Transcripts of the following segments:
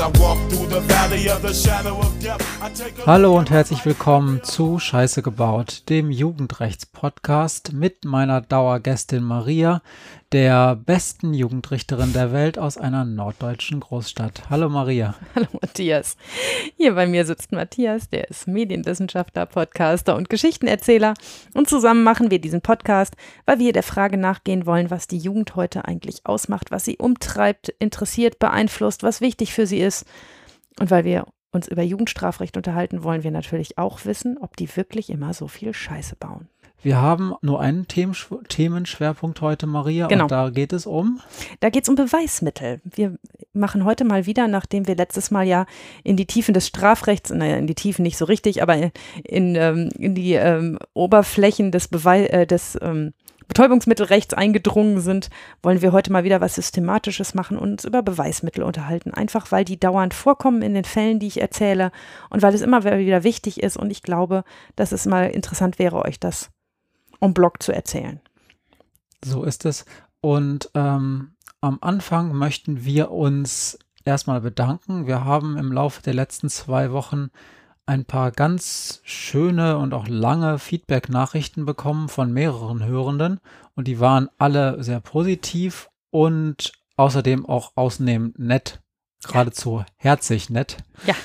I walk Hallo und herzlich willkommen zu Scheiße gebaut, dem Jugendrechts-Podcast mit meiner Dauergästin Maria, der besten Jugendrichterin der Welt aus einer norddeutschen Großstadt. Hallo Maria. Hallo Matthias. Hier bei mir sitzt Matthias, der ist Medienwissenschaftler, Podcaster und Geschichtenerzähler. Und zusammen machen wir diesen Podcast, weil wir der Frage nachgehen wollen, was die Jugend heute eigentlich ausmacht, was sie umtreibt, interessiert, beeinflusst, was wichtig für sie ist. Und weil wir uns über Jugendstrafrecht unterhalten, wollen wir natürlich auch wissen, ob die wirklich immer so viel Scheiße bauen. Wir haben nur einen Themenschwerpunkt heute, Maria, genau. und da geht es um? Da geht es um Beweismittel. Wir machen heute mal wieder, nachdem wir letztes Mal ja in die Tiefen des Strafrechts, naja, in die Tiefen nicht so richtig, aber in, in, ähm, in die ähm, Oberflächen des, Beweis, äh, des ähm, Betäubungsmittelrechts eingedrungen sind, wollen wir heute mal wieder was Systematisches machen und uns über Beweismittel unterhalten. Einfach weil die dauernd vorkommen in den Fällen, die ich erzähle und weil es immer wieder wichtig ist und ich glaube, dass es mal interessant wäre, euch das en bloc zu erzählen. So ist es. Und ähm, am Anfang möchten wir uns erstmal bedanken. Wir haben im Laufe der letzten zwei Wochen ein paar ganz schöne und auch lange Feedback-Nachrichten bekommen von mehreren Hörenden und die waren alle sehr positiv und außerdem auch ausnehmend nett, geradezu herzig nett. Ja.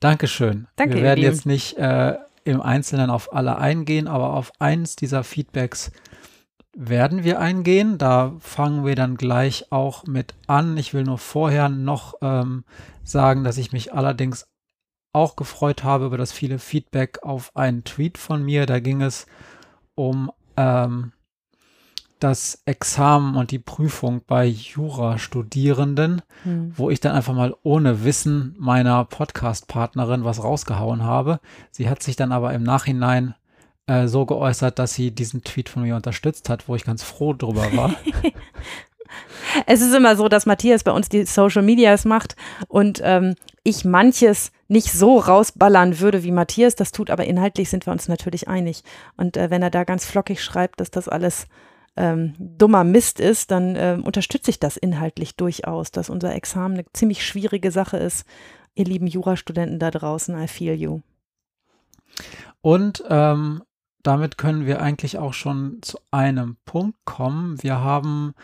Dankeschön. Danke, Wir werden jetzt nicht äh, im Einzelnen auf alle eingehen, aber auf eins dieser Feedbacks werden wir eingehen. Da fangen wir dann gleich auch mit an. Ich will nur vorher noch ähm, sagen, dass ich mich allerdings auch gefreut habe über das viele Feedback auf einen Tweet von mir. Da ging es um ähm, das Examen und die Prüfung bei Jurastudierenden, hm. wo ich dann einfach mal ohne Wissen meiner Podcast-Partnerin was rausgehauen habe. Sie hat sich dann aber im Nachhinein äh, so geäußert, dass sie diesen Tweet von mir unterstützt hat, wo ich ganz froh drüber war. es ist immer so, dass Matthias bei uns die Social Medias macht und ähm, ich manches nicht so rausballern würde wie Matthias das tut, aber inhaltlich sind wir uns natürlich einig. Und äh, wenn er da ganz flockig schreibt, dass das alles ähm, dummer Mist ist, dann ähm, unterstütze ich das inhaltlich durchaus, dass unser Examen eine ziemlich schwierige Sache ist. Ihr lieben Jurastudenten da draußen, I feel you. Und ähm, damit können wir eigentlich auch schon zu einem Punkt kommen. Wir haben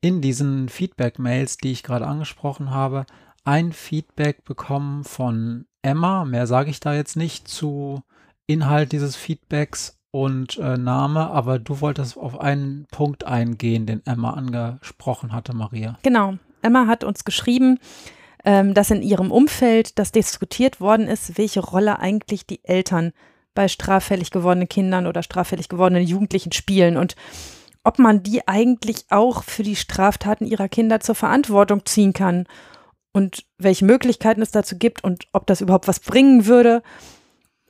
in diesen Feedback-Mails, die ich gerade angesprochen habe, ein Feedback bekommen von Emma. Mehr sage ich da jetzt nicht zu Inhalt dieses Feedbacks und äh, Name, aber du wolltest auf einen Punkt eingehen, den Emma angesprochen hatte, Maria. Genau. Emma hat uns geschrieben, ähm, dass in ihrem Umfeld das diskutiert worden ist, welche Rolle eigentlich die Eltern bei straffällig gewordenen Kindern oder straffällig gewordenen Jugendlichen spielen und ob man die eigentlich auch für die Straftaten ihrer Kinder zur Verantwortung ziehen kann und welche Möglichkeiten es dazu gibt und ob das überhaupt was bringen würde.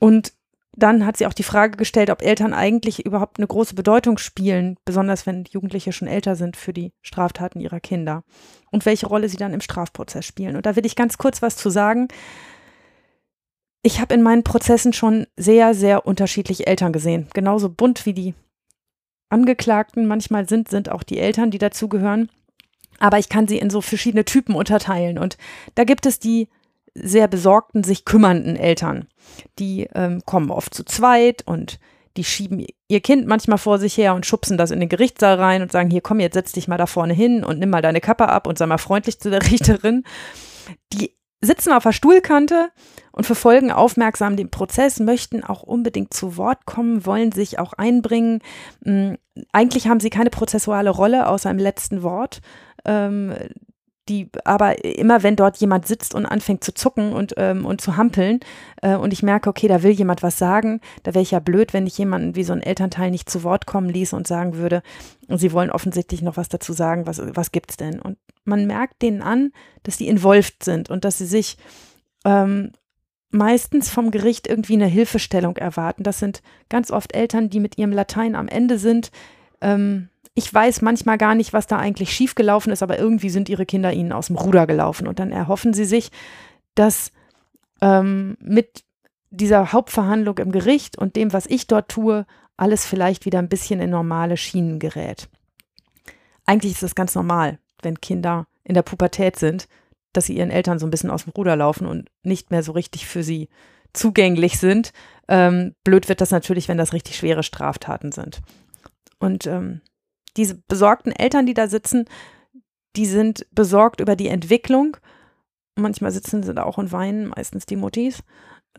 Und dann hat sie auch die Frage gestellt, ob Eltern eigentlich überhaupt eine große Bedeutung spielen, besonders wenn Jugendliche schon älter sind für die Straftaten ihrer Kinder und welche Rolle sie dann im Strafprozess spielen. Und da will ich ganz kurz was zu sagen. Ich habe in meinen Prozessen schon sehr, sehr unterschiedliche Eltern gesehen. Genauso bunt wie die Angeklagten manchmal sind, sind auch die Eltern, die dazugehören. Aber ich kann sie in so verschiedene Typen unterteilen. Und da gibt es die sehr besorgten, sich kümmernden Eltern. Die ähm, kommen oft zu zweit und die schieben ihr Kind manchmal vor sich her und schubsen das in den Gerichtssaal rein und sagen, hier komm, jetzt setz dich mal da vorne hin und nimm mal deine Kappe ab und sei mal freundlich zu der Richterin. Die sitzen auf der Stuhlkante und verfolgen aufmerksam den Prozess, möchten auch unbedingt zu Wort kommen, wollen sich auch einbringen. Hm, eigentlich haben sie keine prozessuale Rolle außer im letzten Wort. Die, aber immer wenn dort jemand sitzt und anfängt zu zucken und, ähm, und zu hampeln äh, und ich merke, okay, da will jemand was sagen, da wäre ich ja blöd, wenn ich jemanden wie so ein Elternteil nicht zu Wort kommen ließ und sagen würde, sie wollen offensichtlich noch was dazu sagen, was, was gibt's denn? Und man merkt denen an, dass die involviert sind und dass sie sich ähm, meistens vom Gericht irgendwie eine Hilfestellung erwarten. Das sind ganz oft Eltern, die mit ihrem Latein am Ende sind. Ähm, ich weiß manchmal gar nicht, was da eigentlich schiefgelaufen ist, aber irgendwie sind ihre Kinder ihnen aus dem Ruder gelaufen. Und dann erhoffen sie sich, dass ähm, mit dieser Hauptverhandlung im Gericht und dem, was ich dort tue, alles vielleicht wieder ein bisschen in normale Schienen gerät. Eigentlich ist das ganz normal, wenn Kinder in der Pubertät sind, dass sie ihren Eltern so ein bisschen aus dem Ruder laufen und nicht mehr so richtig für sie zugänglich sind. Ähm, blöd wird das natürlich, wenn das richtig schwere Straftaten sind. Und ähm, diese besorgten Eltern, die da sitzen, die sind besorgt über die Entwicklung. Manchmal sitzen sie da auch und weinen, meistens die Muttis.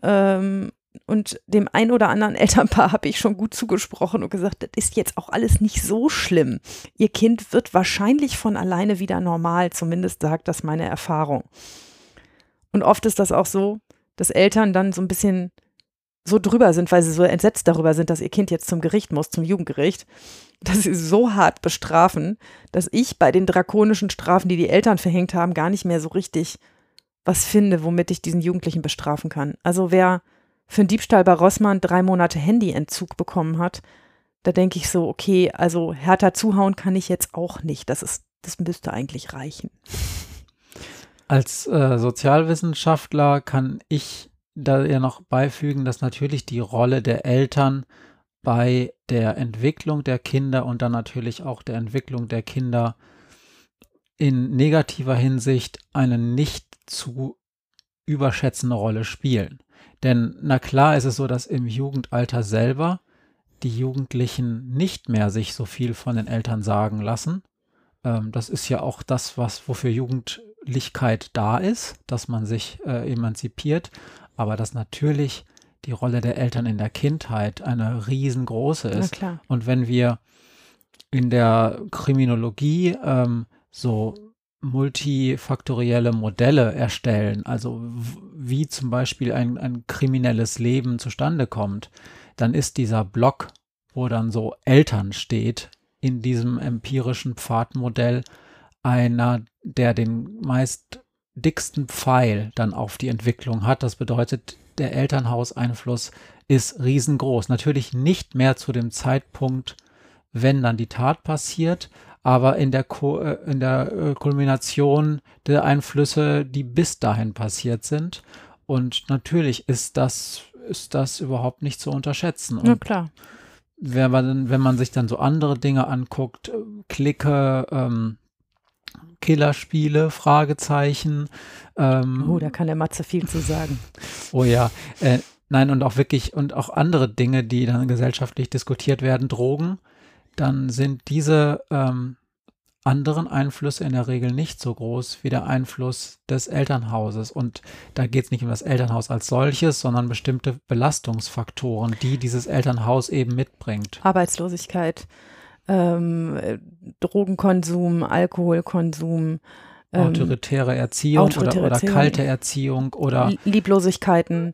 Ähm, und dem ein oder anderen Elternpaar habe ich schon gut zugesprochen und gesagt, das ist jetzt auch alles nicht so schlimm. Ihr Kind wird wahrscheinlich von alleine wieder normal, zumindest sagt das meine Erfahrung. Und oft ist das auch so, dass Eltern dann so ein bisschen so drüber sind, weil sie so entsetzt darüber sind, dass ihr Kind jetzt zum Gericht muss, zum Jugendgericht, dass sie so hart bestrafen, dass ich bei den drakonischen Strafen, die die Eltern verhängt haben, gar nicht mehr so richtig was finde, womit ich diesen Jugendlichen bestrafen kann. Also wer für einen Diebstahl bei Rossmann drei Monate Handyentzug bekommen hat, da denke ich so, okay, also härter zuhauen kann ich jetzt auch nicht. Das ist, das müsste eigentlich reichen. Als äh, Sozialwissenschaftler kann ich da ja noch beifügen, dass natürlich die Rolle der Eltern bei der Entwicklung der Kinder und dann natürlich auch der Entwicklung der Kinder in negativer Hinsicht eine nicht zu überschätzende Rolle spielen. Denn na klar ist es so, dass im Jugendalter selber die Jugendlichen nicht mehr sich so viel von den Eltern sagen lassen. Ähm, das ist ja auch das, was wofür Jugendlichkeit da ist, dass man sich äh, emanzipiert, aber dass natürlich die Rolle der Eltern in der Kindheit eine riesengroße ist. Und wenn wir in der Kriminologie ähm, so multifaktorielle Modelle erstellen, also wie zum Beispiel ein, ein kriminelles Leben zustande kommt, dann ist dieser Block, wo dann so Eltern steht, in diesem empirischen Pfadmodell einer, der den meist dicksten Pfeil dann auf die Entwicklung hat. Das bedeutet, der Elternhauseinfluss ist riesengroß. Natürlich nicht mehr zu dem Zeitpunkt, wenn dann die Tat passiert, aber in der, Ko äh, in der äh, Kulmination der Einflüsse, die bis dahin passiert sind. Und natürlich ist das, ist das überhaupt nicht zu unterschätzen. Und ja, klar. Wenn man, wenn man sich dann so andere Dinge anguckt, Clique, ähm, Killerspiele, Fragezeichen. Ähm, oh, da kann der Matze viel zu sagen. oh ja, äh, nein, und auch wirklich, und auch andere Dinge, die dann gesellschaftlich diskutiert werden, Drogen dann sind diese ähm, anderen Einflüsse in der Regel nicht so groß wie der Einfluss des Elternhauses. Und da geht es nicht um das Elternhaus als solches, sondern bestimmte Belastungsfaktoren, die dieses Elternhaus eben mitbringt. Arbeitslosigkeit, ähm, Drogenkonsum, Alkoholkonsum. Ähm, autoritäre Erziehung autoritäre oder, oder kalte Erziehung oder Lieblosigkeiten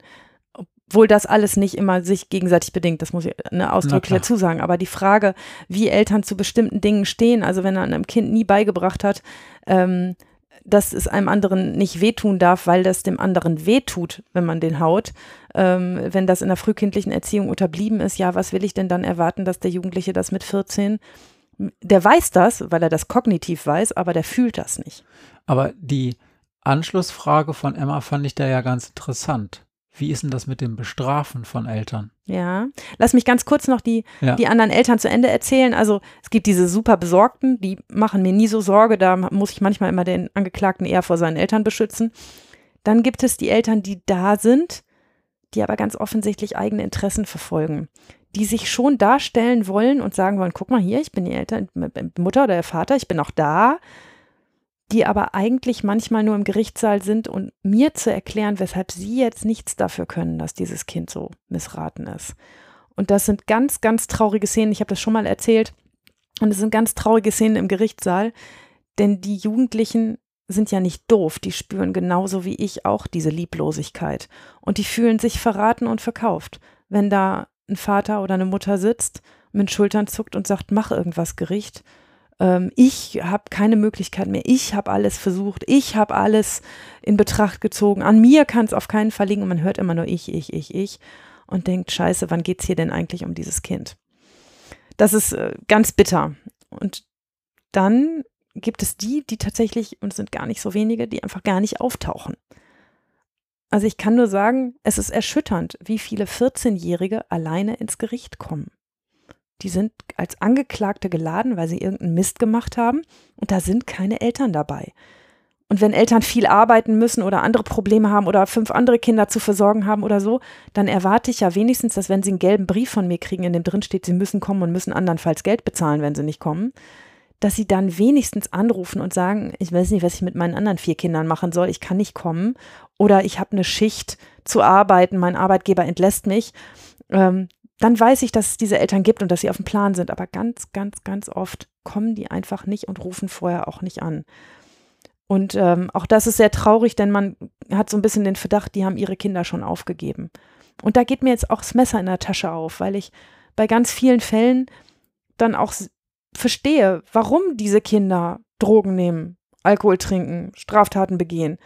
obwohl das alles nicht immer sich gegenseitig bedingt, das muss ich ne, ausdrücklich dazu sagen. Aber die Frage, wie Eltern zu bestimmten Dingen stehen, also wenn er einem Kind nie beigebracht hat, ähm, dass es einem anderen nicht wehtun darf, weil das dem anderen wehtut, wenn man den haut. Ähm, wenn das in der frühkindlichen Erziehung unterblieben ist, ja, was will ich denn dann erwarten, dass der Jugendliche das mit 14, der weiß das, weil er das kognitiv weiß, aber der fühlt das nicht. Aber die Anschlussfrage von Emma fand ich da ja ganz interessant. Wie ist denn das mit dem Bestrafen von Eltern? Ja, lass mich ganz kurz noch die, ja. die anderen Eltern zu Ende erzählen. Also es gibt diese super Besorgten, die machen mir nie so Sorge, da muss ich manchmal immer den Angeklagten eher vor seinen Eltern beschützen. Dann gibt es die Eltern, die da sind, die aber ganz offensichtlich eigene Interessen verfolgen, die sich schon darstellen wollen und sagen wollen, guck mal hier, ich bin die Eltern, Mutter oder der Vater, ich bin auch da die aber eigentlich manchmal nur im Gerichtssaal sind und mir zu erklären, weshalb sie jetzt nichts dafür können, dass dieses Kind so missraten ist. Und das sind ganz, ganz traurige Szenen. Ich habe das schon mal erzählt. Und es sind ganz traurige Szenen im Gerichtssaal, denn die Jugendlichen sind ja nicht doof, die spüren genauso wie ich auch diese Lieblosigkeit und die fühlen sich verraten und verkauft. Wenn da ein Vater oder eine Mutter sitzt, mit Schultern zuckt und sagt, mach irgendwas Gericht, ähm, ich habe keine Möglichkeit mehr, ich habe alles versucht, ich habe alles in Betracht gezogen, an mir kann es auf keinen Fall liegen und man hört immer nur ich, ich, ich, ich und denkt, scheiße, wann geht es hier denn eigentlich um dieses Kind? Das ist äh, ganz bitter. Und dann gibt es die, die tatsächlich, und es sind gar nicht so wenige, die einfach gar nicht auftauchen. Also ich kann nur sagen, es ist erschütternd, wie viele 14-Jährige alleine ins Gericht kommen. Die sind als Angeklagte geladen, weil sie irgendeinen Mist gemacht haben und da sind keine Eltern dabei. Und wenn Eltern viel arbeiten müssen oder andere Probleme haben oder fünf andere Kinder zu versorgen haben oder so, dann erwarte ich ja wenigstens, dass wenn sie einen gelben Brief von mir kriegen, in dem drin steht, sie müssen kommen und müssen andernfalls Geld bezahlen, wenn sie nicht kommen, dass sie dann wenigstens anrufen und sagen, ich weiß nicht, was ich mit meinen anderen vier Kindern machen soll, ich kann nicht kommen oder ich habe eine Schicht zu arbeiten, mein Arbeitgeber entlässt mich. Ähm, dann weiß ich, dass es diese Eltern gibt und dass sie auf dem Plan sind. Aber ganz, ganz, ganz oft kommen die einfach nicht und rufen vorher auch nicht an. Und ähm, auch das ist sehr traurig, denn man hat so ein bisschen den Verdacht, die haben ihre Kinder schon aufgegeben. Und da geht mir jetzt auch das Messer in der Tasche auf, weil ich bei ganz vielen Fällen dann auch verstehe, warum diese Kinder Drogen nehmen, Alkohol trinken, Straftaten begehen.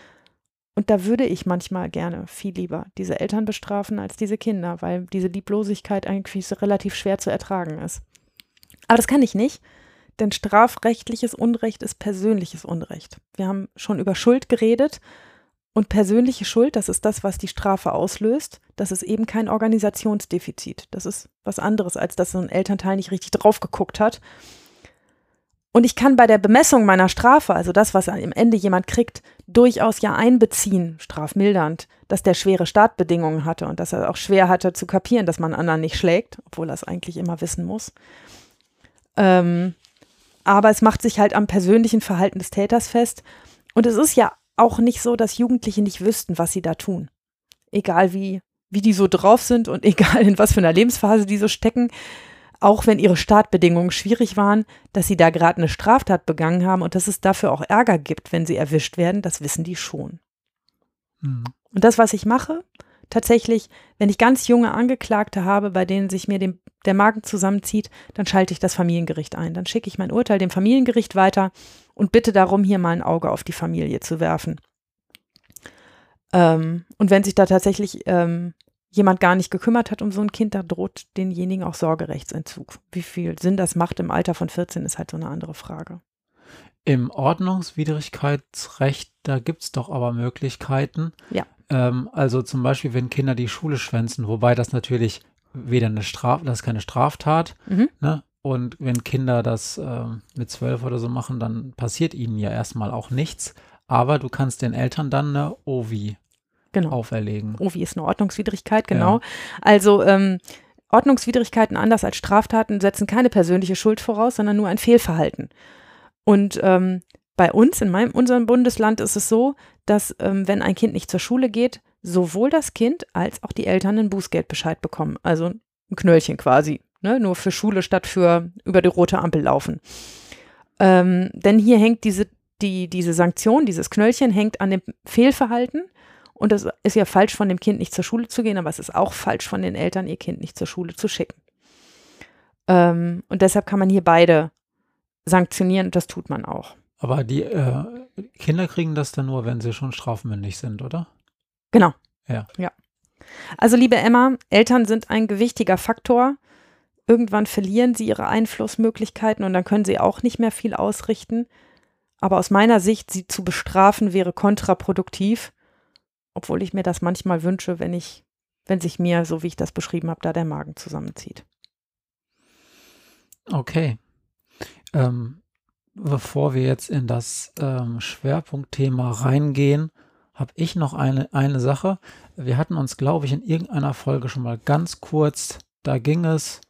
Und da würde ich manchmal gerne viel lieber diese Eltern bestrafen als diese Kinder, weil diese Lieblosigkeit eigentlich relativ schwer zu ertragen ist. Aber das kann ich nicht, denn strafrechtliches Unrecht ist persönliches Unrecht. Wir haben schon über Schuld geredet und persönliche Schuld, das ist das, was die Strafe auslöst. Das ist eben kein Organisationsdefizit. Das ist was anderes, als dass so ein Elternteil nicht richtig drauf geguckt hat und ich kann bei der Bemessung meiner Strafe, also das, was am Ende jemand kriegt, durchaus ja einbeziehen, strafmildernd, dass der schwere Startbedingungen hatte und dass er auch schwer hatte zu kapieren, dass man anderen nicht schlägt, obwohl er es eigentlich immer wissen muss. Ähm, aber es macht sich halt am persönlichen Verhalten des Täters fest. Und es ist ja auch nicht so, dass Jugendliche nicht wüssten, was sie da tun. Egal wie, wie die so drauf sind und egal in was für einer Lebensphase die so stecken auch wenn ihre Startbedingungen schwierig waren, dass sie da gerade eine Straftat begangen haben und dass es dafür auch Ärger gibt, wenn sie erwischt werden, das wissen die schon. Mhm. Und das, was ich mache, tatsächlich, wenn ich ganz junge Angeklagte habe, bei denen sich mir dem, der Magen zusammenzieht, dann schalte ich das Familiengericht ein. Dann schicke ich mein Urteil dem Familiengericht weiter und bitte darum, hier mal ein Auge auf die Familie zu werfen. Ähm, und wenn sich da tatsächlich ähm, jemand gar nicht gekümmert hat um so ein Kind, da droht denjenigen auch Sorgerechtsentzug. Wie viel Sinn das macht im Alter von 14, ist halt so eine andere Frage. Im Ordnungswidrigkeitsrecht, da gibt es doch aber Möglichkeiten. Ja. Ähm, also zum Beispiel, wenn Kinder die Schule schwänzen, wobei das natürlich weder eine Straf, das ist keine Straftat, mhm. ne? Und wenn Kinder das äh, mit zwölf oder so machen, dann passiert ihnen ja erstmal auch nichts. Aber du kannst den Eltern dann eine OVI genau. auferlegen. Oh, wie ist eine Ordnungswidrigkeit, genau. Ja. Also ähm, Ordnungswidrigkeiten anders als Straftaten setzen keine persönliche Schuld voraus, sondern nur ein Fehlverhalten. Und ähm, bei uns, in meinem, unserem Bundesland, ist es so, dass ähm, wenn ein Kind nicht zur Schule geht, sowohl das Kind als auch die Eltern einen Bußgeldbescheid bekommen. Also ein Knöllchen quasi. Ne? Nur für Schule statt für über die rote Ampel laufen. Ähm, denn hier hängt diese, die, diese Sanktion, dieses Knöllchen hängt an dem Fehlverhalten und es ist ja falsch von dem Kind nicht zur Schule zu gehen, aber es ist auch falsch von den Eltern, ihr Kind nicht zur Schule zu schicken. Ähm, und deshalb kann man hier beide sanktionieren und das tut man auch. Aber die äh, Kinder kriegen das dann nur, wenn sie schon strafmündig sind, oder? Genau. Ja. Ja. Also, liebe Emma, Eltern sind ein gewichtiger Faktor. Irgendwann verlieren sie ihre Einflussmöglichkeiten und dann können sie auch nicht mehr viel ausrichten. Aber aus meiner Sicht, sie zu bestrafen, wäre kontraproduktiv obwohl ich mir das manchmal wünsche, wenn ich, wenn sich mir, so wie ich das beschrieben habe, da der Magen zusammenzieht. Okay. Ähm, bevor wir jetzt in das ähm, Schwerpunktthema reingehen, habe ich noch eine, eine Sache. Wir hatten uns, glaube ich, in irgendeiner Folge schon mal ganz kurz, da ging es,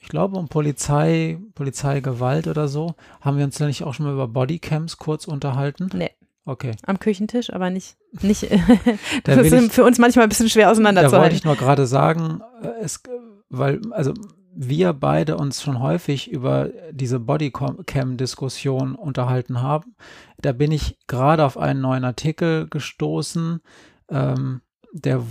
ich glaube, um Polizei, Polizeigewalt oder so. Haben wir uns nicht auch schon mal über Bodycams kurz unterhalten? Nee. Okay. Am Küchentisch, aber nicht. nicht das ist ich, für uns manchmal ein bisschen schwer auseinanderzuhalten. Da wollte ich nur gerade sagen, äh, es, weil, also wir beide uns schon häufig über diese Bodycam-Diskussion unterhalten haben. Da bin ich gerade auf einen neuen Artikel gestoßen. Ähm, der,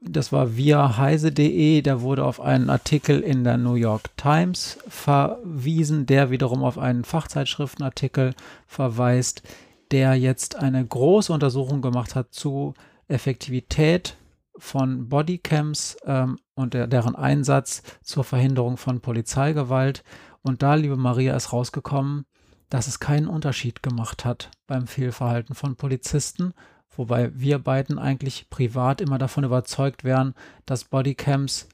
das war via heise.de, der wurde auf einen Artikel in der New York Times verwiesen, der wiederum auf einen Fachzeitschriftenartikel verweist, der jetzt eine große Untersuchung gemacht hat zu Effektivität von Bodycams ähm, und der, deren Einsatz zur Verhinderung von Polizeigewalt. Und da, liebe Maria, ist rausgekommen, dass es keinen Unterschied gemacht hat beim Fehlverhalten von Polizisten, wobei wir beiden eigentlich privat immer davon überzeugt wären, dass Bodycams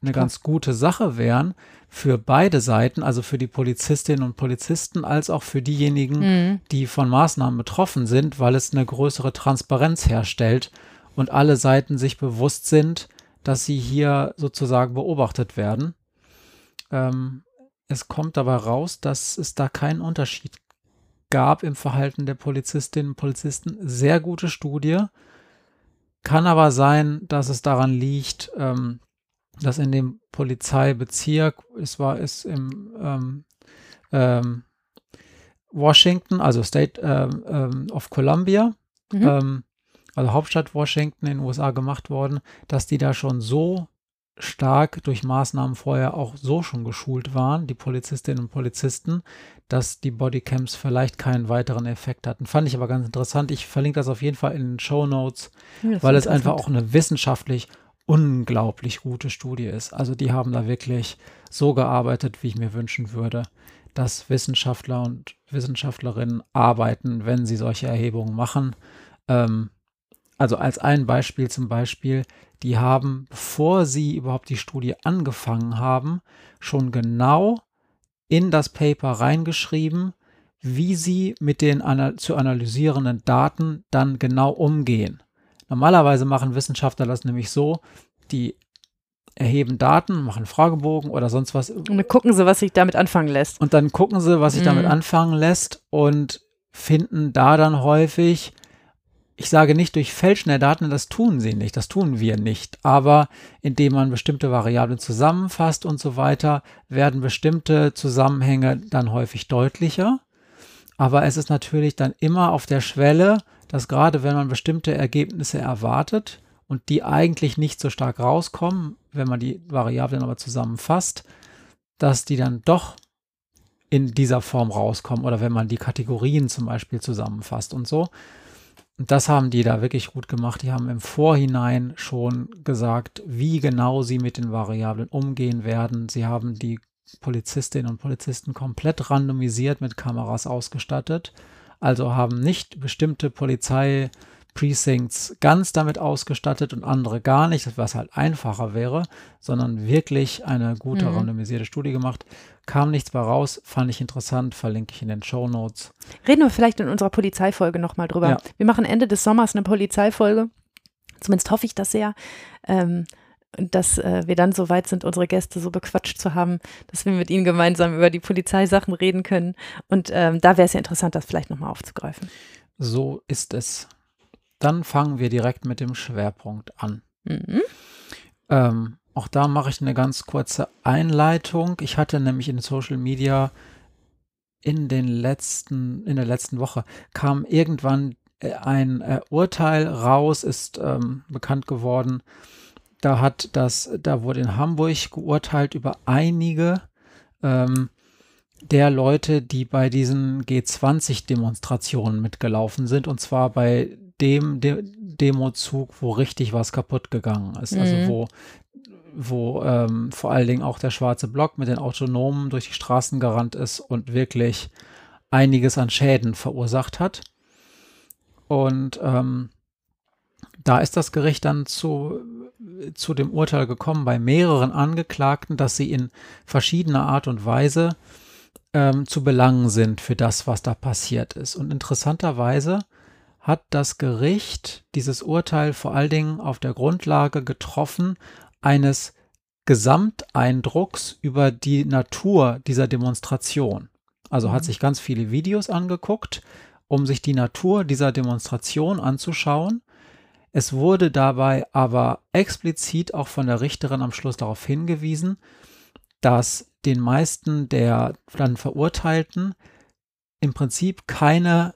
eine ganz gute Sache wären für beide Seiten, also für die Polizistinnen und Polizisten als auch für diejenigen, Mhm. die von Maßnahmen betroffen sind, weil es eine größere Transparenz herstellt und alle Seiten sich bewusst sind, dass sie hier sozusagen beobachtet werden. Ähm, es kommt dabei raus, dass es da keinen Unterschied gab im Verhalten der Polizistinnen und Polizisten. Sehr gute Studie. Kann aber sein, dass es daran liegt, ähm, dass in dem Polizeibezirk, es war es im ähm, ähm, Washington, also State ähm, ähm, of Columbia, Mhm. ähm, also Hauptstadt Washington in den USA gemacht worden, dass die da schon so stark durch Maßnahmen vorher auch so schon geschult waren, die Polizistinnen und Polizisten, dass die Bodycams vielleicht keinen weiteren Effekt hatten. Fand ich aber ganz interessant. Ich verlinke das auf jeden Fall in den Show Notes, Ja, weil es einfach auch eine wissenschaftlich unglaublich gute Studie ist. Also die haben da wirklich so gearbeitet, wie ich mir wünschen würde, dass Wissenschaftler und Wissenschaftlerinnen arbeiten, wenn sie solche Erhebungen machen. Ähm, also als ein Beispiel zum Beispiel, die haben, bevor sie überhaupt die Studie angefangen haben, schon genau in das Paper reingeschrieben, wie sie mit den ana zu analysierenden Daten dann genau umgehen. Normalerweise machen Wissenschaftler das nämlich so, die erheben Daten, machen Fragebogen oder sonst was Und dann gucken sie, was sich damit anfangen lässt. und dann gucken sie, was sich damit Mhm. anfangen lässt und finden da dann häufig, ich sage nicht durch Fälschen der Daten, das tun sie nicht, das tun wir nicht, aber indem man bestimmte Variablen zusammenfasst und so weiter, werden bestimmte Zusammenhänge dann häufig deutlicher. Aber es ist natürlich dann immer auf der Schwelle, dass gerade wenn man bestimmte Ergebnisse erwartet und die eigentlich nicht so stark rauskommen, wenn man die Variablen aber zusammenfasst, dass die dann doch in dieser Form rauskommen oder wenn man die Kategorien zum Beispiel zusammenfasst und so. Und das haben die da wirklich gut gemacht. Die haben im Vorhinein schon gesagt, wie genau sie mit den Variablen umgehen werden. Sie haben die Polizistinnen und Polizisten komplett randomisiert mit Kameras ausgestattet. Also haben nicht bestimmte Polizei-Precincts ganz damit ausgestattet und andere gar nicht, was halt einfacher wäre, sondern wirklich eine gute Mhm. randomisierte Studie gemacht. Kam nichts bei raus, fand ich interessant, verlinke ich in den Show Notes. Reden wir vielleicht in unserer Polizeifolge nochmal drüber. Ja. Wir machen Ende des Sommers eine Polizeifolge. Zumindest hoffe ich das sehr. Ähm, dass äh, wir dann so weit sind, unsere Gäste so bequatscht zu haben, dass wir mit ihnen gemeinsam über die Polizeisachen reden können. Und ähm, da wäre es ja interessant, das vielleicht nochmal aufzugreifen. So ist es. Dann fangen wir direkt mit dem Schwerpunkt an. Mhm. Ähm, auch da mache ich eine ganz kurze Einleitung. Ich hatte nämlich in Social Media in den letzten, in der letzten Woche kam irgendwann äh, ein äh, Urteil raus, ist ähm, bekannt geworden. Da hat das, da wurde in Hamburg geurteilt über einige ähm, der Leute, die bei diesen G20-Demonstrationen mitgelaufen sind, und zwar bei dem De Demozug, wo richtig was kaputt gegangen ist. Also Mhm. wo, wo ähm, vor allen Dingen auch der schwarze Block mit den Autonomen durch die Straßen gerannt ist und wirklich einiges an Schäden verursacht hat. Und ähm, da ist das Gericht dann zu, zu dem Urteil gekommen bei mehreren Angeklagten, dass sie in verschiedener Art und Weise ähm, zu belangen sind für das, was da passiert ist. Und interessanterweise hat das Gericht dieses Urteil vor allen Dingen auf der Grundlage getroffen eines Gesamteindrucks über die Natur dieser Demonstration. Also hat Mhm. sich ganz viele Videos angeguckt, um sich die Natur dieser Demonstration anzuschauen. Es wurde dabei aber explizit auch von der Richterin am Schluss darauf hingewiesen, dass den meisten der dann Verurteilten im Prinzip keine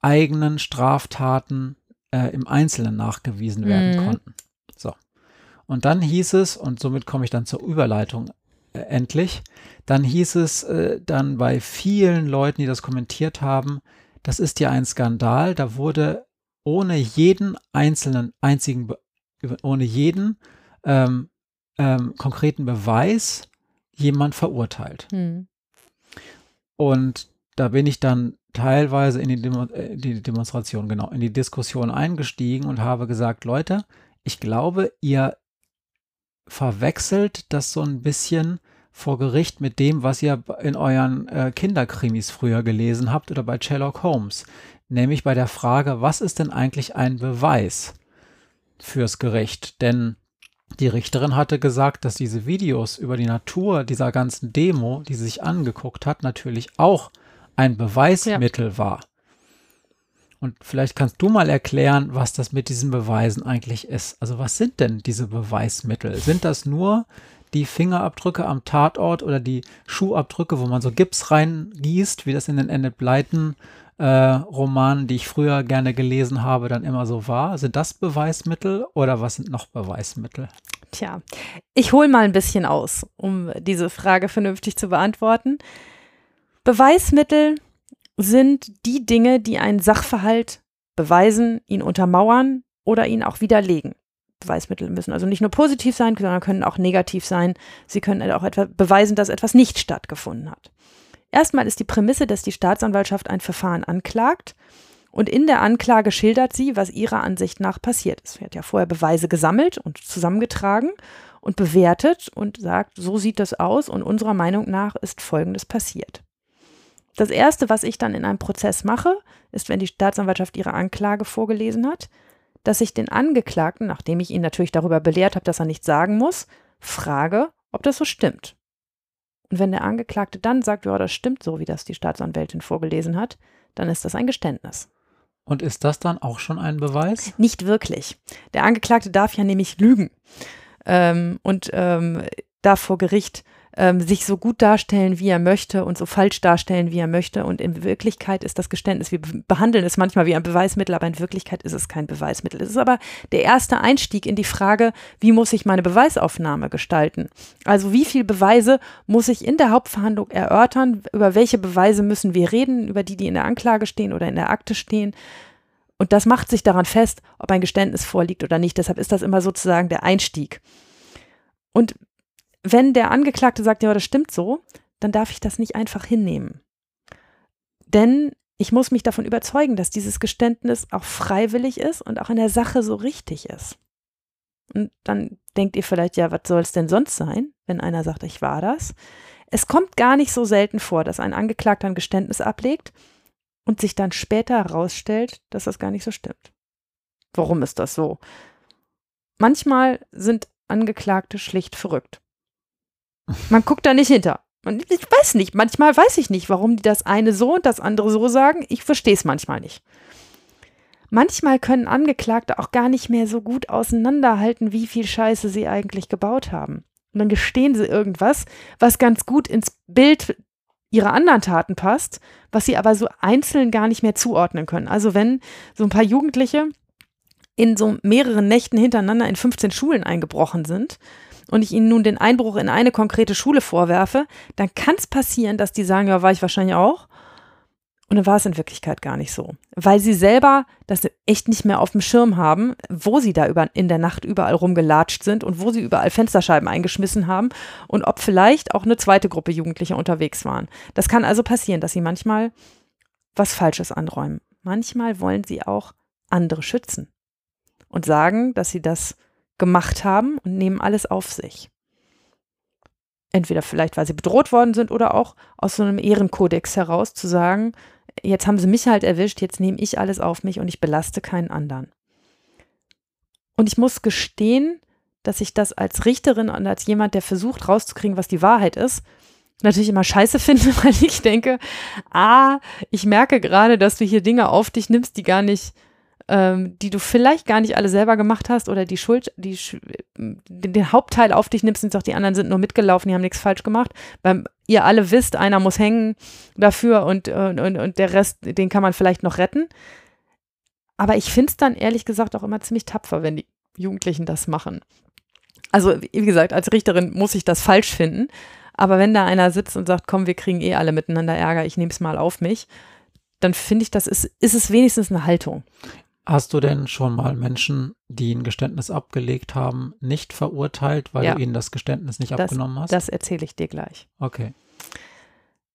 eigenen Straftaten äh, im Einzelnen nachgewiesen werden Mhm. konnten. So. Und dann hieß es, und somit komme ich dann zur Überleitung äh, endlich, dann hieß es äh, dann bei vielen Leuten, die das kommentiert haben, das ist ja ein Skandal, da wurde ohne jeden einzelnen, einzigen, ohne jeden ähm, ähm, konkreten Beweis jemand verurteilt. Mhm. Und da bin ich dann teilweise in die, Demo äh, die Demonstration, genau, in die Diskussion eingestiegen und habe gesagt, Leute, ich glaube, ihr verwechselt das so ein bisschen vor Gericht mit dem, was ihr in euren äh, Kinderkrimis früher gelesen habt oder bei Sherlock Holmes. Nämlich bei der Frage, was ist denn eigentlich ein Beweis fürs Gericht? Denn die Richterin hatte gesagt, dass diese Videos über die Natur dieser ganzen Demo, die sie sich angeguckt hat, natürlich auch ein Beweismittel ja. war. Und vielleicht kannst du mal erklären, was das mit diesen Beweisen eigentlich ist. Also was sind denn diese Beweismittel? Sind das nur die Fingerabdrücke am Tatort oder die Schuhabdrücke, wo man so Gips reingießt, wie das in den Enid Blyton äh, Romanen, die ich früher gerne gelesen habe, dann immer so war? Sind das Beweismittel oder was sind noch Beweismittel? Tja, ich hole mal ein bisschen aus, um diese Frage vernünftig zu beantworten. Beweismittel sind die Dinge, die einen Sachverhalt beweisen, ihn untermauern oder ihn auch widerlegen. Beweismittel müssen also nicht nur positiv sein, sondern können auch negativ sein. Sie können auch etwa beweisen, dass etwas nicht stattgefunden hat. Erstmal ist die Prämisse, dass die Staatsanwaltschaft ein Verfahren anklagt und in der Anklage schildert sie, was ihrer Ansicht nach passiert ist. Sie hat ja vorher Beweise gesammelt und zusammengetragen und bewertet und sagt, so sieht das aus und unserer Meinung nach ist Folgendes passiert. Das Erste, was ich dann in einem Prozess mache, ist, wenn die Staatsanwaltschaft ihre Anklage vorgelesen hat, dass ich den Angeklagten, nachdem ich ihn natürlich darüber belehrt habe, dass er nichts sagen muss, frage, ob das so stimmt. Und wenn der Angeklagte dann sagt, ja, das stimmt so, wie das die Staatsanwältin vorgelesen hat, dann ist das ein Geständnis. Und ist das dann auch schon ein Beweis? Nicht wirklich. Der Angeklagte darf ja nämlich lügen ähm, und ähm, darf vor Gericht ähm, sich so gut darstellen, wie er möchte und so falsch darstellen, wie er möchte. Und in Wirklichkeit ist das Geständnis, wir behandeln es manchmal wie ein Beweismittel, aber in Wirklichkeit ist es kein Beweismittel. Es ist aber der erste Einstieg in die Frage, wie muss ich meine Beweisaufnahme gestalten? Also wie viele Beweise muss ich in der Hauptverhandlung erörtern? Über welche Beweise müssen wir reden? Über die, die in der Anklage stehen oder in der Akte stehen? Und das macht sich daran fest, ob ein Geständnis vorliegt oder nicht. Deshalb ist das immer sozusagen der Einstieg. Und wenn der Angeklagte sagt, ja, das stimmt so, dann darf ich das nicht einfach hinnehmen. Denn ich muss mich davon überzeugen, dass dieses Geständnis auch freiwillig ist und auch in der Sache so richtig ist. Und dann denkt ihr vielleicht, ja, was soll es denn sonst sein, wenn einer sagt, ich war das? Es kommt gar nicht so selten vor, dass ein Angeklagter ein Geständnis ablegt und sich dann später herausstellt, dass das gar nicht so stimmt. Warum ist das so? Manchmal sind Angeklagte schlicht verrückt. Man guckt da nicht hinter. Ich weiß nicht, manchmal weiß ich nicht, warum die das eine so und das andere so sagen. Ich verstehe es manchmal nicht. Manchmal können Angeklagte auch gar nicht mehr so gut auseinanderhalten, wie viel Scheiße sie eigentlich gebaut haben. Und dann gestehen sie irgendwas, was ganz gut ins Bild ihrer anderen Taten passt, was sie aber so einzeln gar nicht mehr zuordnen können. Also wenn so ein paar Jugendliche in so mehreren Nächten hintereinander in 15 Schulen eingebrochen sind und ich ihnen nun den Einbruch in eine konkrete Schule vorwerfe, dann kann es passieren, dass die sagen, ja, war ich wahrscheinlich auch. Und dann war es in Wirklichkeit gar nicht so. Weil sie selber das echt nicht mehr auf dem Schirm haben, wo sie da über, in der Nacht überall rumgelatscht sind und wo sie überall Fensterscheiben eingeschmissen haben und ob vielleicht auch eine zweite Gruppe Jugendlicher unterwegs waren. Das kann also passieren, dass sie manchmal was Falsches anräumen. Manchmal wollen sie auch andere schützen und sagen, dass sie das gemacht haben und nehmen alles auf sich. Entweder vielleicht, weil sie bedroht worden sind oder auch aus so einem Ehrenkodex heraus zu sagen, jetzt haben sie mich halt erwischt, jetzt nehme ich alles auf mich und ich belaste keinen anderen. Und ich muss gestehen, dass ich das als Richterin und als jemand, der versucht rauszukriegen, was die Wahrheit ist, natürlich immer scheiße finde, weil ich denke, ah, ich merke gerade, dass du hier Dinge auf dich nimmst, die gar nicht ähm, die du vielleicht gar nicht alle selber gemacht hast oder die Schuld, die, den Hauptteil auf dich nimmst und sagst, die anderen sind nur mitgelaufen, die haben nichts falsch gemacht, weil ihr alle wisst, einer muss hängen dafür und, und, und der Rest, den kann man vielleicht noch retten. Aber ich finde es dann ehrlich gesagt auch immer ziemlich tapfer, wenn die Jugendlichen das machen. Also, wie gesagt, als Richterin muss ich das falsch finden. Aber wenn da einer sitzt und sagt, komm, wir kriegen eh alle miteinander Ärger, ich nehme es mal auf mich, dann finde ich, das ist, ist es wenigstens eine Haltung. Hast du denn schon mal Menschen, die ein Geständnis abgelegt haben, nicht verurteilt, weil ja. du ihnen das Geständnis nicht das, abgenommen hast? Das erzähle ich dir gleich. Okay.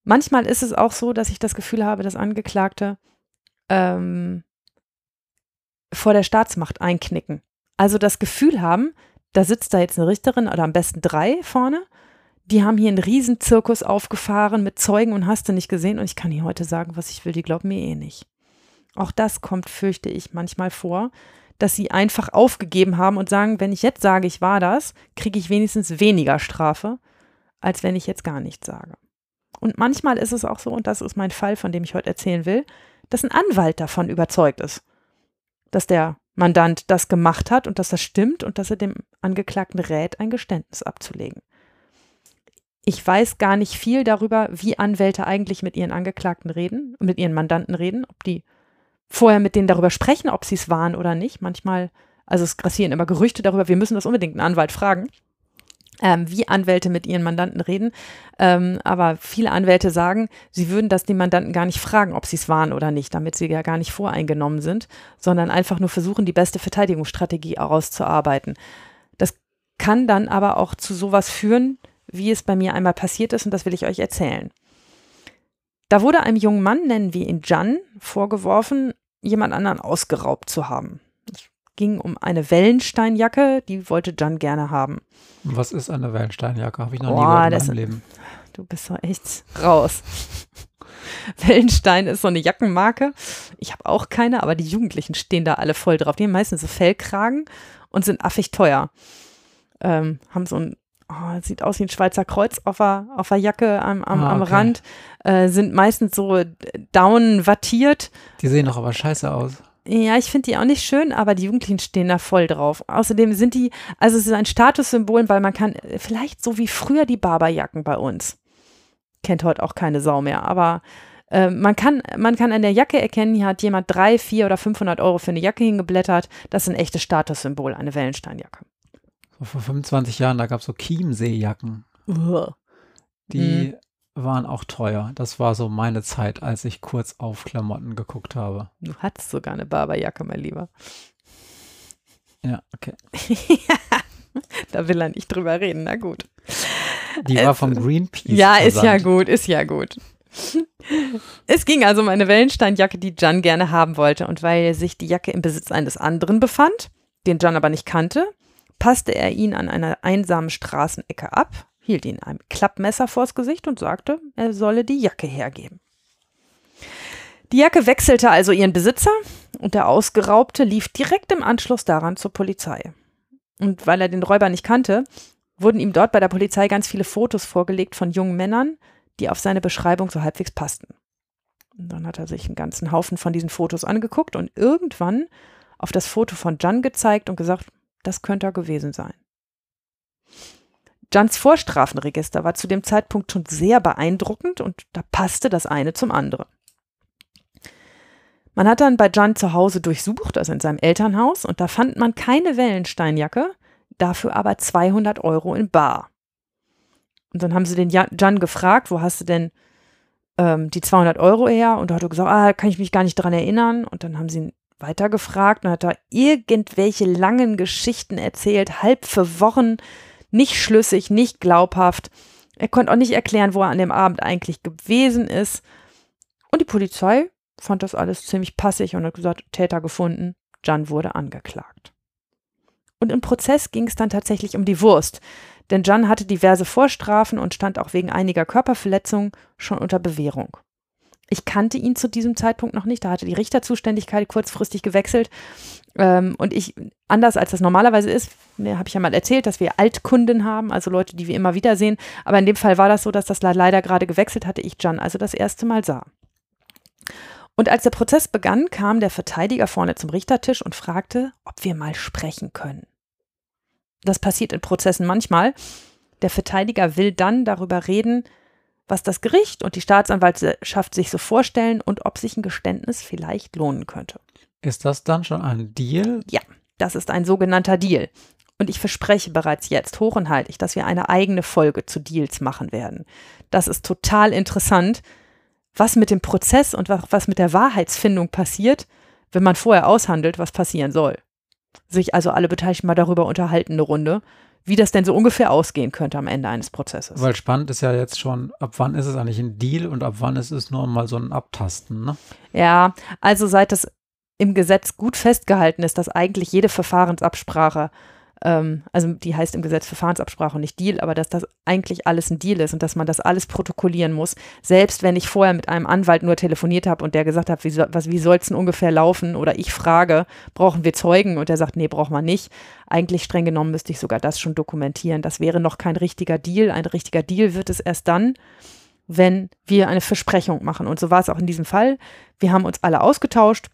Manchmal ist es auch so, dass ich das Gefühl habe, dass Angeklagte ähm, vor der Staatsmacht einknicken. Also das Gefühl haben, da sitzt da jetzt eine Richterin oder am besten drei vorne. Die haben hier einen riesen Zirkus aufgefahren mit Zeugen und hast du nicht gesehen. Und ich kann hier heute sagen, was ich will, die glauben mir eh nicht. Auch das kommt, fürchte ich, manchmal vor, dass sie einfach aufgegeben haben und sagen, wenn ich jetzt sage, ich war das, kriege ich wenigstens weniger Strafe, als wenn ich jetzt gar nichts sage. Und manchmal ist es auch so, und das ist mein Fall, von dem ich heute erzählen will, dass ein Anwalt davon überzeugt ist, dass der Mandant das gemacht hat und dass das stimmt und dass er dem Angeklagten rät, ein Geständnis abzulegen. Ich weiß gar nicht viel darüber, wie Anwälte eigentlich mit ihren Angeklagten reden, mit ihren Mandanten reden, ob die vorher mit denen darüber sprechen, ob sie es waren oder nicht. Manchmal, also es grassieren immer Gerüchte darüber, wir müssen das unbedingt einen Anwalt fragen ähm, wie Anwälte mit ihren Mandanten reden. Ähm, aber viele Anwälte sagen, sie würden das den Mandanten gar nicht fragen, ob sie es waren oder nicht, damit sie ja gar nicht voreingenommen sind, sondern einfach nur versuchen, die beste Verteidigungsstrategie herauszuarbeiten. Das kann dann aber auch zu sowas führen, wie es bei mir einmal passiert ist, und das will ich euch erzählen. Da wurde einem jungen Mann, nennen wir ihn Jan, vorgeworfen, jemand anderen ausgeraubt zu haben ging um eine Wellensteinjacke, die wollte Jan gerne haben. Was ist eine Wellensteinjacke? Habe ich noch Boah, nie gehört in meinem Leben. Du bist doch echt raus. Wellenstein ist so eine Jackenmarke. Ich habe auch keine, aber die Jugendlichen stehen da alle voll drauf. Die haben meistens so Fellkragen und sind affig teuer. Ähm, haben so ein, oh, sieht aus wie ein Schweizer Kreuz auf der, auf der Jacke am, am, ah, okay. am Rand, äh, sind meistens so down wattiert. Die sehen doch aber scheiße aus. Ja, ich finde die auch nicht schön, aber die Jugendlichen stehen da voll drauf. Außerdem sind die, also es ist ein Statussymbol, weil man kann, vielleicht so wie früher die Barberjacken bei uns. Kennt heute auch keine Sau mehr, aber äh, man, kann, man kann an der Jacke erkennen, hier hat jemand drei, vier oder 500 Euro für eine Jacke hingeblättert. Das ist ein echtes Statussymbol, eine Wellensteinjacke. So vor 25 Jahren, da gab es so Chiemseejacken. Uh. Die mhm waren auch teuer. Das war so meine Zeit, als ich kurz auf Klamotten geguckt habe. Du hattest sogar eine Barberjacke, mein Lieber. Ja, okay. da will er nicht drüber reden, na gut. Die war vom Greenpeace. Ja, ist ja gut, ist ja gut. Es ging also um eine Wellensteinjacke, die Jan gerne haben wollte. Und weil sich die Jacke im Besitz eines anderen befand, den Jan aber nicht kannte, passte er ihn an einer einsamen Straßenecke ab, hielt ihm ein Klappmesser vors Gesicht und sagte, er solle die Jacke hergeben. Die Jacke wechselte also ihren Besitzer und der Ausgeraubte lief direkt im Anschluss daran zur Polizei. Und weil er den Räuber nicht kannte, wurden ihm dort bei der Polizei ganz viele Fotos vorgelegt von jungen Männern, die auf seine Beschreibung so halbwegs passten. Und dann hat er sich einen ganzen Haufen von diesen Fotos angeguckt und irgendwann auf das Foto von Jan gezeigt und gesagt, das könnte er gewesen sein. Jans Vorstrafenregister war zu dem Zeitpunkt schon sehr beeindruckend und da passte das eine zum anderen. Man hat dann bei Jan zu Hause durchsucht, also in seinem Elternhaus, und da fand man keine Wellensteinjacke, dafür aber 200 Euro in Bar. Und dann haben sie den Jan gefragt, wo hast du denn ähm, die 200 Euro her? Und da hat er gesagt, ah, kann ich mich gar nicht dran erinnern. Und dann haben sie ihn weiter gefragt und hat da irgendwelche langen Geschichten erzählt, halb verworren, nicht schlüssig, nicht glaubhaft. Er konnte auch nicht erklären, wo er an dem Abend eigentlich gewesen ist. Und die Polizei fand das alles ziemlich passig und hat gesagt, Täter gefunden. Jan wurde angeklagt. Und im Prozess ging es dann tatsächlich um die Wurst, denn Jan hatte diverse Vorstrafen und stand auch wegen einiger Körperverletzungen schon unter Bewährung. Ich kannte ihn zu diesem Zeitpunkt noch nicht. Da hatte die Richterzuständigkeit kurzfristig gewechselt. Ähm, und ich, anders als das normalerweise ist, ne, habe ich ja mal erzählt, dass wir Altkunden haben, also Leute, die wir immer wieder sehen. Aber in dem Fall war das so, dass das leider gerade gewechselt hatte, ich Jan also das erste Mal sah. Und als der Prozess begann, kam der Verteidiger vorne zum Richtertisch und fragte, ob wir mal sprechen können. Das passiert in Prozessen manchmal. Der Verteidiger will dann darüber reden, was das Gericht und die Staatsanwaltschaft sich so vorstellen und ob sich ein Geständnis vielleicht lohnen könnte. Ist das dann schon ein Deal? Ja, das ist ein sogenannter Deal. Und ich verspreche bereits jetzt hoch und heilig, dass wir eine eigene Folge zu Deals machen werden. Das ist total interessant, was mit dem Prozess und was mit der Wahrheitsfindung passiert, wenn man vorher aushandelt, was passieren soll. Sich also alle Beteiligten mal darüber unterhalten, eine Runde, wie das denn so ungefähr ausgehen könnte am Ende eines Prozesses. Weil spannend ist ja jetzt schon, ab wann ist es eigentlich ein Deal und ab wann ist es nur mal so ein Abtasten, ne? Ja, also seit das im Gesetz gut festgehalten ist, dass eigentlich jede Verfahrensabsprache ähm, also die heißt im Gesetz Verfahrensabsprache und nicht Deal, aber dass das eigentlich alles ein Deal ist und dass man das alles protokollieren muss, selbst wenn ich vorher mit einem Anwalt nur telefoniert habe und der gesagt hat, wie, so, wie soll es denn ungefähr laufen oder ich frage, brauchen wir Zeugen und der sagt, nee, braucht man nicht. Eigentlich streng genommen müsste ich sogar das schon dokumentieren. Das wäre noch kein richtiger Deal. Ein richtiger Deal wird es erst dann, wenn wir eine Versprechung machen. Und so war es auch in diesem Fall. Wir haben uns alle ausgetauscht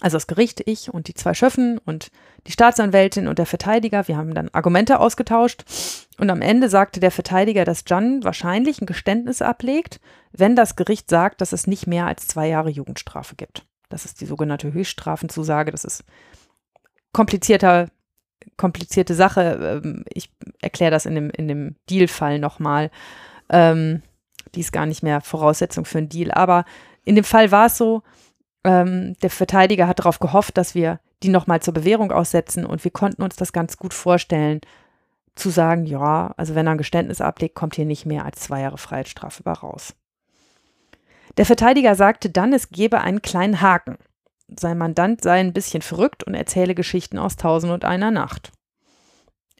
also das Gericht, ich und die zwei Schöffen und die Staatsanwältin und der Verteidiger, wir haben dann Argumente ausgetauscht und am Ende sagte der Verteidiger, dass Jan wahrscheinlich ein Geständnis ablegt, wenn das Gericht sagt, dass es nicht mehr als zwei Jahre Jugendstrafe gibt. Das ist die sogenannte Höchststrafenzusage. Das ist komplizierter, komplizierte Sache. Ähm, ich erkläre das in dem, in dem Deal-Fall nochmal. Ähm, die ist gar nicht mehr Voraussetzung für einen Deal. Aber in dem Fall war es so, ähm, der Verteidiger hat darauf gehofft, dass wir die nochmal zur Bewährung aussetzen und wir konnten uns das ganz gut vorstellen, zu sagen, ja, also wenn er ein Geständnis ablegt, kommt hier nicht mehr als zwei Jahre Freiheitsstrafe bei raus. Der Verteidiger sagte dann, es gebe einen kleinen Haken. Sein Mandant sei ein bisschen verrückt und erzähle Geschichten aus Tausend und einer Nacht.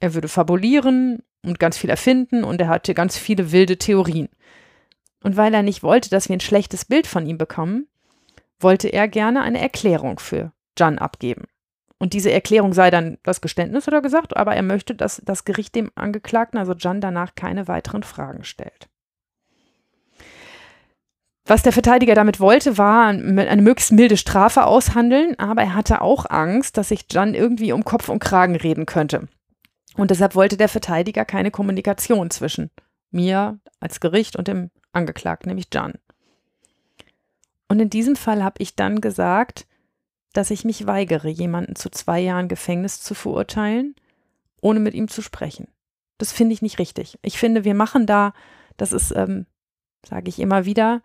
Er würde fabulieren und ganz viel erfinden und er hatte ganz viele wilde Theorien. Und weil er nicht wollte, dass wir ein schlechtes Bild von ihm bekommen, wollte er gerne eine Erklärung für Jan abgeben. Und diese Erklärung sei dann das Geständnis, hat er gesagt, aber er möchte, dass das Gericht dem Angeklagten, also Jan, danach keine weiteren Fragen stellt. Was der Verteidiger damit wollte, war eine möglichst milde Strafe aushandeln, aber er hatte auch Angst, dass sich Jan irgendwie um Kopf und Kragen reden könnte. Und deshalb wollte der Verteidiger keine Kommunikation zwischen mir als Gericht und dem Angeklagten, nämlich Jan. Und in diesem Fall habe ich dann gesagt, dass ich mich weigere, jemanden zu zwei Jahren Gefängnis zu verurteilen, ohne mit ihm zu sprechen. Das finde ich nicht richtig. Ich finde, wir machen da, das ist, ähm, sage ich immer wieder,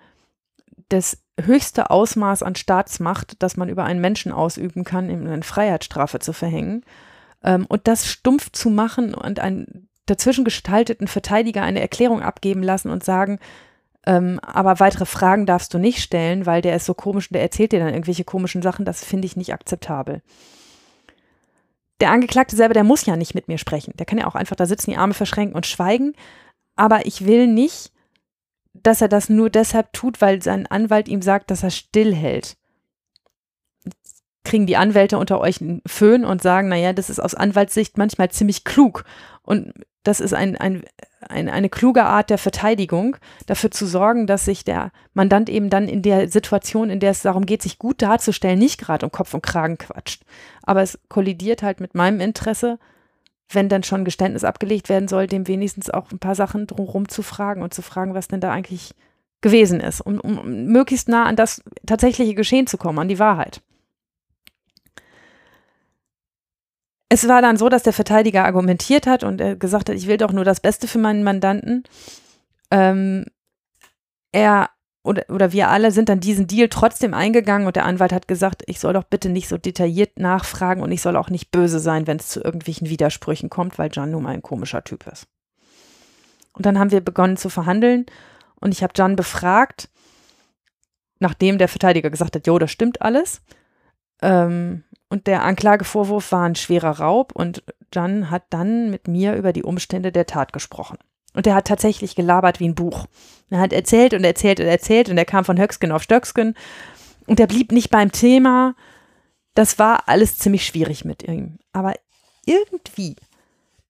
das höchste Ausmaß an Staatsmacht, das man über einen Menschen ausüben kann, ihm eine Freiheitsstrafe zu verhängen. Ähm, und das stumpf zu machen und einen dazwischen gestalteten Verteidiger eine Erklärung abgeben lassen und sagen, ähm, aber weitere Fragen darfst du nicht stellen, weil der ist so komisch und der erzählt dir dann irgendwelche komischen Sachen. Das finde ich nicht akzeptabel. Der Angeklagte selber, der muss ja nicht mit mir sprechen. Der kann ja auch einfach da sitzen, die Arme verschränken und schweigen. Aber ich will nicht, dass er das nur deshalb tut, weil sein Anwalt ihm sagt, dass er stillhält. kriegen die Anwälte unter euch einen Föhn und sagen, naja, das ist aus Anwaltssicht manchmal ziemlich klug. Und das ist ein, ein, ein, eine kluge Art der Verteidigung, dafür zu sorgen, dass sich der Mandant eben dann in der Situation, in der es darum geht, sich gut darzustellen, nicht gerade um Kopf und Kragen quatscht. Aber es kollidiert halt mit meinem Interesse, wenn dann schon Geständnis abgelegt werden soll, dem wenigstens auch ein paar Sachen drumherum zu fragen und zu fragen, was denn da eigentlich gewesen ist, um, um möglichst nah an das tatsächliche Geschehen zu kommen, an die Wahrheit. Es war dann so, dass der Verteidiger argumentiert hat und er gesagt hat, ich will doch nur das Beste für meinen Mandanten. Ähm, er oder, oder wir alle sind dann diesen Deal trotzdem eingegangen und der Anwalt hat gesagt, ich soll doch bitte nicht so detailliert nachfragen und ich soll auch nicht böse sein, wenn es zu irgendwelchen Widersprüchen kommt, weil Jan nun mal ein komischer Typ ist. Und dann haben wir begonnen zu verhandeln und ich habe Jan befragt, nachdem der Verteidiger gesagt hat, jo, das stimmt alles. Ähm, und der Anklagevorwurf war ein schwerer Raub und Jan hat dann mit mir über die Umstände der Tat gesprochen. Und er hat tatsächlich gelabert wie ein Buch. Er hat erzählt und erzählt und erzählt und er kam von Höcksken auf Stöcksken und er blieb nicht beim Thema. Das war alles ziemlich schwierig mit ihm. Aber irgendwie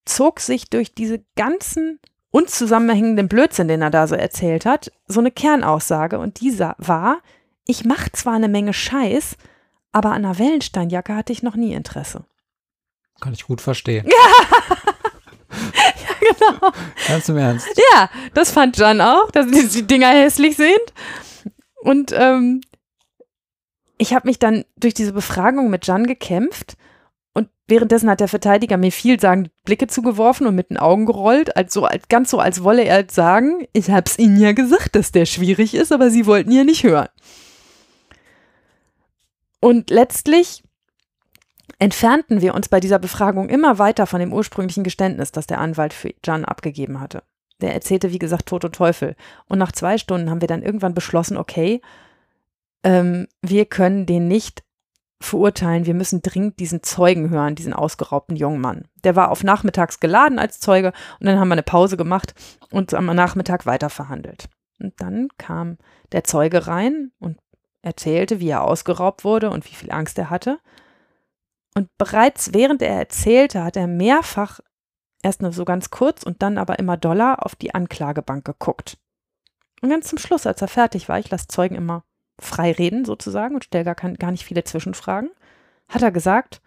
zog sich durch diese ganzen unzusammenhängenden Blödsinn, den er da so erzählt hat, so eine Kernaussage und dieser war, ich mache zwar eine Menge Scheiß, aber an einer Wellensteinjacke hatte ich noch nie Interesse. Kann ich gut verstehen. Ja. ja, genau. Ganz im Ernst. Ja, das fand Jan auch, dass die Dinger hässlich sind. Und ähm, ich habe mich dann durch diese Befragung mit Jan gekämpft. Und währenddessen hat der Verteidiger mir vielsagende Blicke zugeworfen und mit den Augen gerollt, als so, als, ganz so, als wolle er sagen, ich hab's Ihnen ja gesagt, dass der schwierig ist, aber Sie wollten ja nicht hören. Und letztlich entfernten wir uns bei dieser Befragung immer weiter von dem ursprünglichen Geständnis, das der Anwalt für Jan abgegeben hatte. Der erzählte, wie gesagt, Tod und Teufel. Und nach zwei Stunden haben wir dann irgendwann beschlossen, okay, ähm, wir können den nicht verurteilen, wir müssen dringend diesen Zeugen hören, diesen ausgeraubten jungen Mann. Der war auf nachmittags geladen als Zeuge und dann haben wir eine Pause gemacht und am Nachmittag weiter verhandelt. Und dann kam der Zeuge rein und erzählte, wie er ausgeraubt wurde und wie viel Angst er hatte. Und bereits während er erzählte, hat er mehrfach erst nur so ganz kurz und dann aber immer doller auf die Anklagebank geguckt. Und ganz zum Schluss, als er fertig war, ich lasse Zeugen immer frei reden sozusagen und stelle gar, gar nicht viele Zwischenfragen, hat er gesagt,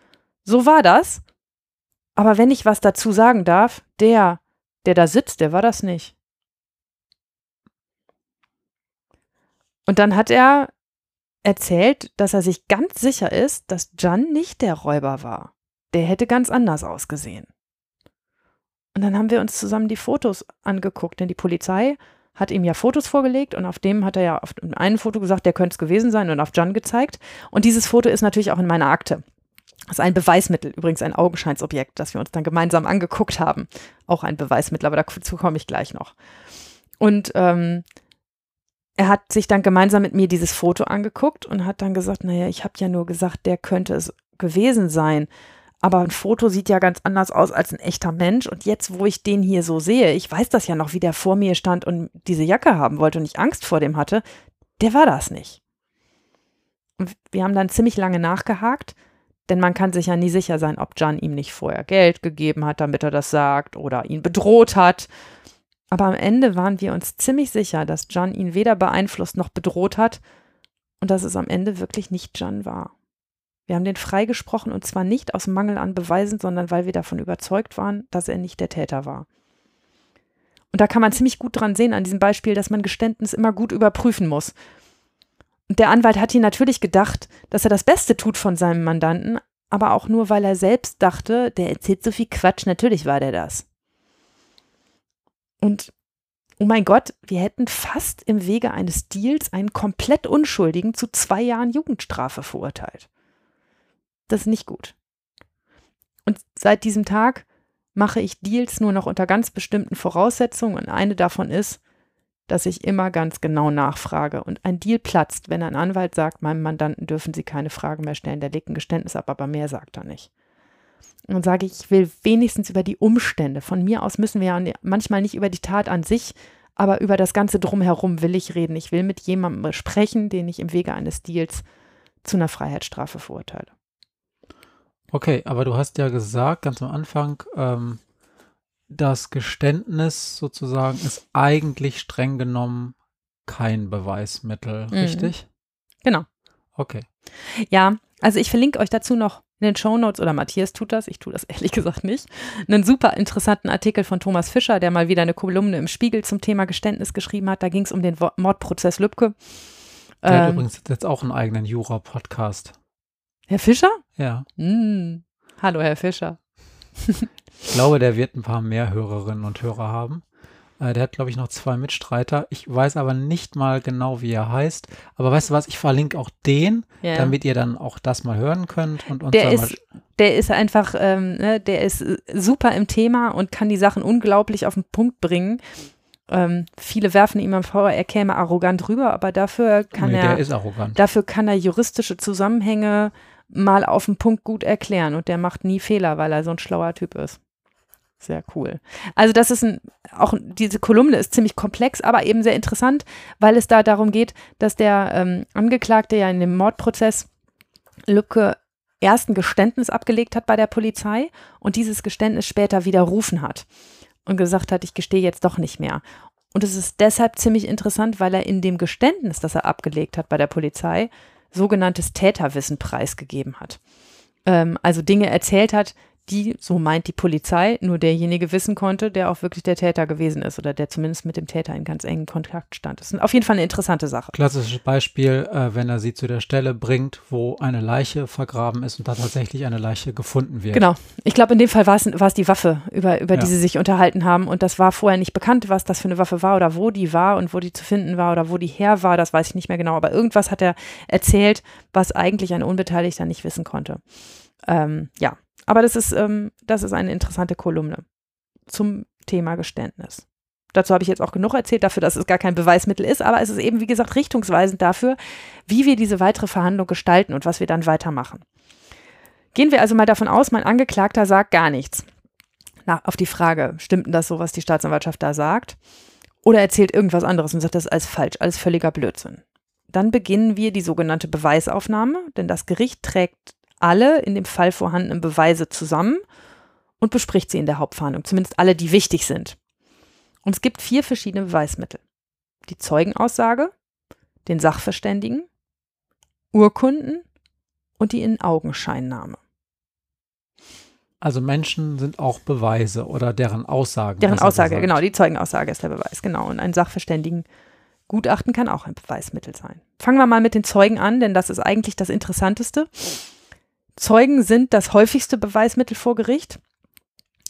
so war das, aber wenn ich was dazu sagen darf, der, der da sitzt, der war das nicht. Und dann hat er erzählt, dass er sich ganz sicher ist, dass Jan nicht der Räuber war. Der hätte ganz anders ausgesehen. Und dann haben wir uns zusammen die Fotos angeguckt, denn die Polizei hat ihm ja Fotos vorgelegt und auf dem hat er ja auf einem Foto gesagt, der könnte es gewesen sein und auf Jan gezeigt. Und dieses Foto ist natürlich auch in meiner Akte. Das ist ein Beweismittel, übrigens ein Augenscheinsobjekt, das wir uns dann gemeinsam angeguckt haben. Auch ein Beweismittel, aber dazu komme ich gleich noch. Und ähm, er hat sich dann gemeinsam mit mir dieses Foto angeguckt und hat dann gesagt, naja, ich habe ja nur gesagt, der könnte es gewesen sein. Aber ein Foto sieht ja ganz anders aus als ein echter Mensch. Und jetzt, wo ich den hier so sehe, ich weiß das ja noch, wie der vor mir stand und diese Jacke haben wollte und ich Angst vor dem hatte, der war das nicht. Und wir haben dann ziemlich lange nachgehakt, denn man kann sich ja nie sicher sein, ob Jan ihm nicht vorher Geld gegeben hat, damit er das sagt, oder ihn bedroht hat. Aber am Ende waren wir uns ziemlich sicher, dass John ihn weder beeinflusst noch bedroht hat und dass es am Ende wirklich nicht John war. Wir haben den freigesprochen und zwar nicht aus Mangel an Beweisen, sondern weil wir davon überzeugt waren, dass er nicht der Täter war. Und da kann man ziemlich gut dran sehen an diesem Beispiel, dass man Geständnis immer gut überprüfen muss. Und der Anwalt hat ihn natürlich gedacht, dass er das Beste tut von seinem Mandanten, aber auch nur, weil er selbst dachte, der erzählt so viel Quatsch, natürlich war der das. Und oh mein Gott, wir hätten fast im Wege eines Deals einen komplett Unschuldigen zu zwei Jahren Jugendstrafe verurteilt. Das ist nicht gut. Und seit diesem Tag mache ich Deals nur noch unter ganz bestimmten Voraussetzungen und eine davon ist, dass ich immer ganz genau nachfrage. Und ein Deal platzt, wenn ein Anwalt sagt, meinem Mandanten dürfen Sie keine Fragen mehr stellen, der legt ein Geständnis ab, aber mehr sagt er nicht und sage, ich will wenigstens über die Umstände. Von mir aus müssen wir ja manchmal nicht über die Tat an sich, aber über das Ganze drumherum will ich reden. Ich will mit jemandem sprechen, den ich im Wege eines Deals zu einer Freiheitsstrafe verurteile. Okay, aber du hast ja gesagt, ganz am Anfang, ähm, das Geständnis sozusagen ist eigentlich streng genommen kein Beweismittel, mhm. richtig? Genau. Okay. Ja, also ich verlinke euch dazu noch in den Shownotes oder Matthias tut das, ich tue das ehrlich gesagt nicht, einen super interessanten Artikel von Thomas Fischer, der mal wieder eine Kolumne im Spiegel zum Thema Geständnis geschrieben hat. Da ging es um den Mordprozess Lübcke. Der ähm, hat übrigens jetzt auch einen eigenen Jura-Podcast. Herr Fischer? Ja. Mm. Hallo, Herr Fischer. ich glaube, der wird ein paar mehr Hörerinnen und Hörer haben. Äh, der hat, glaube ich, noch zwei Mitstreiter. Ich weiß aber nicht mal genau, wie er heißt. Aber weißt du was, ich verlinke auch den, ja. damit ihr dann auch das mal hören könnt. Und uns der, ist, der ist einfach, ähm, ne, der ist äh, super im Thema und kann die Sachen unglaublich auf den Punkt bringen. Ähm, viele werfen ihm vor, er käme arrogant rüber, aber dafür kann nee, er, dafür kann er juristische Zusammenhänge mal auf den Punkt gut erklären und der macht nie Fehler, weil er so ein schlauer Typ ist. Sehr cool. Also das ist ein, auch diese Kolumne ist ziemlich komplex, aber eben sehr interessant, weil es da darum geht, dass der ähm, Angeklagte ja in dem Mordprozess Lücke erst ein Geständnis abgelegt hat bei der Polizei und dieses Geständnis später widerrufen hat und gesagt hat, ich gestehe jetzt doch nicht mehr. Und es ist deshalb ziemlich interessant, weil er in dem Geständnis, das er abgelegt hat bei der Polizei, sogenanntes Täterwissen preisgegeben hat. Ähm, also Dinge erzählt hat, die, so meint die Polizei, nur derjenige wissen konnte, der auch wirklich der Täter gewesen ist oder der zumindest mit dem Täter in ganz engen Kontakt stand. Das ist auf jeden Fall eine interessante Sache. Klassisches Beispiel, äh, wenn er sie zu der Stelle bringt, wo eine Leiche vergraben ist und da tatsächlich eine Leiche gefunden wird. Genau. Ich glaube, in dem Fall war es die Waffe, über, über ja. die sie sich unterhalten haben. Und das war vorher nicht bekannt, was das für eine Waffe war oder wo die war und wo die zu finden war oder wo die her war. Das weiß ich nicht mehr genau. Aber irgendwas hat er erzählt, was eigentlich ein Unbeteiligter nicht wissen konnte. Ähm, ja, aber das ist, ähm, das ist eine interessante Kolumne zum Thema Geständnis. Dazu habe ich jetzt auch genug erzählt, dafür, dass es gar kein Beweismittel ist, aber es ist eben, wie gesagt, richtungsweisend dafür, wie wir diese weitere Verhandlung gestalten und was wir dann weitermachen. Gehen wir also mal davon aus, mein Angeklagter sagt gar nichts. Na, auf die Frage, stimmt denn das so, was die Staatsanwaltschaft da sagt? Oder erzählt irgendwas anderes und sagt, das alles falsch, alles völliger Blödsinn. Dann beginnen wir die sogenannte Beweisaufnahme, denn das Gericht trägt alle in dem Fall vorhandenen Beweise zusammen und bespricht sie in der Hauptverhandlung, zumindest alle, die wichtig sind. Und es gibt vier verschiedene Beweismittel. Die Zeugenaussage, den Sachverständigen, Urkunden und die In-Augenscheinnahme. Also Menschen sind auch Beweise oder deren Aussagen. Deren Aussage, genau, die Zeugenaussage ist der Beweis, genau. Und ein Sachverständigen-Gutachten kann auch ein Beweismittel sein. Fangen wir mal mit den Zeugen an, denn das ist eigentlich das Interessanteste. Zeugen sind das häufigste Beweismittel vor Gericht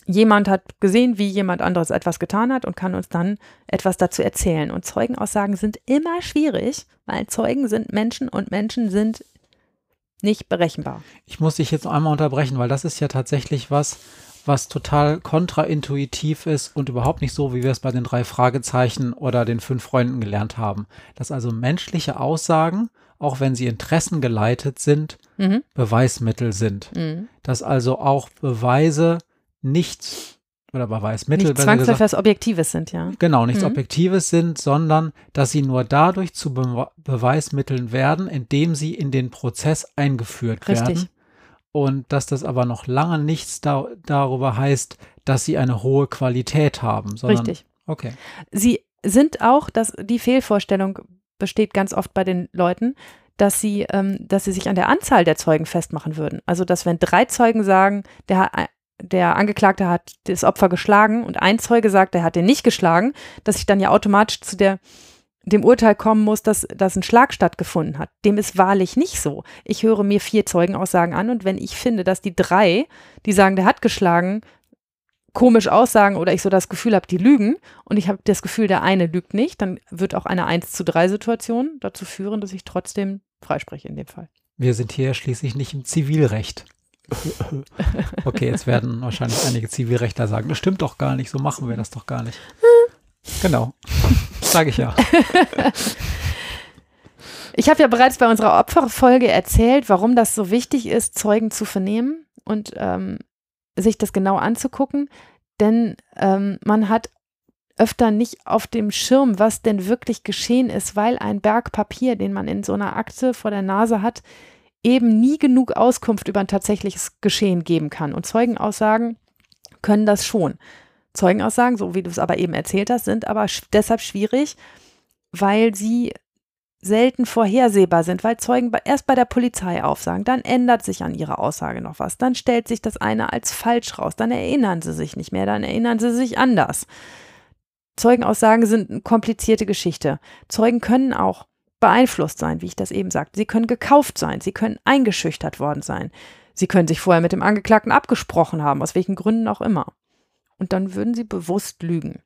jemand hat gesehen, wie jemand anderes etwas getan hat und kann uns dann etwas dazu erzählen. Und Zeugenaussagen sind immer schwierig, weil Zeugen sind Menschen und Menschen sind nicht berechenbar. Ich muss dich jetzt einmal unterbrechen, weil das ist ja tatsächlich was, was total kontraintuitiv ist und überhaupt nicht so, wie wir es bei den drei Fragezeichen oder den fünf Freunden gelernt haben. Dass also menschliche Aussagen, auch wenn sie interessengeleitet sind, mhm. Beweismittel sind. Mhm. Dass also auch Beweise nichts oder Beweismittel. Nicht zwangsläufig was Objektives sind, ja. Genau, nichts mhm. Objektives sind, sondern dass sie nur dadurch zu Be Beweismitteln werden, indem sie in den Prozess eingeführt Richtig. werden. Und dass das aber noch lange nichts da darüber heißt, dass sie eine hohe Qualität haben. Sondern, Richtig. Okay. Sie sind auch, dass die Fehlvorstellung besteht ganz oft bei den Leuten, dass sie, ähm, dass sie sich an der Anzahl der Zeugen festmachen würden. Also dass wenn drei Zeugen sagen, der der Angeklagte hat das Opfer geschlagen und ein Zeuge sagt, er hat den nicht geschlagen, dass ich dann ja automatisch zu der, dem Urteil kommen muss, dass, dass ein Schlag stattgefunden hat. Dem ist wahrlich nicht so. Ich höre mir vier Zeugenaussagen an und wenn ich finde, dass die drei, die sagen, der hat geschlagen, komisch aussagen oder ich so das Gefühl habe, die lügen und ich habe das Gefühl, der eine lügt nicht, dann wird auch eine 1 zu 3 Situation dazu führen, dass ich trotzdem freispreche in dem Fall. Wir sind hier schließlich nicht im Zivilrecht. okay, jetzt werden wahrscheinlich einige Zivilrechtler sagen, das stimmt doch gar nicht, so machen wir das doch gar nicht. Genau, sage ich ja. Ich habe ja bereits bei unserer Opferfolge erzählt, warum das so wichtig ist, Zeugen zu vernehmen und ähm, sich das genau anzugucken, denn ähm, man hat öfter nicht auf dem Schirm, was denn wirklich geschehen ist, weil ein Berg Papier, den man in so einer Akte vor der Nase hat, eben nie genug Auskunft über ein tatsächliches Geschehen geben kann. Und Zeugenaussagen können das schon. Zeugenaussagen, so wie du es aber eben erzählt hast, sind aber deshalb schwierig, weil sie selten vorhersehbar sind, weil Zeugen erst bei der Polizei aufsagen, dann ändert sich an ihrer Aussage noch was, dann stellt sich das eine als falsch raus, dann erinnern sie sich nicht mehr, dann erinnern sie sich anders. Zeugenaussagen sind eine komplizierte Geschichte. Zeugen können auch beeinflusst sein, wie ich das eben sagte. Sie können gekauft sein, sie können eingeschüchtert worden sein. Sie können sich vorher mit dem Angeklagten abgesprochen haben, aus welchen Gründen auch immer. Und dann würden sie bewusst lügen.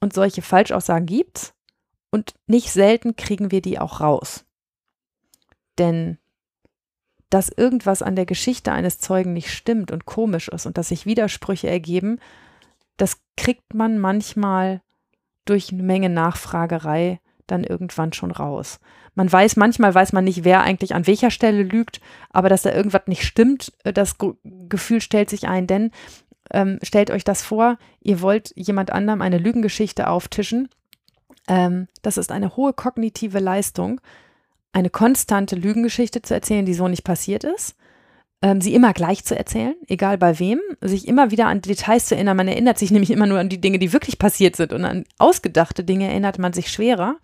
Und solche Falschaussagen gibt's und nicht selten kriegen wir die auch raus. Denn dass irgendwas an der Geschichte eines Zeugen nicht stimmt und komisch ist und dass sich Widersprüche ergeben, das kriegt man manchmal durch eine Menge Nachfragerei dann irgendwann schon raus. Man weiß, manchmal weiß man nicht, wer eigentlich an welcher Stelle lügt, aber dass da irgendwas nicht stimmt, äh, das Gefühl stellt sich ein, denn ähm, stellt euch das vor, ihr wollt jemand anderem eine Lügengeschichte auftischen. Ähm, das ist eine hohe kognitive Leistung, eine konstante Lügengeschichte zu erzählen, die so nicht passiert ist ähm, sie immer gleich zu erzählen, egal bei wem, sich immer wieder an Details zu erinnern. Man erinnert sich nämlich immer nur an die Dinge, die wirklich passiert sind und an ausgedachte Dinge erinnert man sich schwerer.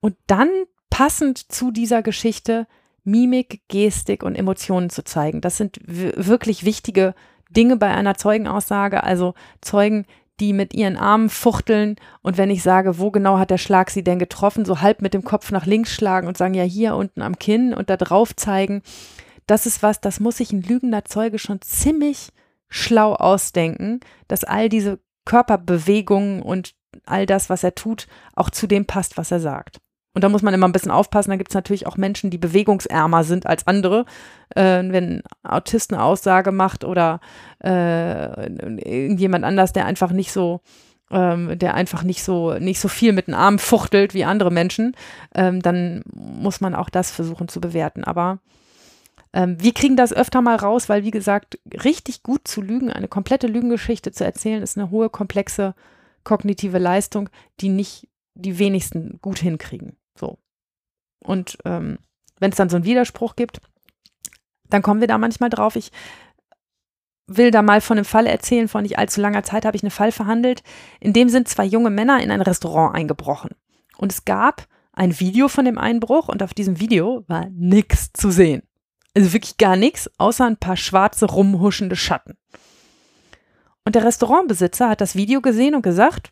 Und dann passend zu dieser Geschichte Mimik, Gestik und Emotionen zu zeigen. Das sind wirklich wichtige Dinge bei einer Zeugenaussage. Also Zeugen, die mit ihren Armen fuchteln und wenn ich sage, wo genau hat der Schlag sie denn getroffen, so halb mit dem Kopf nach links schlagen und sagen, ja, hier unten am Kinn und da drauf zeigen das ist was, das muss sich ein lügender Zeuge schon ziemlich schlau ausdenken, dass all diese Körperbewegungen und all das, was er tut, auch zu dem passt, was er sagt. Und da muss man immer ein bisschen aufpassen. Da gibt es natürlich auch Menschen, die bewegungsärmer sind als andere. Äh, wenn ein Autist eine Aussage macht oder äh, irgendjemand anders, der einfach nicht so ähm, der einfach nicht so, nicht so viel mit den Armen fuchtelt wie andere Menschen, ähm, dann muss man auch das versuchen zu bewerten. Aber ähm, wir kriegen das öfter mal raus, weil, wie gesagt, richtig gut zu lügen, eine komplette Lügengeschichte zu erzählen, ist eine hohe, komplexe kognitive Leistung, die nicht die wenigsten gut hinkriegen. Und ähm, wenn es dann so einen Widerspruch gibt, dann kommen wir da manchmal drauf. Ich will da mal von einem Fall erzählen. Vor nicht allzu langer Zeit habe ich einen Fall verhandelt. In dem sind zwei junge Männer in ein Restaurant eingebrochen. Und es gab ein Video von dem Einbruch und auf diesem Video war nichts zu sehen. Also wirklich gar nichts, außer ein paar schwarze, rumhuschende Schatten. Und der Restaurantbesitzer hat das Video gesehen und gesagt,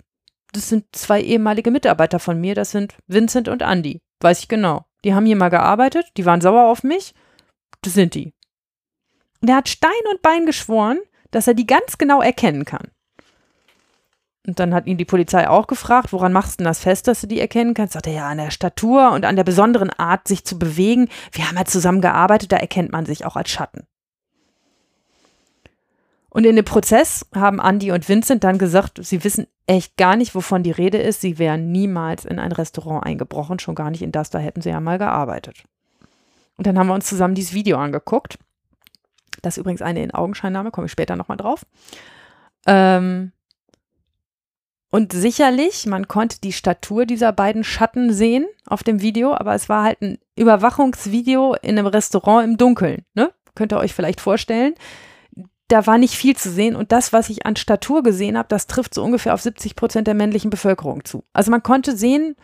das sind zwei ehemalige Mitarbeiter von mir, das sind Vincent und Andy. Weiß ich genau. Die haben hier mal gearbeitet, die waren sauer auf mich. Das sind die. Und er hat Stein und Bein geschworen, dass er die ganz genau erkennen kann. Und dann hat ihn die Polizei auch gefragt, woran machst du denn das fest, dass du die erkennen kannst? Sagt er, ja, an der Statur und an der besonderen Art, sich zu bewegen. Wir haben ja zusammen gearbeitet, da erkennt man sich auch als Schatten. Und in dem Prozess haben Andy und Vincent dann gesagt, sie wissen echt gar nicht, wovon die Rede ist. Sie wären niemals in ein Restaurant eingebrochen, schon gar nicht in das, da hätten sie ja mal gearbeitet. Und dann haben wir uns zusammen dieses Video angeguckt. Das ist übrigens eine in Augenscheinnahme, komme ich später nochmal drauf. Ähm, und sicherlich, man konnte die Statur dieser beiden Schatten sehen auf dem Video, aber es war halt ein Überwachungsvideo in einem Restaurant im Dunkeln. Ne? Könnt ihr euch vielleicht vorstellen. Da war nicht viel zu sehen und das, was ich an Statur gesehen habe, das trifft so ungefähr auf 70 Prozent der männlichen Bevölkerung zu. Also man konnte sehen,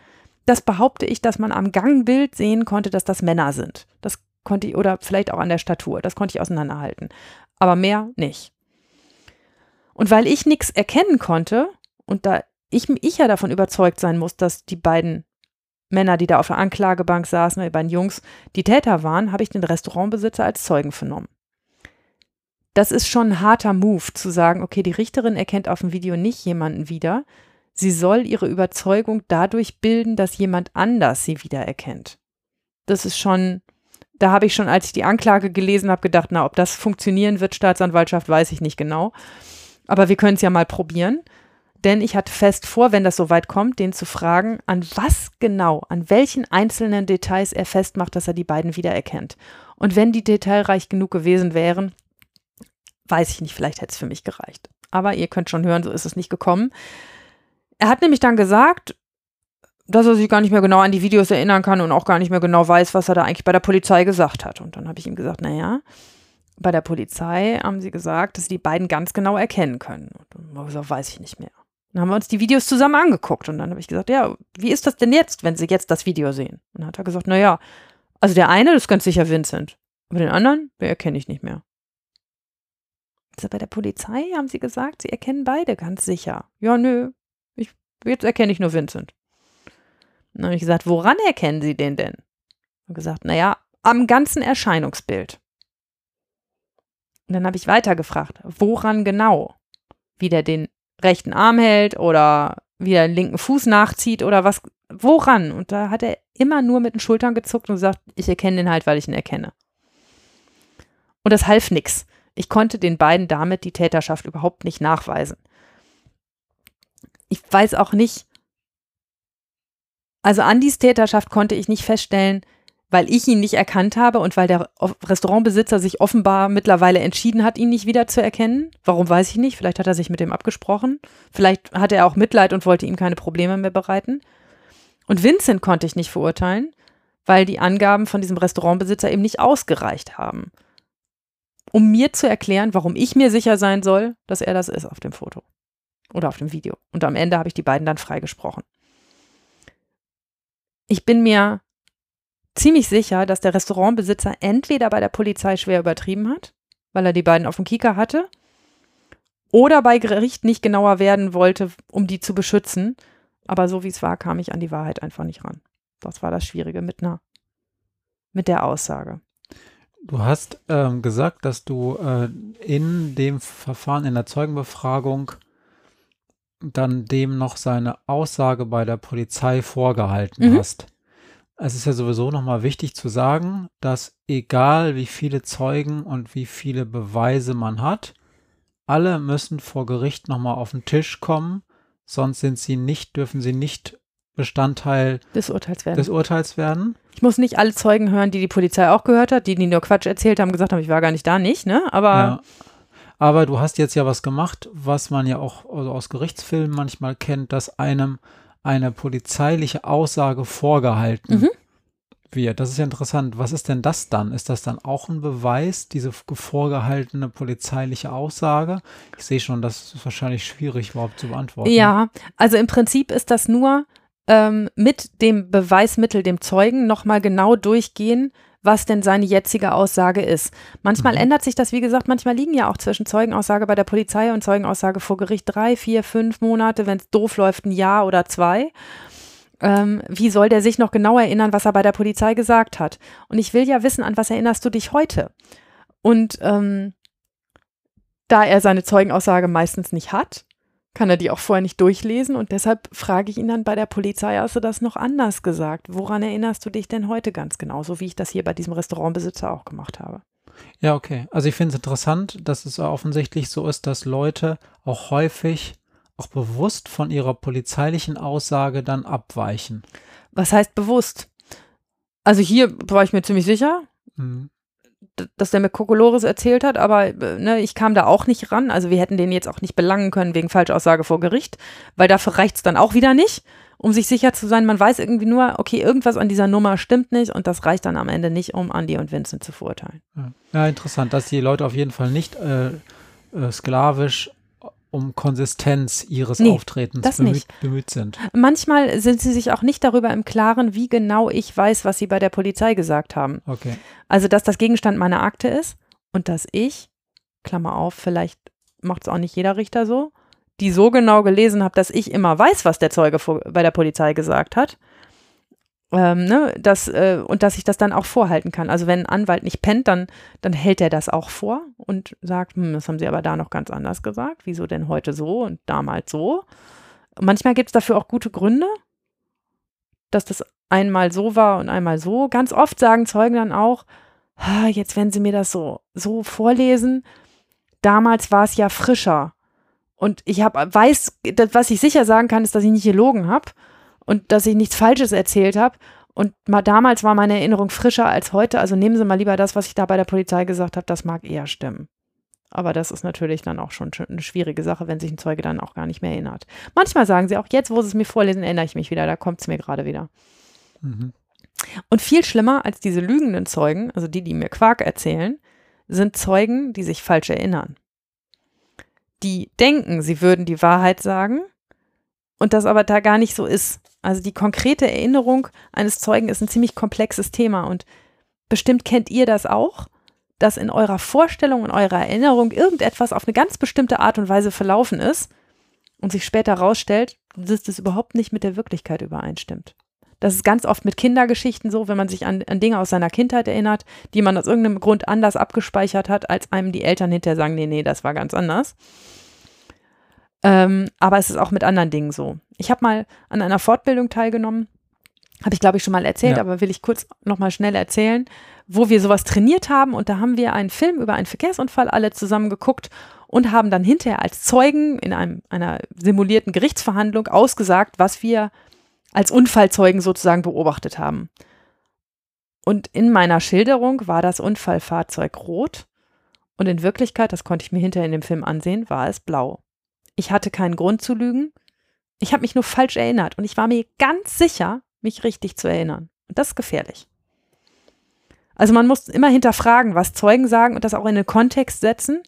das behaupte ich, dass man am Gangbild sehen konnte, dass das Männer sind. Das konnte ich, oder vielleicht auch an der Statur, das konnte ich auseinanderhalten. Aber mehr nicht. Und weil ich nichts erkennen konnte und da ich, ich ja davon überzeugt sein muss, dass die beiden Männer, die da auf der Anklagebank saßen, die beiden Jungs, die Täter waren, habe ich den Restaurantbesitzer als Zeugen vernommen. Das ist schon ein harter Move zu sagen, okay, die Richterin erkennt auf dem Video nicht jemanden wieder. Sie soll ihre Überzeugung dadurch bilden, dass jemand anders sie wiedererkennt. Das ist schon da habe ich schon, als ich die Anklage gelesen habe, gedacht, na, ob das funktionieren wird, Staatsanwaltschaft, weiß ich nicht genau. Aber wir können es ja mal probieren. Denn ich hatte fest vor, wenn das so weit kommt, den zu fragen, an was genau, an welchen einzelnen Details er festmacht, dass er die beiden wiedererkennt. Und wenn die detailreich genug gewesen wären, weiß ich nicht, vielleicht hätte es für mich gereicht. Aber ihr könnt schon hören, so ist es nicht gekommen. Er hat nämlich dann gesagt, dass er sich gar nicht mehr genau an die Videos erinnern kann und auch gar nicht mehr genau weiß, was er da eigentlich bei der Polizei gesagt hat. Und dann habe ich ihm gesagt, naja, bei der Polizei haben sie gesagt, dass sie die beiden ganz genau erkennen können. Und dann habe ich gesagt, weiß ich nicht mehr. Dann haben wir uns die Videos zusammen angeguckt und dann habe ich gesagt, ja, wie ist das denn jetzt, wenn sie jetzt das Video sehen? Und dann hat er gesagt, naja, also der eine, das ist ganz sicher Vincent. Aber den anderen, den erkenne ich nicht mehr. Also bei der Polizei haben sie gesagt, sie erkennen beide ganz sicher. Ja, nö, ich, jetzt erkenne ich nur Vincent. Dann habe ich gesagt, woran erkennen Sie den denn? Und gesagt, naja, am ganzen Erscheinungsbild. Und dann habe ich weiter gefragt, woran genau? Wie der den rechten Arm hält oder wie er den linken Fuß nachzieht oder was, woran? Und da hat er immer nur mit den Schultern gezuckt und gesagt, ich erkenne den halt, weil ich ihn erkenne. Und das half nichts. Ich konnte den beiden damit die Täterschaft überhaupt nicht nachweisen. Ich weiß auch nicht, also Andys Täterschaft konnte ich nicht feststellen, weil ich ihn nicht erkannt habe und weil der Restaurantbesitzer sich offenbar mittlerweile entschieden hat, ihn nicht wieder zu erkennen. Warum weiß ich nicht. Vielleicht hat er sich mit dem abgesprochen. Vielleicht hatte er auch Mitleid und wollte ihm keine Probleme mehr bereiten. Und Vincent konnte ich nicht verurteilen, weil die Angaben von diesem Restaurantbesitzer eben nicht ausgereicht haben, um mir zu erklären, warum ich mir sicher sein soll, dass er das ist auf dem Foto oder auf dem Video. Und am Ende habe ich die beiden dann freigesprochen ich bin mir ziemlich sicher, dass der Restaurantbesitzer entweder bei der Polizei schwer übertrieben hat, weil er die beiden auf dem Kieker hatte, oder bei Gericht nicht genauer werden wollte, um die zu beschützen. Aber so wie es war, kam ich an die Wahrheit einfach nicht ran. Das war das Schwierige mit einer, mit der Aussage. Du hast ähm, gesagt, dass du äh, in dem Verfahren in der Zeugenbefragung dann dem noch seine Aussage bei der Polizei vorgehalten mhm. hast. Es ist ja sowieso nochmal wichtig zu sagen, dass egal wie viele Zeugen und wie viele Beweise man hat, alle müssen vor Gericht nochmal auf den Tisch kommen, sonst sind sie nicht, dürfen sie nicht Bestandteil des Urteils werden. Des Urteils werden. Ich muss nicht alle Zeugen hören, die die Polizei auch gehört hat, die, die nur Quatsch erzählt haben, gesagt haben, ich war gar nicht da, nicht, ne? Aber. Ja. Aber du hast jetzt ja was gemacht, was man ja auch also aus Gerichtsfilmen manchmal kennt, dass einem eine polizeiliche Aussage vorgehalten mhm. wird. Das ist ja interessant. Was ist denn das dann? Ist das dann auch ein Beweis, diese vorgehaltene polizeiliche Aussage? Ich sehe schon, das ist wahrscheinlich schwierig überhaupt zu beantworten. Ja, also im Prinzip ist das nur ähm, mit dem Beweismittel, dem Zeugen, nochmal genau durchgehen, was denn seine jetzige Aussage ist. Manchmal mhm. ändert sich das, wie gesagt, manchmal liegen ja auch zwischen Zeugenaussage bei der Polizei und Zeugenaussage vor Gericht drei, vier, fünf Monate, wenn es doof läuft, ein Jahr oder zwei. Ähm, wie soll der sich noch genau erinnern, was er bei der Polizei gesagt hat? Und ich will ja wissen, an was erinnerst du dich heute? Und ähm, da er seine Zeugenaussage meistens nicht hat, kann er die auch vorher nicht durchlesen und deshalb frage ich ihn dann bei der Polizei, hast du das noch anders gesagt? Woran erinnerst du dich denn heute ganz genau, so wie ich das hier bei diesem Restaurantbesitzer auch gemacht habe? Ja, okay. Also ich finde es interessant, dass es offensichtlich so ist, dass Leute auch häufig auch bewusst von ihrer polizeilichen Aussage dann abweichen. Was heißt bewusst? Also hier war ich mir ziemlich sicher. Mhm dass der mir Kokolores erzählt hat, aber äh, ne, ich kam da auch nicht ran. Also wir hätten den jetzt auch nicht belangen können wegen Falschaussage vor Gericht, weil dafür reicht es dann auch wieder nicht, um sich sicher zu sein. Man weiß irgendwie nur, okay, irgendwas an dieser Nummer stimmt nicht und das reicht dann am Ende nicht, um Andy und Vincent zu verurteilen. Ja, interessant, dass die Leute auf jeden Fall nicht äh, äh, sklavisch um Konsistenz ihres nee, Auftretens bemüht, bemüht, sind. Manchmal sind sie sich auch nicht darüber im Klaren, wie genau ich weiß, was sie bei der Polizei gesagt haben. Okay. Also, dass das Gegenstand meiner Akte ist und dass ich, Klammer auf, vielleicht macht es auch nicht jeder Richter so, die so genau gelesen habe, dass ich immer weiß, was der Zeuge bei der Polizei gesagt hat ähm, ne, das, äh, und dass ich das dann auch vorhalten kann. Also wenn ein Anwalt nicht pennt, dann, dann hält er das auch vor und sagt, hm, das haben sie aber da noch ganz anders gesagt. Wieso denn heute so und damals so? Und manchmal gibt es dafür auch gute Gründe, dass das einmal so war und einmal so. Ganz oft sagen Zeugen dann auch, jetzt wenn sie mir das so, so vorlesen, damals war es ja frischer. Und ich hab, weiß, was ich sicher sagen kann, ist, dass ich nicht gelogen habe und dass ich nichts Falsches erzählt habe. Und mal damals war meine Erinnerung frischer als heute. Also nehmen Sie mal lieber das, was ich da bei der Polizei gesagt habe. Das mag eher stimmen. Aber das ist natürlich dann auch schon eine schwierige Sache, wenn sich ein Zeuge dann auch gar nicht mehr erinnert. Manchmal sagen sie auch, jetzt, wo sie es mir vorlesen, erinnere ich mich wieder. Da kommt es mir gerade wieder. Mhm. Und viel schlimmer als diese lügenden Zeugen, also die, die mir Quark erzählen, sind Zeugen, die sich falsch erinnern. Die denken, sie würden die Wahrheit sagen und das aber da gar nicht so ist. Also die konkrete Erinnerung eines Zeugen ist ein ziemlich komplexes Thema und bestimmt kennt ihr das auch, dass in eurer Vorstellung, in eurer Erinnerung irgendetwas auf eine ganz bestimmte Art und Weise verlaufen ist und sich später herausstellt, dass es überhaupt nicht mit der Wirklichkeit übereinstimmt. Das ist ganz oft mit Kindergeschichten so, wenn man sich an, an, Dinge aus seiner Kindheit erinnert, die man aus irgendeinem Grund anders abgespeichert hat, als einem die Eltern hinterher sagen, nee, nee, das war ganz anders. Ähm, aber es ist auch mit anderen Dingen so. Ich habe mal an einer Fortbildung teilgenommen, habe ich glaube ich schon mal erzählt, ja. aber will ich kurz nochmal schnell erzählen, wo wir sowas trainiert haben und da haben wir einen Film über einen Verkehrsunfall alle zusammen geguckt und haben dann hinterher als Zeugen in einem, einer simulierten Gerichtsverhandlung ausgesagt, was wir als Unfallzeugen sozusagen beobachtet haben. Und in meiner Schilderung war das Unfallfahrzeug rot und in Wirklichkeit, das konnte ich mir hinterher in dem Film ansehen, war es blau. Ich hatte keinen Grund zu lügen. Ich habe mich nur falsch erinnert und ich war mir ganz sicher, mich richtig zu erinnern. Und das ist gefährlich. Also man muss immer hinterfragen, was Zeugen sagen und das auch in den Kontext setzen.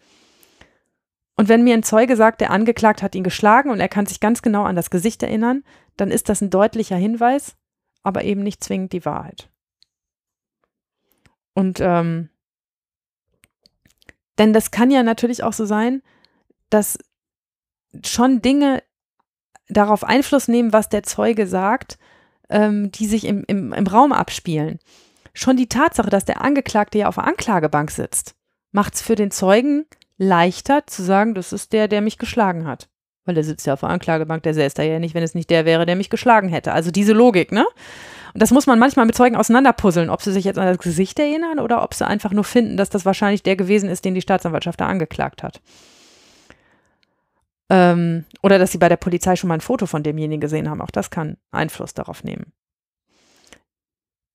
Und wenn mir ein Zeuge sagt, der Angeklagte hat ihn geschlagen und er kann sich ganz genau an das Gesicht erinnern, dann ist das ein deutlicher Hinweis, aber eben nicht zwingend die Wahrheit. Und ähm, denn das kann ja natürlich auch so sein, dass schon Dinge darauf Einfluss nehmen, was der Zeuge sagt, ähm, die sich im, im, im Raum abspielen. Schon die Tatsache, dass der Angeklagte ja auf der Anklagebank sitzt, macht es für den Zeugen leichter zu sagen, das ist der, der mich geschlagen hat. Weil der sitzt ja auf der Anklagebank, der säß da ja nicht, wenn es nicht der wäre, der mich geschlagen hätte. Also diese Logik, ne? Und das muss man manchmal mit Zeugen auseinanderpuzzeln, ob sie sich jetzt an das Gesicht erinnern oder ob sie einfach nur finden, dass das wahrscheinlich der gewesen ist, den die Staatsanwaltschaft da angeklagt hat. Ähm, oder dass sie bei der Polizei schon mal ein Foto von demjenigen gesehen haben. Auch das kann Einfluss darauf nehmen.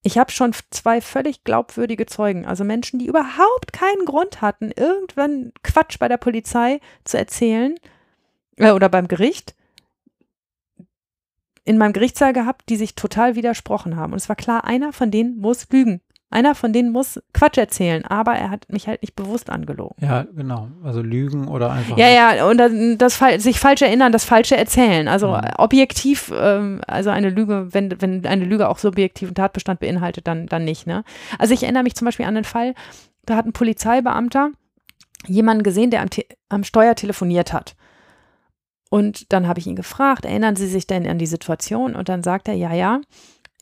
Ich habe schon zwei völlig glaubwürdige Zeugen, also Menschen, die überhaupt keinen Grund hatten, irgendwann Quatsch bei der Polizei zu erzählen äh, oder beim Gericht, in meinem Gerichtssaal gehabt, die sich total widersprochen haben. Und es war klar, einer von denen muss lügen. Einer von denen muss Quatsch erzählen, aber er hat mich halt nicht bewusst angelogen. Ja, genau. Also lügen oder einfach. Ja, ja, und das, das sich falsch erinnern, das Falsche erzählen. Also mhm. objektiv, ähm, also eine Lüge, wenn, wenn eine Lüge auch subjektiven Tatbestand beinhaltet, dann, dann nicht. Ne? Also ich erinnere mich zum Beispiel an den Fall, da hat ein Polizeibeamter jemanden gesehen, der am, am Steuer telefoniert hat. Und dann habe ich ihn gefragt, erinnern Sie sich denn an die Situation? Und dann sagt er, ja, ja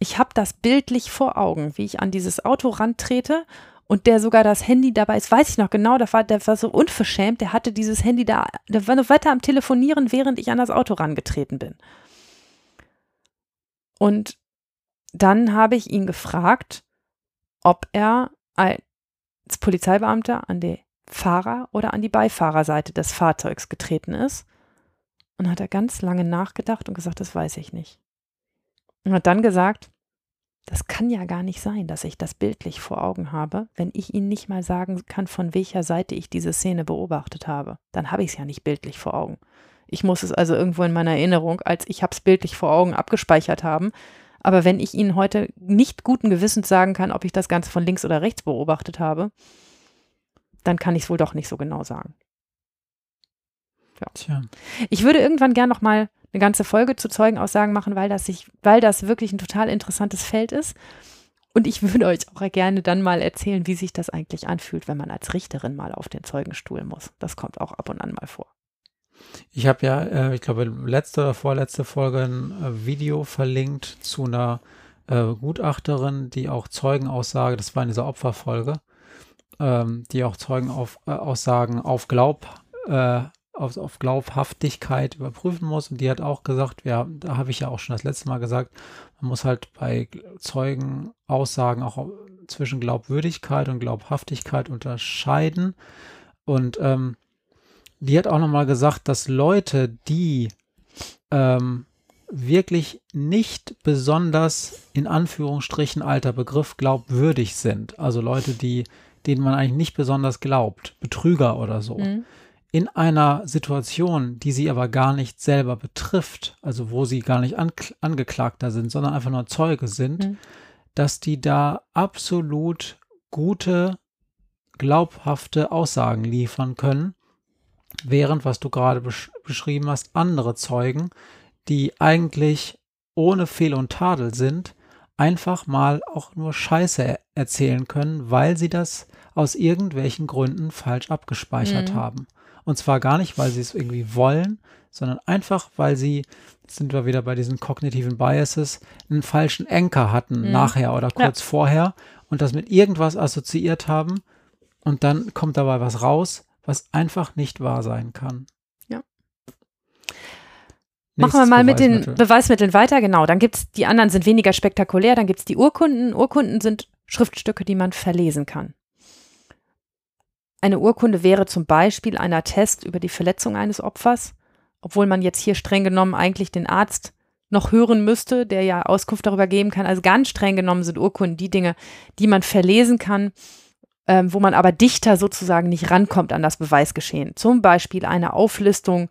ich habe das bildlich vor Augen, wie ich an dieses Auto rantrete und der sogar das Handy dabei ist, weiß ich noch genau, der war, der war so unverschämt, der hatte dieses Handy da, der war noch weiter am Telefonieren, während ich an das Auto rangetreten bin. Und dann habe ich ihn gefragt, ob er als Polizeibeamter an die Fahrer- oder an die Beifahrerseite des Fahrzeugs getreten ist. Und hat er ganz lange nachgedacht und gesagt, das weiß ich nicht. Und hat dann gesagt, das kann ja gar nicht sein, dass ich das bildlich vor Augen habe, wenn ich Ihnen nicht mal sagen kann, von welcher Seite ich diese Szene beobachtet habe. Dann habe ich es ja nicht bildlich vor Augen. Ich muss es also irgendwo in meiner Erinnerung, als ich habe es bildlich vor Augen abgespeichert haben. Aber wenn ich Ihnen heute nicht guten Gewissens sagen kann, ob ich das Ganze von links oder rechts beobachtet habe, dann kann ich es wohl doch nicht so genau sagen. Ja. Tja. Ich würde irgendwann gern noch mal eine ganze Folge zu Zeugenaussagen machen, weil das, sich, weil das wirklich ein total interessantes Feld ist. Und ich würde euch auch gerne dann mal erzählen, wie sich das eigentlich anfühlt, wenn man als Richterin mal auf den Zeugenstuhl muss. Das kommt auch ab und an mal vor. Ich habe ja, äh, ich glaube, letzte oder vorletzte Folge ein äh, Video verlinkt zu einer äh, Gutachterin, die auch Zeugenaussage, das war in dieser Opferfolge, ähm, die auch Zeugenaussagen auf Glaub, äh, auf, auf Glaubhaftigkeit überprüfen muss. Und die hat auch gesagt, ja, da habe ich ja auch schon das letzte Mal gesagt, man muss halt bei Zeugenaussagen auch zwischen Glaubwürdigkeit und Glaubhaftigkeit unterscheiden. Und ähm, die hat auch nochmal gesagt, dass Leute, die ähm, wirklich nicht besonders in Anführungsstrichen alter Begriff glaubwürdig sind, also Leute, die, denen man eigentlich nicht besonders glaubt, Betrüger oder so, mhm in einer Situation, die sie aber gar nicht selber betrifft, also wo sie gar nicht Angeklagter sind, sondern einfach nur Zeuge sind, mhm. dass die da absolut gute, glaubhafte Aussagen liefern können, während, was du gerade besch beschrieben hast, andere Zeugen, die eigentlich ohne Fehl und Tadel sind, einfach mal auch nur Scheiße erzählen können, weil sie das aus irgendwelchen Gründen falsch abgespeichert mhm. haben. Und zwar gar nicht, weil sie es irgendwie wollen, sondern einfach, weil sie, jetzt sind wir wieder bei diesen kognitiven Biases, einen falschen Anker hatten, mhm. nachher oder kurz ja. vorher und das mit irgendwas assoziiert haben. Und dann kommt dabei was raus, was einfach nicht wahr sein kann. Ja. Machen wir mal mit den Beweismitteln weiter, genau. Dann gibt es, die anderen sind weniger spektakulär, dann gibt es die Urkunden. Urkunden sind Schriftstücke, die man verlesen kann. Eine Urkunde wäre zum Beispiel ein Attest über die Verletzung eines Opfers, obwohl man jetzt hier streng genommen eigentlich den Arzt noch hören müsste, der ja Auskunft darüber geben kann. Also ganz streng genommen sind Urkunden die Dinge, die man verlesen kann, ähm, wo man aber dichter sozusagen nicht rankommt an das Beweisgeschehen. Zum Beispiel eine Auflistung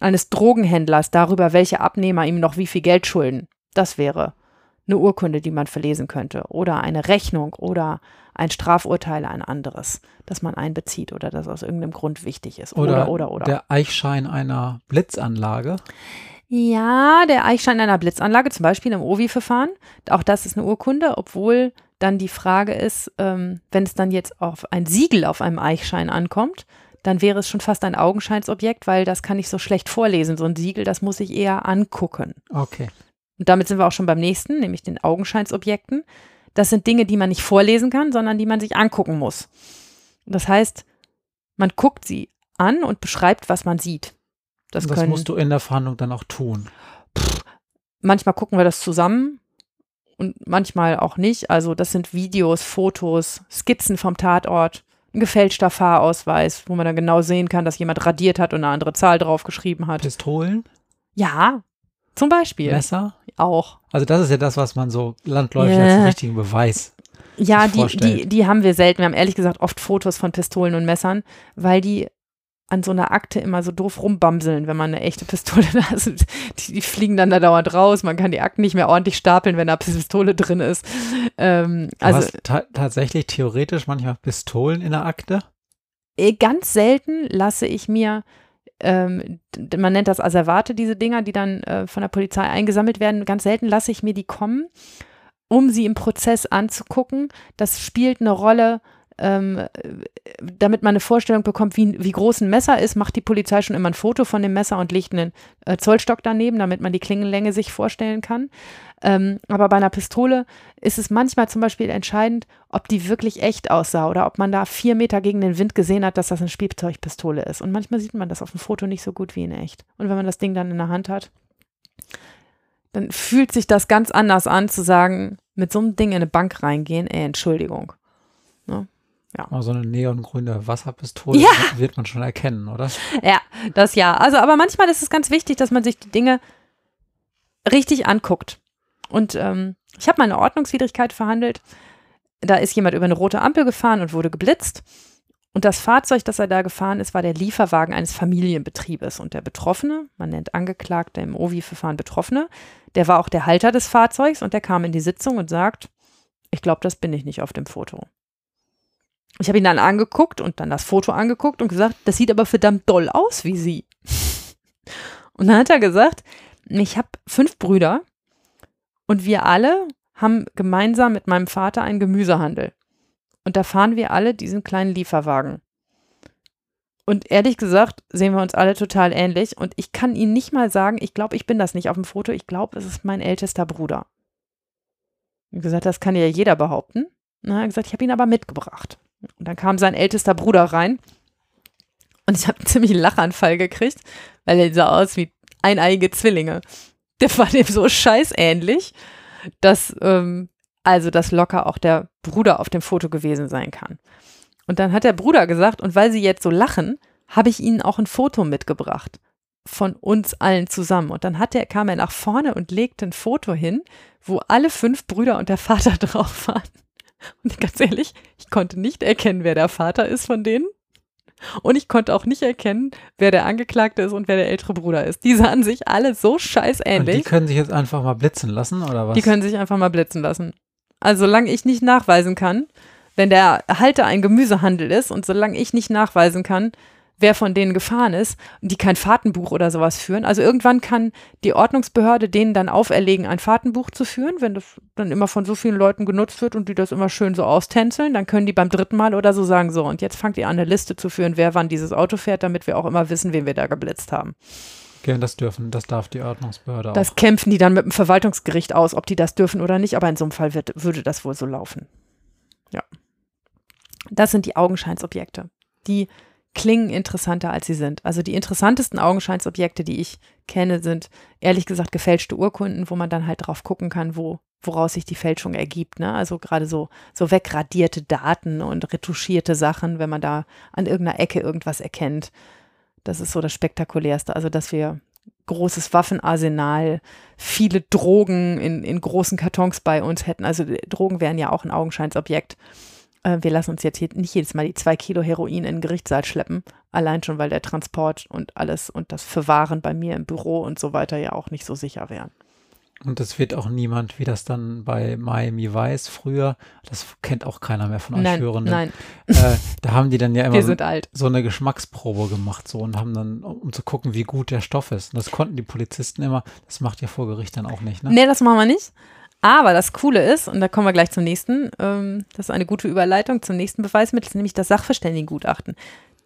eines Drogenhändlers darüber, welche Abnehmer ihm noch wie viel Geld schulden. Das wäre eine Urkunde, die man verlesen könnte. Oder eine Rechnung oder ein Strafurteil ein anderes, das man einbezieht oder das aus irgendeinem Grund wichtig ist. Oder, oder, oder. oder. Der Eichschein einer Blitzanlage. Ja, der Eichschein einer Blitzanlage, zum Beispiel im OVI-Verfahren. Auch das ist eine Urkunde, obwohl dann die Frage ist, ähm, wenn es dann jetzt auf ein Siegel auf einem Eichschein ankommt, dann wäre es schon fast ein Augenscheinsobjekt, weil das kann ich so schlecht vorlesen. So ein Siegel, das muss ich eher angucken. Okay. Und damit sind wir auch schon beim nächsten, nämlich den Augenscheinsobjekten. Das sind Dinge, die man nicht vorlesen kann, sondern die man sich angucken muss. Das heißt, man guckt sie an und beschreibt, was man sieht. Das, das können, musst du in der Verhandlung dann auch tun. Pff, manchmal gucken wir das zusammen und manchmal auch nicht. Also das sind Videos, Fotos, Skizzen vom Tatort, ein gefälschter Fahrausweis, wo man dann genau sehen kann, dass jemand radiert hat und eine andere Zahl draufgeschrieben hat. Pistolen, Ja, zum Beispiel. Messer. Auch. Also das ist ja das, was man so landläufig Ja. als einen richtigen Beweis. Ja, die, vorstellt. die, die haben wir selten. Wir haben ehrlich gesagt oft Fotos von Pistolen und Messern, weil die an so einer Akte immer so doof rumbamseln, wenn man eine echte Pistole da ist. Die, die fliegen dann da dauernd raus. Man kann die Akten nicht mehr ordentlich stapeln, wenn da Pistole drin ist. Ähm, Du also hast ta tatsächlich theoretisch manchmal Pistolen in der Akte. eh, ganz selten lasse ich mir, ähm, man nennt das Asservate, diese Dinger, die dann äh, von der Polizei eingesammelt werden. Ganz selten lasse ich mir die kommen, um sie im Prozess anzugucken. Das spielt eine Rolle. Ähm, äh, damit man eine Vorstellung bekommt, wie, wie groß ein Messer ist, macht die Polizei schon immer ein Foto von dem Messer und legt einen äh, Zollstock daneben, damit man die Klingenlänge sich vorstellen kann. Ähm, aber bei einer Pistole ist es manchmal zum Beispiel entscheidend, ob die wirklich echt aussah oder ob man da vier Meter gegen den Wind gesehen hat, dass das eine Spielzeugpistole ist. Und manchmal sieht man das auf dem Foto nicht so gut wie in echt. Und wenn man das Ding dann in der Hand hat, dann fühlt sich das ganz anders an, zu sagen, mit so einem Ding in eine Bank reingehen, ey, Entschuldigung. Aber so eine neongrüne Wasserpistole Ja. wird man schon erkennen, oder? Ja, das ja. Also, aber manchmal ist es ganz wichtig, dass man sich die Dinge richtig anguckt. Und ähm, ich habe mal eine Ordnungswidrigkeit verhandelt. Da ist jemand über eine rote Ampel gefahren und wurde geblitzt. Und das Fahrzeug, das er da gefahren ist, war der Lieferwagen eines Familienbetriebes. Und der Betroffene, man nennt Angeklagte im OVI-Verfahren Betroffene, der war auch der Halter des Fahrzeugs und der kam in die Sitzung und sagt, ich glaube, das bin ich nicht auf dem Foto. Ich habe ihn dann angeguckt und dann das Foto angeguckt und gesagt, das sieht aber verdammt doll aus wie sie. Und dann hat er gesagt, ich habe fünf Brüder und wir alle haben gemeinsam mit meinem Vater einen Gemüsehandel. Und da fahren wir alle diesen kleinen Lieferwagen. Und ehrlich gesagt sehen wir uns alle total ähnlich. Und ich kann Ihnen nicht mal sagen, ich glaube, ich bin das nicht auf dem Foto. Ich glaube, es ist mein ältester Bruder. Habe gesagt, das kann ja jeder behaupten. Und er gesagt, ich habe ihn aber mitgebracht. Und dann kam sein ältester Bruder rein. Und ich habe einen ziemlichen Lachanfall gekriegt, weil er sah aus wie eineiige Zwillinge. Der war dem so scheißähnlich, dass ähm, also das locker auch der Bruder auf dem Foto gewesen sein kann. Und dann hat der Bruder gesagt, und weil sie jetzt so lachen, habe ich ihnen auch ein Foto mitgebracht von uns allen zusammen. Und dann hat er, kam er nach vorne und legte ein Foto hin, wo alle fünf Brüder und der Vater drauf waren. Und ganz ehrlich, ich konnte nicht erkennen, wer der Vater ist von denen. Und ich konnte auch nicht erkennen, wer der Angeklagte ist und wer der ältere Bruder ist. Die sahen sich alle so Und die scheißähnlich. können sich jetzt einfach mal blitzen lassen, oder was? Die können sich einfach mal blitzen lassen. Also solange ich nicht nachweisen kann, wenn der Halter ein Gemüsehandel ist und solange ich nicht nachweisen kann, wer von denen gefahren ist und die kein Fahrtenbuch oder sowas führen. Also irgendwann kann die Ordnungsbehörde denen dann auferlegen, ein Fahrtenbuch zu führen, wenn das dann immer von so vielen Leuten genutzt wird und die das immer schön so austänzeln, dann können die beim dritten Mal oder so sagen, so und jetzt fangt ihr an, eine Liste zu führen, wer wann dieses Auto fährt, damit wir auch immer wissen, wen wir da geblitzt haben. Okay, das dürfen, das darf die Ordnungsbehörde Das auch. kämpfen die dann mit dem Verwaltungsgericht aus, ob die das dürfen oder nicht, aber in so einem Fall wird, würde das wohl so laufen. Ja. Das sind die Augenscheinsobjekte. Die klingen interessanter, als sie sind. Also die interessantesten Augenscheinsobjekte, die ich kenne, sind ehrlich gesagt gefälschte Urkunden, wo man dann halt drauf gucken kann, wo, woraus sich die Fälschung ergibt. Ne? Also gerade so, so wegradierte Daten und retuschierte Sachen, wenn man da an irgendeiner Ecke irgendwas erkennt. Das ist so das Spektakulärste. Also, dass wir großes Waffenarsenal, viele Drogen in, in großen Kartons bei uns hätten. Also Drogen wären ja auch ein Augenscheinsobjekt. Äh, wir lassen uns jetzt hier nicht jedes Mal die zwei Kilo Heroin in den Gerichtssaal schleppen. Allein schon, weil der Transport und alles und das Verwahren bei mir im Büro und so weiter ja auch nicht so sicher wären. Und das wird auch niemand, wie das dann bei Miami Vice früher, das kennt auch keiner mehr von euch Nein, Hörenden. nein, Äh, da haben die dann ja immer so, so eine Geschmacksprobe gemacht so und haben dann, um zu gucken, wie gut der Stoff ist. Und das konnten die Polizisten immer, das macht ihr vor Gericht dann auch nicht, ne? Nee, das machen wir nicht. Aber das Coole ist, und da kommen wir gleich zum nächsten, ähm, das ist eine gute Überleitung zum nächsten Beweismittel, nämlich das Sachverständigengutachten.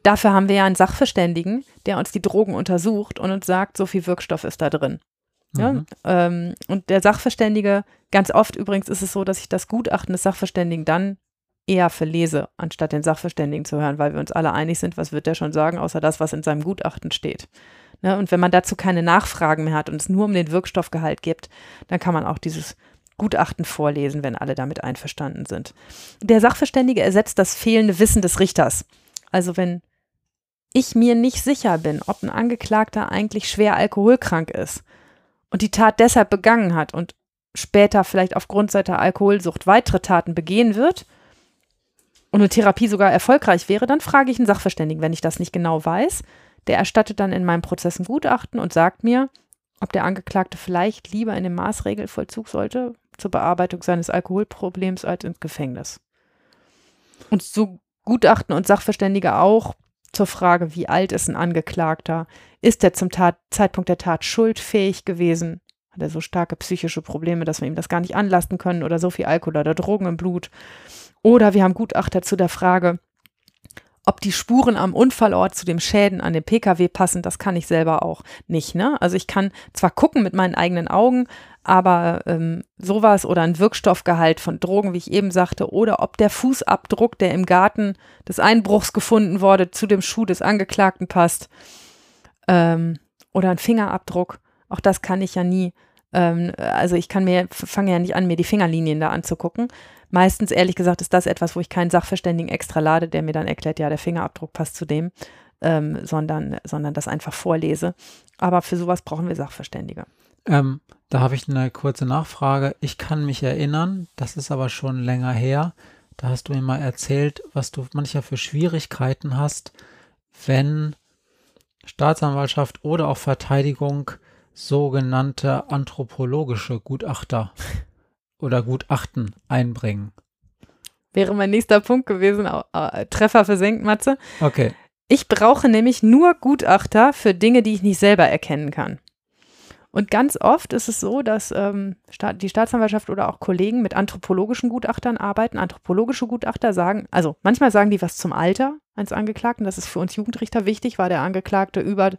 Dafür haben wir ja einen Sachverständigen, der uns die Drogen untersucht und uns sagt, so viel Wirkstoff ist da drin. Ja, Mhm. ähm, und der Sachverständige, ganz oft übrigens ist es so, dass ich das Gutachten des Sachverständigen dann eher verlese, anstatt den Sachverständigen zu hören, weil wir uns alle einig sind, was wird der schon sagen, außer das, was in seinem Gutachten steht. Ne, und wenn man dazu keine Nachfragen mehr hat und es nur um den Wirkstoffgehalt geht, dann kann man auch dieses Gutachten vorlesen, wenn alle damit einverstanden sind. Der Sachverständige ersetzt das fehlende Wissen des Richters. Also wenn ich mir nicht sicher bin, ob ein Angeklagter eigentlich schwer alkoholkrank ist und die Tat deshalb begangen hat und später vielleicht aufgrund seiner Alkoholsucht weitere Taten begehen wird und eine Therapie sogar erfolgreich wäre, dann frage ich einen Sachverständigen, wenn ich das nicht genau weiß. Der erstattet dann in meinem Prozess ein Gutachten und sagt mir, ob der Angeklagte vielleicht lieber in den Maßregelvollzug sollte zur Bearbeitung seines Alkoholproblems als ins Gefängnis. Und so Gutachten und Sachverständige auch zur Frage, wie alt ist ein Angeklagter? Ist er zum Tat Zeitpunkt der Tat schuldfähig gewesen? Hat er so starke psychische Probleme, dass wir ihm das gar nicht anlasten können oder so viel Alkohol oder Drogen im Blut? Oder wir haben Gutachter zu der Frage, ob die Spuren am Unfallort zu den Schäden an dem Pkw passen, das kann ich selber auch nicht. Ne? Also ich kann zwar gucken mit meinen eigenen Augen, aber ähm, sowas oder ein Wirkstoffgehalt von Drogen, wie ich eben sagte, oder ob der Fußabdruck, der im Garten des Einbruchs gefunden wurde, zu dem Schuh des Angeklagten passt, ähm, oder ein Fingerabdruck, auch das kann ich ja nie. Ähm, also ich kann mir, fange ja nicht an, mir die Fingerlinien da anzugucken. Meistens, ehrlich gesagt, ist das etwas, wo ich keinen Sachverständigen extra lade, der mir dann erklärt, ja, der Fingerabdruck passt zu dem, ähm, sondern, sondern das einfach vorlese. Aber für sowas brauchen wir Sachverständige. Ähm, da habe ich eine kurze Nachfrage. Ich kann mich erinnern, das ist aber schon länger her. Da hast du mir mal erzählt, was du manchmal für Schwierigkeiten hast, wenn Staatsanwaltschaft oder auch Verteidigung sogenannte anthropologische Gutachter oder Gutachten einbringen. Wäre mein nächster Punkt gewesen, äh, Treffer versenkt, Matze. Okay. Ich brauche nämlich nur Gutachter für Dinge, die ich nicht selber erkennen kann. Und ganz oft ist es so, dass ähm, die Staatsanwaltschaft oder auch Kollegen mit anthropologischen Gutachtern arbeiten. Anthropologische Gutachter sagen, also manchmal sagen die was zum Alter eines Angeklagten. Das ist für uns Jugendrichter wichtig. War der Angeklagte über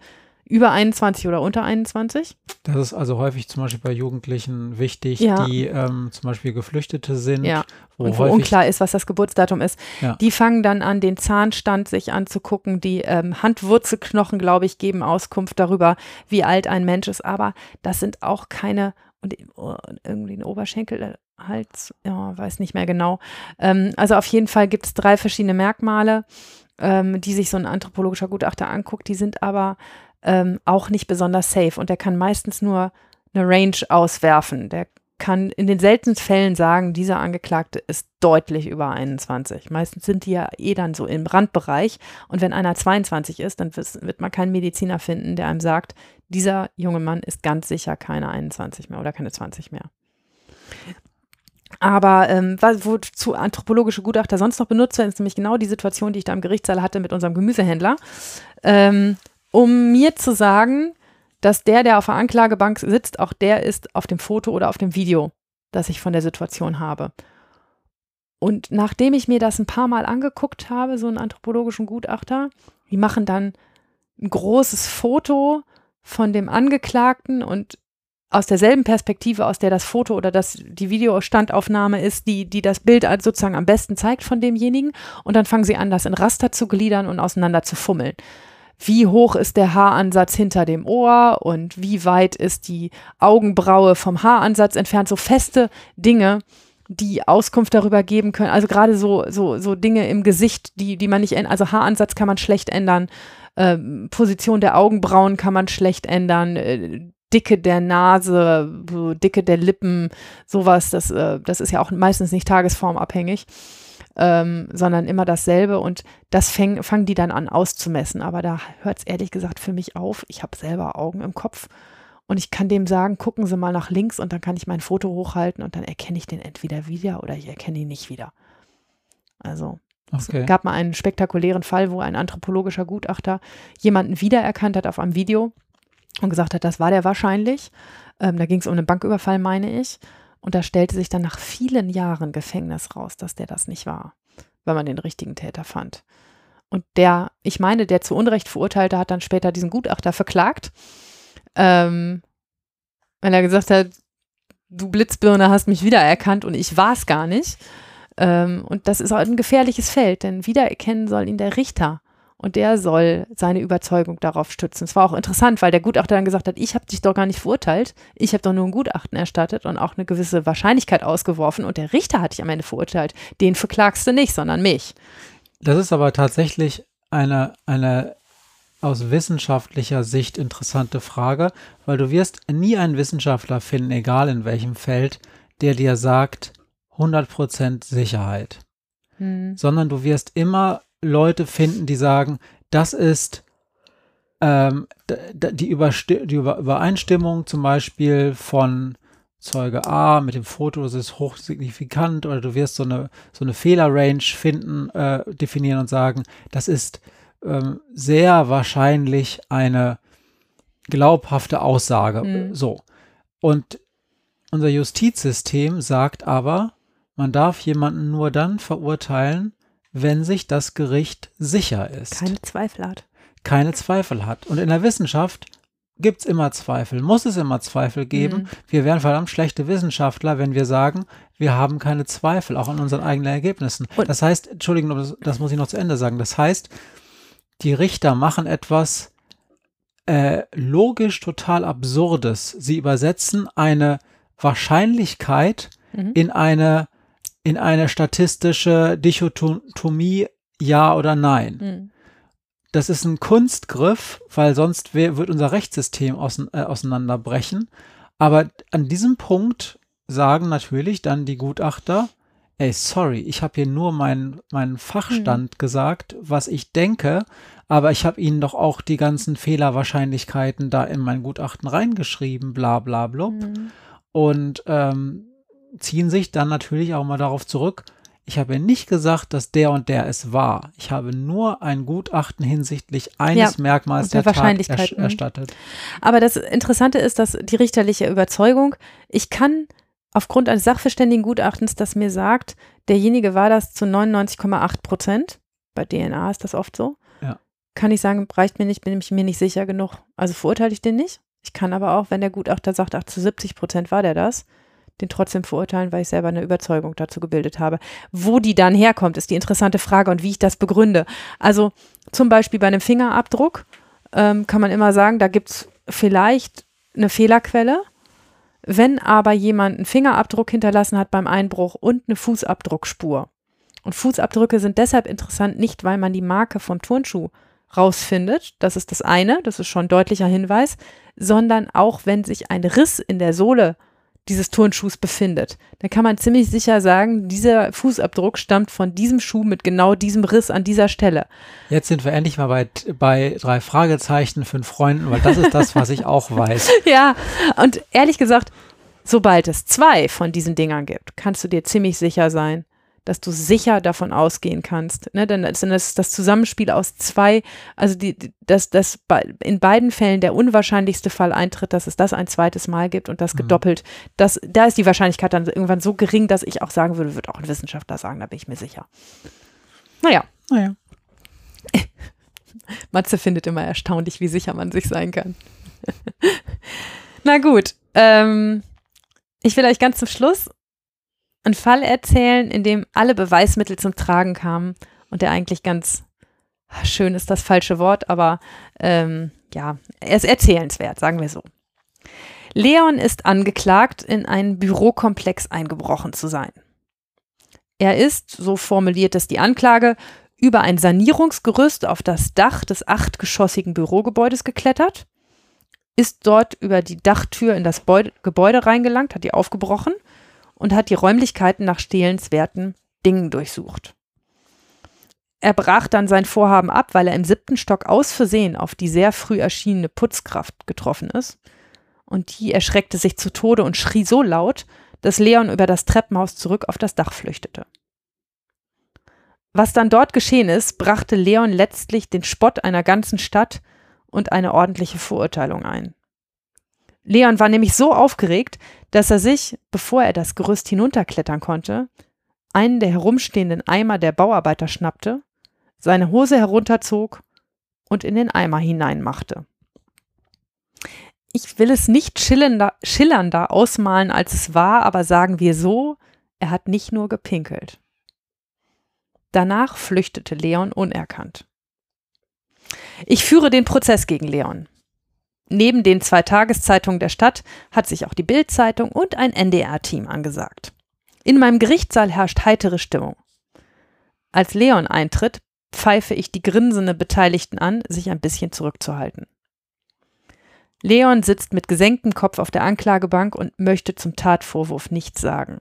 über 21 oder unter 21. Das ist also häufig zum Beispiel bei Jugendlichen wichtig, ja. die ähm, zum Beispiel Geflüchtete sind. Ja. Wo und wo unklar ist, was das Geburtsdatum ist. Ja. Die fangen dann an, den Zahnstand sich anzugucken. Die ähm, Handwurzelknochen, glaube ich, geben Auskunft darüber, wie alt ein Mensch ist. Aber das sind auch keine, und irgendwie ein Oberschenkel, äh, Hals, ja, weiß nicht mehr genau. Ähm, also auf jeden Fall gibt es drei verschiedene Merkmale, ähm, die sich so ein anthropologischer Gutachter anguckt. Die sind aber ähm, auch nicht besonders safe und der kann meistens nur eine Range auswerfen. Der kann in den seltensten Fällen sagen, dieser Angeklagte ist deutlich über 21. Meistens sind die ja eh dann so im Randbereich. Und wenn einer 22 ist, dann wird man keinen Mediziner finden, der einem sagt, dieser junge Mann ist ganz sicher keine 21 mehr oder keine 20 mehr. Aber ähm, wozu anthropologische Gutachter sonst noch benutzt werden, ist nämlich genau die Situation, die ich da im Gerichtssaal hatte mit unserem Gemüsehändler. Ähm, um mir zu sagen, dass der, der auf der Anklagebank sitzt, auch der ist auf dem Foto oder auf dem Video, das ich von der Situation habe. Und nachdem ich mir das ein paar Mal angeguckt habe, so einen anthropologischen Gutachter, die machen dann ein großes Foto von dem Angeklagten und aus derselben Perspektive, aus der das Foto oder das, die Videostandaufnahme ist, die, die das Bild sozusagen am besten zeigt von demjenigen. Und dann fangen sie an, das in Raster zu gliedern und auseinander zu fummeln wie hoch ist der Haaransatz hinter dem Ohr und wie weit ist die Augenbraue vom Haaransatz entfernt. So feste Dinge, die Auskunft darüber geben können. Also gerade so, so, so Dinge im Gesicht, die, die man nicht ändern, also Haaransatz kann man schlecht ändern, äh, Position der Augenbrauen kann man schlecht ändern, äh, Dicke der Nase, Dicke der Lippen, sowas, das, äh, das ist ja auch meistens nicht tagesformabhängig ähm, sondern immer dasselbe und das fäng, fangen die dann an auszumessen. Aber da hört es ehrlich gesagt für mich auf. Ich habe selber Augen im Kopf und ich kann dem sagen, gucken Sie mal nach links und dann kann ich mein Foto hochhalten und dann erkenne ich den entweder wieder oder ich erkenne ihn nicht wieder. Also okay. es gab mal einen spektakulären Fall, wo ein anthropologischer Gutachter jemanden wiedererkannt hat auf einem Video und gesagt hat, das war der wahrscheinlich. Ähm, da ging es um einen Banküberfall, meine ich. Und da stellte sich dann nach vielen Jahren Gefängnis raus, dass der das nicht war, weil man den richtigen Täter fand. Und der, ich meine, der zu Unrecht verurteilte, hat dann später diesen Gutachter verklagt, ähm, weil er gesagt hat, du Blitzbirne hast mich wiedererkannt und ich war es gar nicht. Ähm, und das ist auch ein gefährliches Feld, denn wiedererkennen soll ihn der Richter und der soll seine Überzeugung darauf stützen. Es war auch interessant, weil der Gutachter dann gesagt hat, ich habe dich doch gar nicht verurteilt, ich habe doch nur ein Gutachten erstattet und auch eine gewisse Wahrscheinlichkeit ausgeworfen und der Richter hat dich am Ende verurteilt. Den verklagst du nicht, sondern mich. Das ist aber tatsächlich eine, eine aus wissenschaftlicher Sicht interessante Frage, weil du wirst nie einen Wissenschaftler finden, egal in welchem Feld, der dir sagt 100% Sicherheit. Hm. Sondern du wirst immer Leute finden, die sagen, das ist ähm, die, Übersti die Übereinstimmung zum Beispiel von Zeuge A mit dem Foto, das ist hochsignifikant oder du wirst so eine, so eine Fehlerrange finden, äh, definieren und sagen, das ist ähm, sehr wahrscheinlich eine glaubhafte Aussage. Mhm. So. Und unser Justizsystem sagt aber, man darf jemanden nur dann verurteilen, wenn sich das Gericht sicher ist. Keine Zweifel hat. Keine Zweifel hat. Und in der Wissenschaft gibt es immer Zweifel, muss es immer Zweifel geben. Mhm. Wir wären verdammt schlechte Wissenschaftler, wenn wir sagen, wir haben keine Zweifel, auch an unseren eigenen Ergebnissen. Und das heißt, Entschuldigung, das, das, muss ich noch zu Ende sagen. Das heißt, die Richter machen etwas äh, logisch total Absurdes. Sie übersetzen eine Wahrscheinlichkeit mhm. in eine in eine statistische Dichotomie Ja oder Nein. Mhm. Das ist ein Kunstgriff, weil sonst wird unser Rechtssystem äh, auseinanderbrechen. Aber an diesem Punkt sagen natürlich dann die Gutachter, ey, sorry, ich habe hier nur meinen mein Fachstand mhm. gesagt, was ich denke, aber ich habe Ihnen doch auch die ganzen Fehlerwahrscheinlichkeiten da in mein Gutachten reingeschrieben, bla bla blub. Mhm. Und ähm, ziehen sich dann natürlich auch mal darauf zurück, ich habe nicht gesagt, dass der und der es war. Ich habe nur ein Gutachten hinsichtlich eines ja, Merkmals der, der Wahrscheinlichkeit Tat er, erstattet. Aber das Interessante ist, dass die richterliche Überzeugung, ich kann aufgrund eines Sachverständigengutachtens, das mir sagt, derjenige war das zu 99,8 Prozent, bei DNA ist das oft so, ja. kann ich sagen, reicht mir nicht, bin ich mir nicht sicher genug. Also verurteile ich den nicht. Ich kann aber auch, wenn der Gutachter sagt, ach, zu 70 Prozent war der das, den trotzdem verurteilen, weil ich selber eine Überzeugung dazu gebildet habe. Wo die dann herkommt, ist die interessante Frage und wie ich das begründe. Also zum Beispiel bei einem Fingerabdruck ähm, kann man immer sagen, da gibt es vielleicht eine Fehlerquelle. Wenn aber jemand einen Fingerabdruck hinterlassen hat beim Einbruch und eine Fußabdruckspur. Und Fußabdrücke sind deshalb interessant, nicht weil man die Marke vom Turnschuh rausfindet, das ist das eine, das ist schon ein deutlicher Hinweis, sondern auch wenn sich ein Riss in der Sohle dieses Turnschuhs befindet, dann kann man ziemlich sicher sagen, dieser Fußabdruck stammt von diesem Schuh mit genau diesem Riss an dieser Stelle. Jetzt sind wir endlich mal bei, bei drei Fragezeichen, fünf Freunden, weil das ist das, was ich auch weiß. ja, und ehrlich gesagt, sobald es zwei von diesen Dingern gibt, kannst du dir ziemlich sicher sein, dass du sicher davon ausgehen kannst. Ne? Denn das ist das Zusammenspiel aus zwei, also die, dass das in beiden Fällen der unwahrscheinlichste Fall eintritt, dass es das ein zweites Mal gibt und das mhm. gedoppelt. Mhm. Das, da ist die Wahrscheinlichkeit dann irgendwann so gering, dass ich auch sagen würde, wird auch ein Wissenschaftler sagen, da bin ich mir sicher. Naja. Naja. Matze findet immer erstaunlich, wie sicher man sich sein kann. Na gut. Ähm, ich will euch ganz zum Schluss einen Fall erzählen, in dem alle Beweismittel zum Tragen kamen und der eigentlich ganz schön ist das falsche Wort, aber ähm, ja, er ist erzählenswert, sagen wir so. Leon ist angeklagt, in einen Bürokomplex eingebrochen zu sein. Er ist, so formuliert es die Anklage, über ein Sanierungsgerüst auf das Dach des achtgeschossigen Bürogebäudes geklettert, ist dort über die Dachtür in das Gebäude reingelangt, hat die aufgebrochen und hat die Räumlichkeiten nach stehlenswerten Dingen durchsucht. Er brach dann sein Vorhaben ab, weil er im siebten Stock aus Versehen auf die sehr früh erschienene Putzkraft getroffen ist. Und die erschreckte sich zu Tode und schrie so laut, dass Leon über das Treppenhaus zurück auf das Dach flüchtete. Was dann dort geschehen ist, brachte Leon letztlich den Spott einer ganzen Stadt und eine ordentliche Verurteilung ein. Leon war nämlich so aufgeregt, dass er sich, bevor er das Gerüst hinunterklettern konnte, einen der herumstehenden Eimer der Bauarbeiter schnappte, seine Hose herunterzog und in den Eimer hineinmachte. Ich will es nicht schillernder, schillernder ausmalen, als es war, aber sagen wir so, er hat nicht nur gepinkelt. Danach flüchtete Leon unerkannt. Ich führe den Prozess gegen Leon. Neben den zwei Tageszeitungen der Stadt hat sich auch die Bild-Zeitung und ein NDR-Team angesagt. In meinem Gerichtssaal herrscht heitere Stimmung. Als Leon eintritt, pfeife ich die grinsende Beteiligten an, sich ein bisschen zurückzuhalten. Leon sitzt mit gesenktem Kopf auf der Anklagebank und möchte zum Tatvorwurf nichts sagen.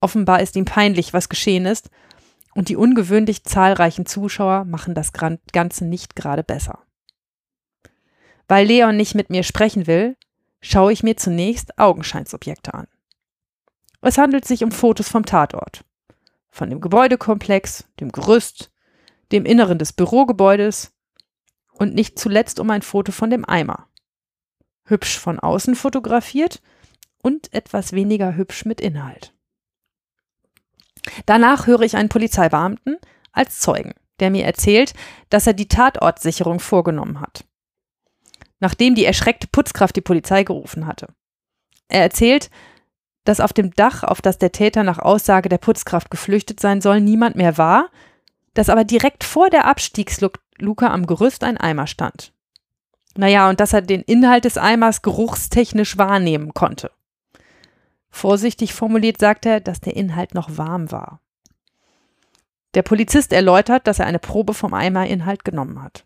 Offenbar ist ihm peinlich, was geschehen ist, und die ungewöhnlich zahlreichen Zuschauer machen das Ganze nicht gerade besser. Weil Leon nicht mit mir sprechen will, schaue ich mir zunächst Augenscheinsobjekte an. Es handelt sich um Fotos vom Tatort. Von dem Gebäudekomplex, dem Gerüst, dem Inneren des Bürogebäudes und nicht zuletzt um ein Foto von dem Eimer. Hübsch von außen fotografiert und etwas weniger hübsch mit Inhalt. Danach höre ich einen Polizeibeamten als Zeugen, der mir erzählt, dass er die Tatortsicherung vorgenommen hat. Nachdem die erschreckte Putzkraft die Polizei gerufen hatte. Er erzählt, dass auf dem Dach, auf das der Täter nach Aussage der Putzkraft geflüchtet sein soll, niemand mehr war, dass aber direkt vor der Abstiegsluke am Gerüst ein Eimer stand. Naja, und dass er den Inhalt des Eimers geruchstechnisch wahrnehmen konnte. Vorsichtig formuliert sagt er, dass der Inhalt noch warm war. Der Polizist erläutert, dass er eine Probe vom Eimerinhalt genommen hat.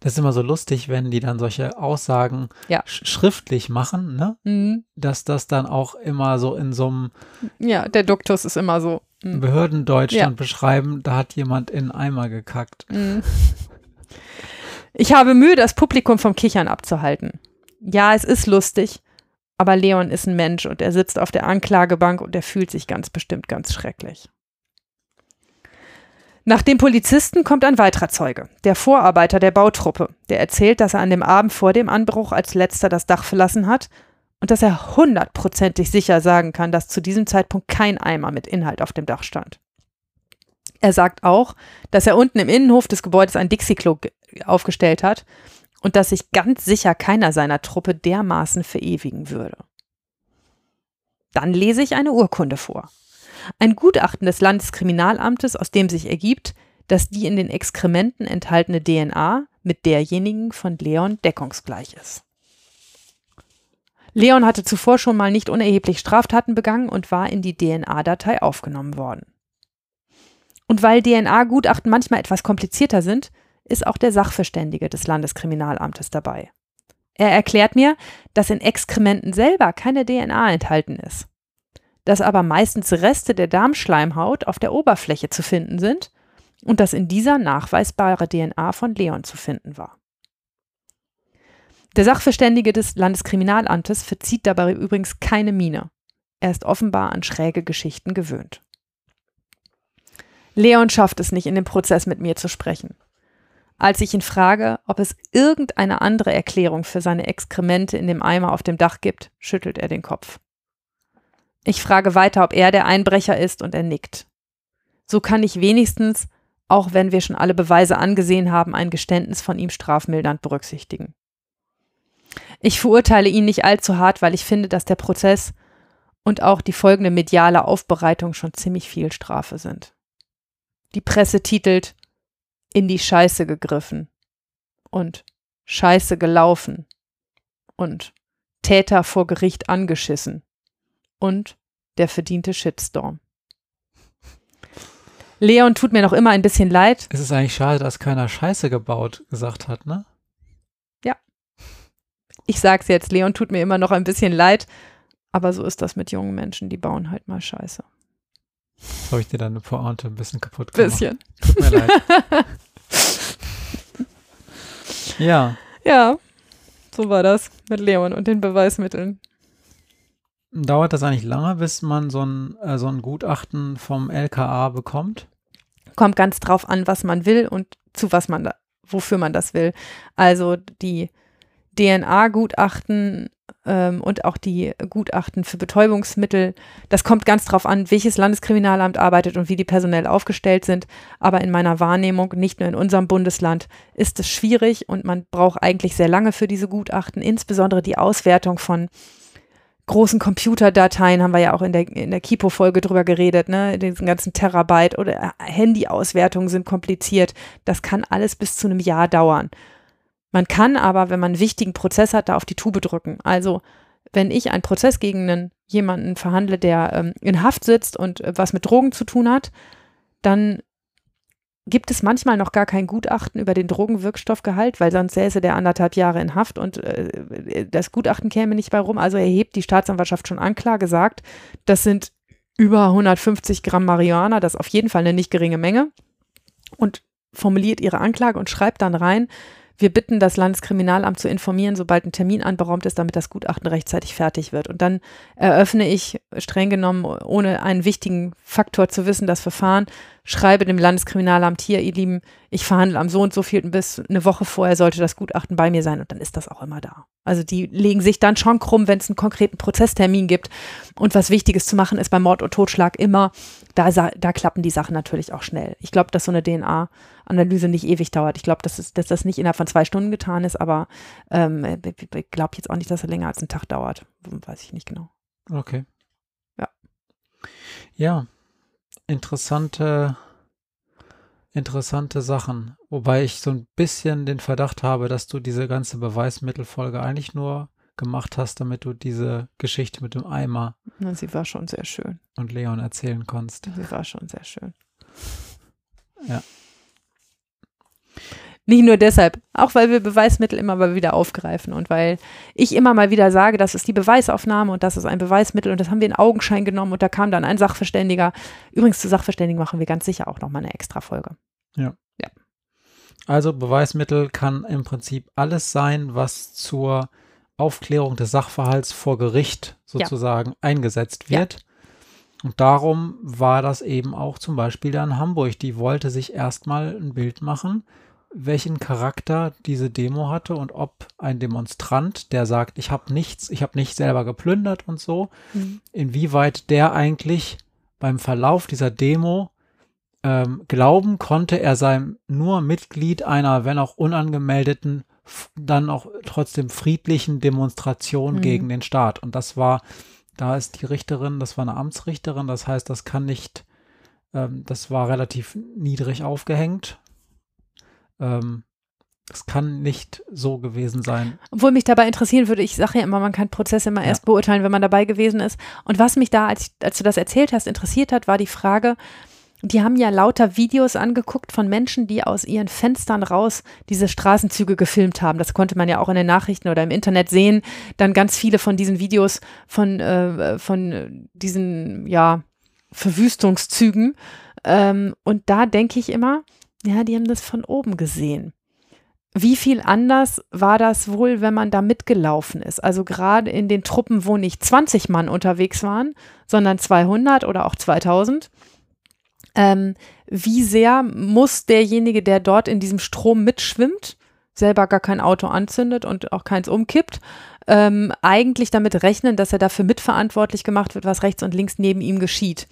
Das ist immer so lustig, wenn die dann solche Aussagen ja. sch schriftlich machen, ne? Mhm. Dass das dann auch immer so in so einem Ja, der Duktus ist immer so. Mhm. Behördendeutsch ja. beschreiben, da hat jemand in Eimer gekackt. Mhm. Ich habe Mühe, das Publikum vom Kichern abzuhalten. Ja, es ist lustig, aber Leon ist ein Mensch und er sitzt auf der Anklagebank und er fühlt sich ganz bestimmt ganz schrecklich. Nach dem Polizisten kommt ein weiterer Zeuge, der Vorarbeiter der Bautruppe, der erzählt, dass er an dem Abend vor dem Anbruch als letzter das Dach verlassen hat und dass er hundertprozentig sicher sagen kann, dass zu diesem Zeitpunkt kein Eimer mit Inhalt auf dem Dach stand. Er sagt auch, dass er unten im Innenhof des Gebäudes ein Dixie-Klo aufgestellt hat und dass sich ganz sicher keiner seiner Truppe dermaßen verewigen würde. Dann lese ich eine Urkunde vor. Ein Gutachten des Landeskriminalamtes, aus dem sich ergibt, dass die in den Exkrementen enthaltene DNA mit derjenigen von Leon deckungsgleich ist. Leon hatte zuvor schon mal nicht unerheblich Straftaten begangen und war in die DNA-Datei aufgenommen worden. Und weil DNA-Gutachten manchmal etwas komplizierter sind, ist auch der Sachverständige des Landeskriminalamtes dabei. Er erklärt mir, dass in Exkrementen selber keine DNA enthalten ist dass aber meistens Reste der Darmschleimhaut auf der Oberfläche zu finden sind und dass in dieser nachweisbare DNA von Leon zu finden war. Der Sachverständige des Landeskriminalamtes verzieht dabei übrigens keine Miene. Er ist offenbar an schräge Geschichten gewöhnt. Leon schafft es nicht, in dem Prozess mit mir zu sprechen. Als ich ihn frage, ob es irgendeine andere Erklärung für seine Exkremente in dem Eimer auf dem Dach gibt, schüttelt er den Kopf. Ich frage weiter, ob er der Einbrecher ist und er nickt. So kann ich wenigstens, auch wenn wir schon alle Beweise angesehen haben, ein Geständnis von ihm strafmildernd berücksichtigen. Ich verurteile ihn nicht allzu hart, weil ich finde, dass der Prozess und auch die folgende mediale Aufbereitung schon ziemlich viel Strafe sind. Die Presse titelt In die Scheiße gegriffen und Scheiße gelaufen und Täter vor Gericht angeschissen und der verdiente Shitstorm. Leon tut mir noch immer ein bisschen leid. Es ist eigentlich schade, dass keiner Scheiße gebaut gesagt hat, ne? Ja. Ich sag's jetzt, Leon tut mir immer noch ein bisschen leid, aber so ist das mit jungen Menschen, die bauen halt mal Scheiße. Habe ich dir deine Pointe ein bisschen kaputt gemacht? Bisschen. Tut mir leid. ja. Ja, so war das mit Leon und den Beweismitteln. Dauert das eigentlich lange, bis man so ein, äh, so ein Gutachten vom LKA bekommt? Kommt ganz drauf an, was man will und zu was man da, wofür man das will. Also die DNA-Gutachten ähm, und auch die Gutachten für Betäubungsmittel, das kommt ganz drauf an, welches Landeskriminalamt arbeitet und wie die personell aufgestellt sind. Aber in meiner Wahrnehmung, nicht nur in unserem Bundesland, ist es schwierig und man braucht eigentlich sehr lange für diese Gutachten, insbesondere die Auswertung von großen Computerdateien, haben wir ja auch in der, in der Kipo-Folge drüber geredet, ne, diesen ganzen Terabyte oder Handy-Auswertungen sind kompliziert. Das kann alles bis zu einem Jahr dauern. Man kann aber, wenn man einen wichtigen Prozess hat, da auf die Tube drücken. Also wenn ich einen Prozess gegen einen, jemanden verhandle, der ähm, in Haft sitzt und äh, was mit Drogen zu tun hat, dann gibt es manchmal noch gar kein Gutachten über den Drogenwirkstoffgehalt, weil sonst säße der anderthalb Jahre in Haft und äh, das Gutachten käme nicht bei rum. Also erhebt die Staatsanwaltschaft schon Anklage, sagt, das sind über 150 Gramm Marihuana, das ist auf jeden Fall eine nicht geringe Menge und formuliert ihre Anklage und schreibt dann rein, wir bitten das Landeskriminalamt zu informieren, sobald ein Termin anberaumt ist, damit das Gutachten rechtzeitig fertig wird. Und dann eröffne ich streng genommen, ohne einen wichtigen Faktor zu wissen, das Verfahren, schreibe dem Landeskriminalamt hier, ihr Lieben, ich verhandle am so und so viel bis eine Woche vorher sollte das Gutachten bei mir sein und dann ist das auch immer da. Also die legen sich dann schon krumm, wenn es einen konkreten Prozesstermin gibt. Und was Wichtiges zu machen ist bei Mord und Totschlag immer, da, da klappen die Sachen natürlich auch schnell. Ich glaube, dass so eine DNA-Analyse nicht ewig dauert. Ich glaube, dass, dass das nicht innerhalb von zwei Stunden getan ist, aber ähm, ich glaube jetzt auch nicht, dass es länger als einen Tag dauert. Weiß ich nicht genau. Okay. Ja. Ja, interessante, interessante Sachen. Wobei ich so ein bisschen den Verdacht habe, dass du diese ganze Beweismittelfolge eigentlich nur gemacht hast, damit du diese Geschichte mit dem Eimer Na, sie war schon sehr schön. und Leon erzählen konntest. Sie war schon sehr schön. Ja. Nicht nur deshalb, auch weil wir Beweismittel immer mal wieder aufgreifen und weil ich immer mal wieder sage, das ist die Beweisaufnahme und das ist ein Beweismittel und das haben wir in Augenschein genommen und da kam dann ein Sachverständiger. Übrigens zu Sachverständigen machen wir ganz sicher auch nochmal eine extra Folge. Also Beweismittel kann im Prinzip alles sein, was zur Aufklärung des Sachverhalts vor Gericht sozusagen eingesetzt Ja. wird. Und darum war das eben auch zum Beispiel da in Hamburg. Die wollte sich erstmal ein Bild machen, welchen Charakter diese Demo hatte und ob ein Demonstrant, der sagt, ich habe nichts, ich habe nicht selber geplündert und so, Mhm. inwieweit der eigentlich beim Verlauf dieser Demo ähm, glauben konnte, er sei nur Mitglied einer, wenn auch unangemeldeten, dann auch trotzdem friedlichen Demonstration Mhm. gegen den Staat. Und das war, da ist die Richterin, das war eine Amtsrichterin, das heißt, das kann nicht, ähm, das war relativ niedrig aufgehängt. Ähm, es kann nicht so gewesen sein. Obwohl mich dabei interessieren würde, ich sage ja immer, man kann Prozesse immer Ja. erst beurteilen, wenn man dabei gewesen ist. Und was mich da, als, als du das erzählt hast, interessiert hat, war die Frage, die haben ja lauter Videos angeguckt von Menschen, die aus ihren Fenstern raus diese Straßenzüge gefilmt haben. Das konnte man ja auch in den Nachrichten oder im Internet sehen. Dann ganz viele von diesen Videos von, äh, von diesen, ja, Verwüstungszügen. Ähm, und da denke ich immer, ja, die haben das von oben gesehen. Wie viel anders war das wohl, wenn man da mitgelaufen ist? Also gerade in den Truppen, wo nicht 20 Mann unterwegs waren, sondern 200 oder auch 2000. Ähm, wie sehr muss derjenige, der dort in diesem Strom mitschwimmt, selber gar kein Auto anzündet und auch keins umkippt, ähm, eigentlich damit rechnen, dass er dafür mitverantwortlich gemacht wird, was rechts und links neben ihm geschieht?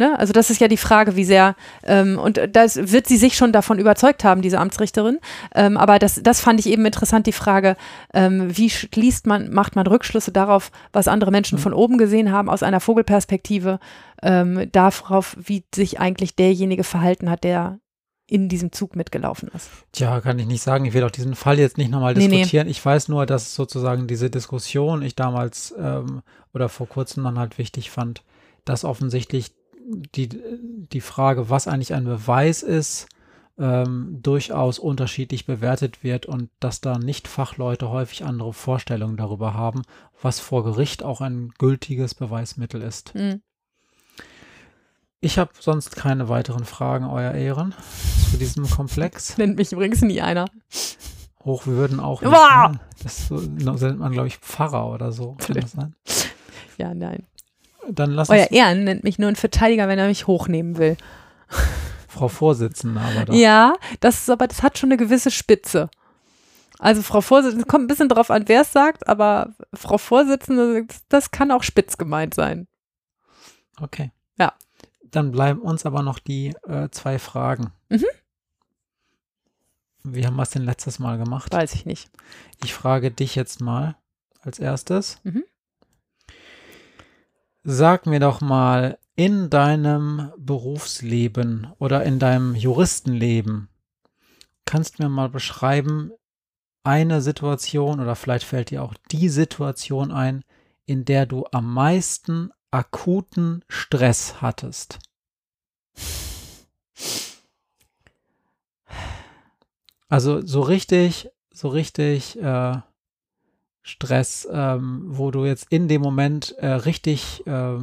Ne? Also das ist ja die Frage, wie sehr, ähm, und das wird sie sich schon davon überzeugt haben, diese Amtsrichterin. Ähm, aber das, das fand ich eben interessant, die Frage, ähm, wie schließt man, macht man Rückschlüsse darauf, was andere Menschen Mhm. von oben gesehen haben, aus einer Vogelperspektive, ähm, darauf, wie sich eigentlich derjenige verhalten hat, der in diesem Zug mitgelaufen ist. Tja, kann ich nicht sagen. Ich will auch diesen Fall jetzt nicht nochmal Nee, nee. diskutieren. Ich weiß nur, dass sozusagen diese Diskussion ich damals ähm, oder vor kurzem dann halt wichtig fand, dass offensichtlich die, die Frage, was eigentlich ein Beweis ist, ähm, durchaus unterschiedlich bewertet wird und dass da nicht Fachleute häufig andere Vorstellungen darüber haben, was vor Gericht auch ein gültiges Beweismittel ist. Mhm. Ich habe sonst keine weiteren Fragen, Euer Ehren, zu diesem Komplex. Nennt mich übrigens nie einer. Hoch würden auch nicht, Wow. ne? Das so, nennt man, glaube ich, Pfarrer oder so. Kann das sein? Ja, nein. Dann lass Euer Ehren nennt mich nur ein Verteidiger, wenn er mich hochnehmen will. Frau Vorsitzende aber doch. Ja, das ist aber, das hat schon eine gewisse Spitze. Also Frau Vorsitzende, es kommt ein bisschen drauf an, wer es sagt, aber Frau Vorsitzende, das- das kann auch spitz gemeint sein. Okay. Ja. Dann bleiben uns aber noch die äh, zwei Fragen. Mhm. Wie haben wir es denn letztes Mal gemacht? Weiß ich nicht. Ich frage dich jetzt mal als erstes. Mhm. Sag mir doch mal, in deinem Berufsleben oder in deinem Juristenleben, kannst du mir mal beschreiben, eine Situation oder vielleicht fällt dir auch die Situation ein, in der du am meisten akuten Stress hattest? Also so richtig, so richtig äh, Stress, ähm, wo du jetzt in dem Moment äh, richtig äh,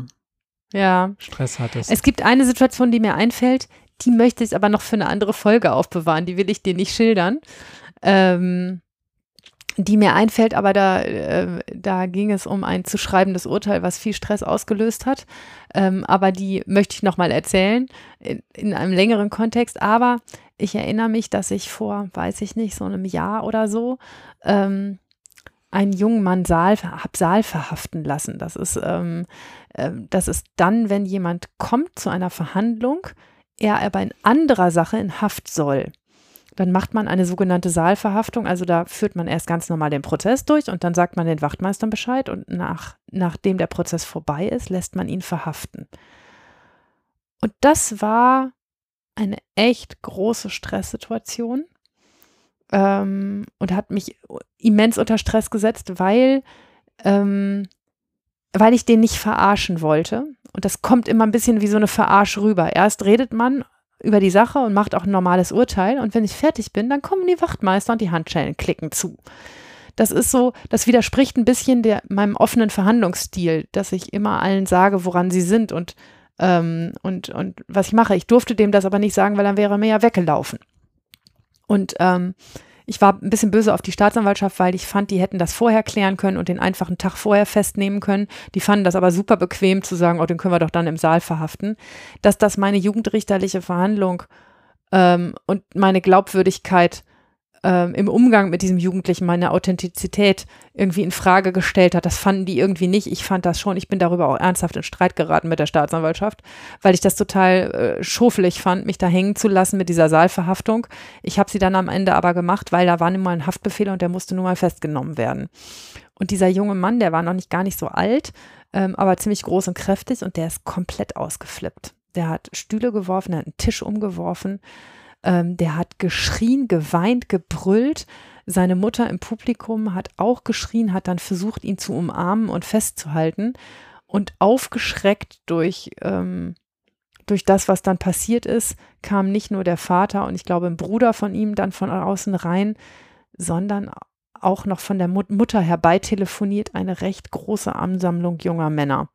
ja. Stress hattest. Es gibt eine Situation, die mir einfällt, die möchte ich aber noch für eine andere Folge aufbewahren, die will ich dir nicht schildern. Ähm, die mir einfällt, aber da, äh, da ging es um ein zu schreibendes Urteil, was viel Stress ausgelöst hat. Ähm, aber die möchte ich nochmal erzählen in, in, einem längeren Kontext. Aber ich erinnere mich, dass ich vor, weiß ich nicht, so einem Jahr oder so ähm, einen jungen Mann Saal, hab Saal verhaften lassen. Das ist, ähm, äh, das ist dann, wenn jemand kommt zu einer Verhandlung, er aber in anderer Sache in Haft soll. Dann macht man eine sogenannte Saalverhaftung. Also da führt man erst ganz normal den Prozess durch und dann sagt man den Wachtmeistern Bescheid und nach, nachdem der Prozess vorbei ist, lässt man ihn verhaften. Und das war eine echt große Stresssituation ähm, und hat mich immens unter Stress gesetzt, weil, ähm, weil ich den nicht verarschen wollte. Und das kommt immer ein bisschen wie so eine Verarsch rüber. Erst redet man über die Sache und macht auch ein normales Urteil. Und wenn ich fertig bin, dann kommen die Wachtmeister und die Handschellen klicken zu. Das ist so, das widerspricht ein bisschen der, meinem offenen Verhandlungsstil, dass ich immer allen sage, woran sie sind und, ähm, und, und was ich mache. Ich durfte dem das aber nicht sagen, weil dann wäre er mir ja weggelaufen. Und ähm, ich war ein bisschen böse auf die Staatsanwaltschaft, weil ich fand, die hätten das vorher klären können und den einfachen Tag vorher festnehmen können. Die fanden das aber super bequem zu sagen, oh, den können wir doch dann im Saal verhaften. Dass das meine jugendrichterliche Verhandlung ähm, und meine Glaubwürdigkeit ähm, im Umgang mit diesem Jugendlichen meine Authentizität irgendwie in Frage gestellt hat. Das fanden die irgendwie nicht. Ich fand das schon. Ich bin darüber auch ernsthaft in Streit geraten mit der Staatsanwaltschaft, weil ich das total äh, schofelig fand, mich da hängen zu lassen mit dieser Saalverhaftung. Ich habe sie dann am Ende aber gemacht, weil da war nun mal ein Haftbefehl und der musste nun mal festgenommen werden. Und dieser junge Mann, der war noch nicht gar nicht so alt, ähm, aber ziemlich groß und kräftig und der ist komplett ausgeflippt. Der hat Stühle geworfen, der hat einen Tisch umgeworfen. Ähm, der hat geschrien, geweint, gebrüllt. Seine Mutter im Publikum hat auch geschrien, hat dann versucht, ihn zu umarmen und festzuhalten. Und aufgeschreckt durch, ähm, durch das, was dann passiert ist, kam nicht nur der Vater und ich glaube ein Bruder von ihm dann von außen rein, sondern auch noch von der Mut Mutter herbeitelefoniert eine recht große Ansammlung junger Männer,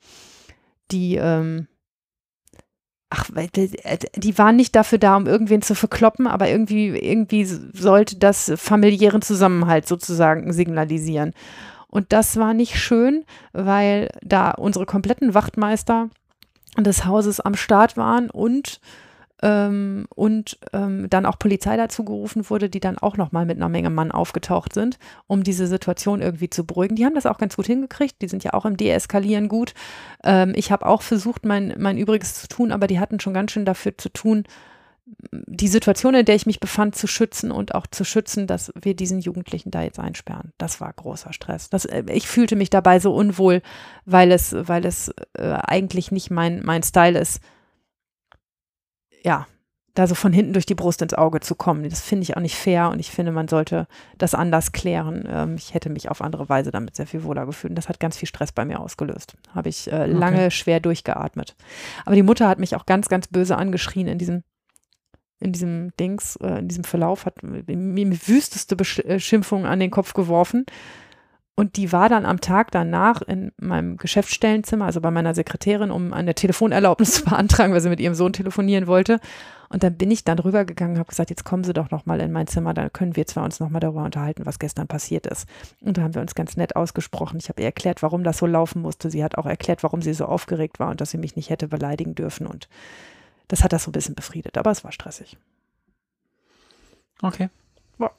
die ähm, ach, die waren nicht dafür da, um irgendwen zu verkloppen, aber irgendwie, irgendwie sollte das familiären Zusammenhalt sozusagen signalisieren. Und das war nicht schön, weil da unsere kompletten Wachtmeister des Hauses am Start waren und ähm, und ähm, dann auch Polizei dazu gerufen wurde, die dann auch nochmal mit einer Menge Mann aufgetaucht sind, um diese Situation irgendwie zu beruhigen. Die haben das auch ganz gut hingekriegt, die sind ja auch im Deeskalieren gut. Ähm, ich habe auch versucht, mein, mein Übriges zu tun, aber die hatten schon ganz schön dafür zu tun, die Situation, in der ich mich befand, zu schützen und auch zu schützen, dass wir diesen Jugendlichen da jetzt einsperren. Das war großer Stress. Das, äh, ich fühlte mich dabei so unwohl, weil es, weil es äh, eigentlich nicht mein, mein Style ist, ja, da so von hinten durch die Brust ins Auge zu kommen. Das finde ich auch nicht fair und ich finde, man sollte das anders klären. Ähm, ich hätte mich auf andere Weise damit sehr viel wohler gefühlt. Und das hat ganz viel Stress bei mir ausgelöst. Habe ich äh, lange okay. schwer durchgeatmet. Aber die Mutter hat mich auch ganz, ganz böse angeschrien in diesem, in diesem Dings, äh, in diesem Verlauf, hat mir wüsteste Beschimpfungen an den Kopf geworfen. Und die war dann am Tag danach in meinem Geschäftsstellenzimmer, also bei meiner Sekretärin, um eine Telefonerlaubnis zu beantragen, weil sie mit ihrem Sohn telefonieren wollte. Und dann bin ich dann rübergegangen und habe gesagt, jetzt kommen Sie doch noch mal in mein Zimmer, dann können wir zwar uns noch mal darüber unterhalten, was gestern passiert ist. Und da haben wir uns ganz nett ausgesprochen. Ich habe ihr erklärt, warum das so laufen musste. Sie hat auch erklärt, warum sie so aufgeregt war und dass sie mich nicht hätte beleidigen dürfen. Und das hat das so ein bisschen befriedet, aber es war stressig. Okay. Ja.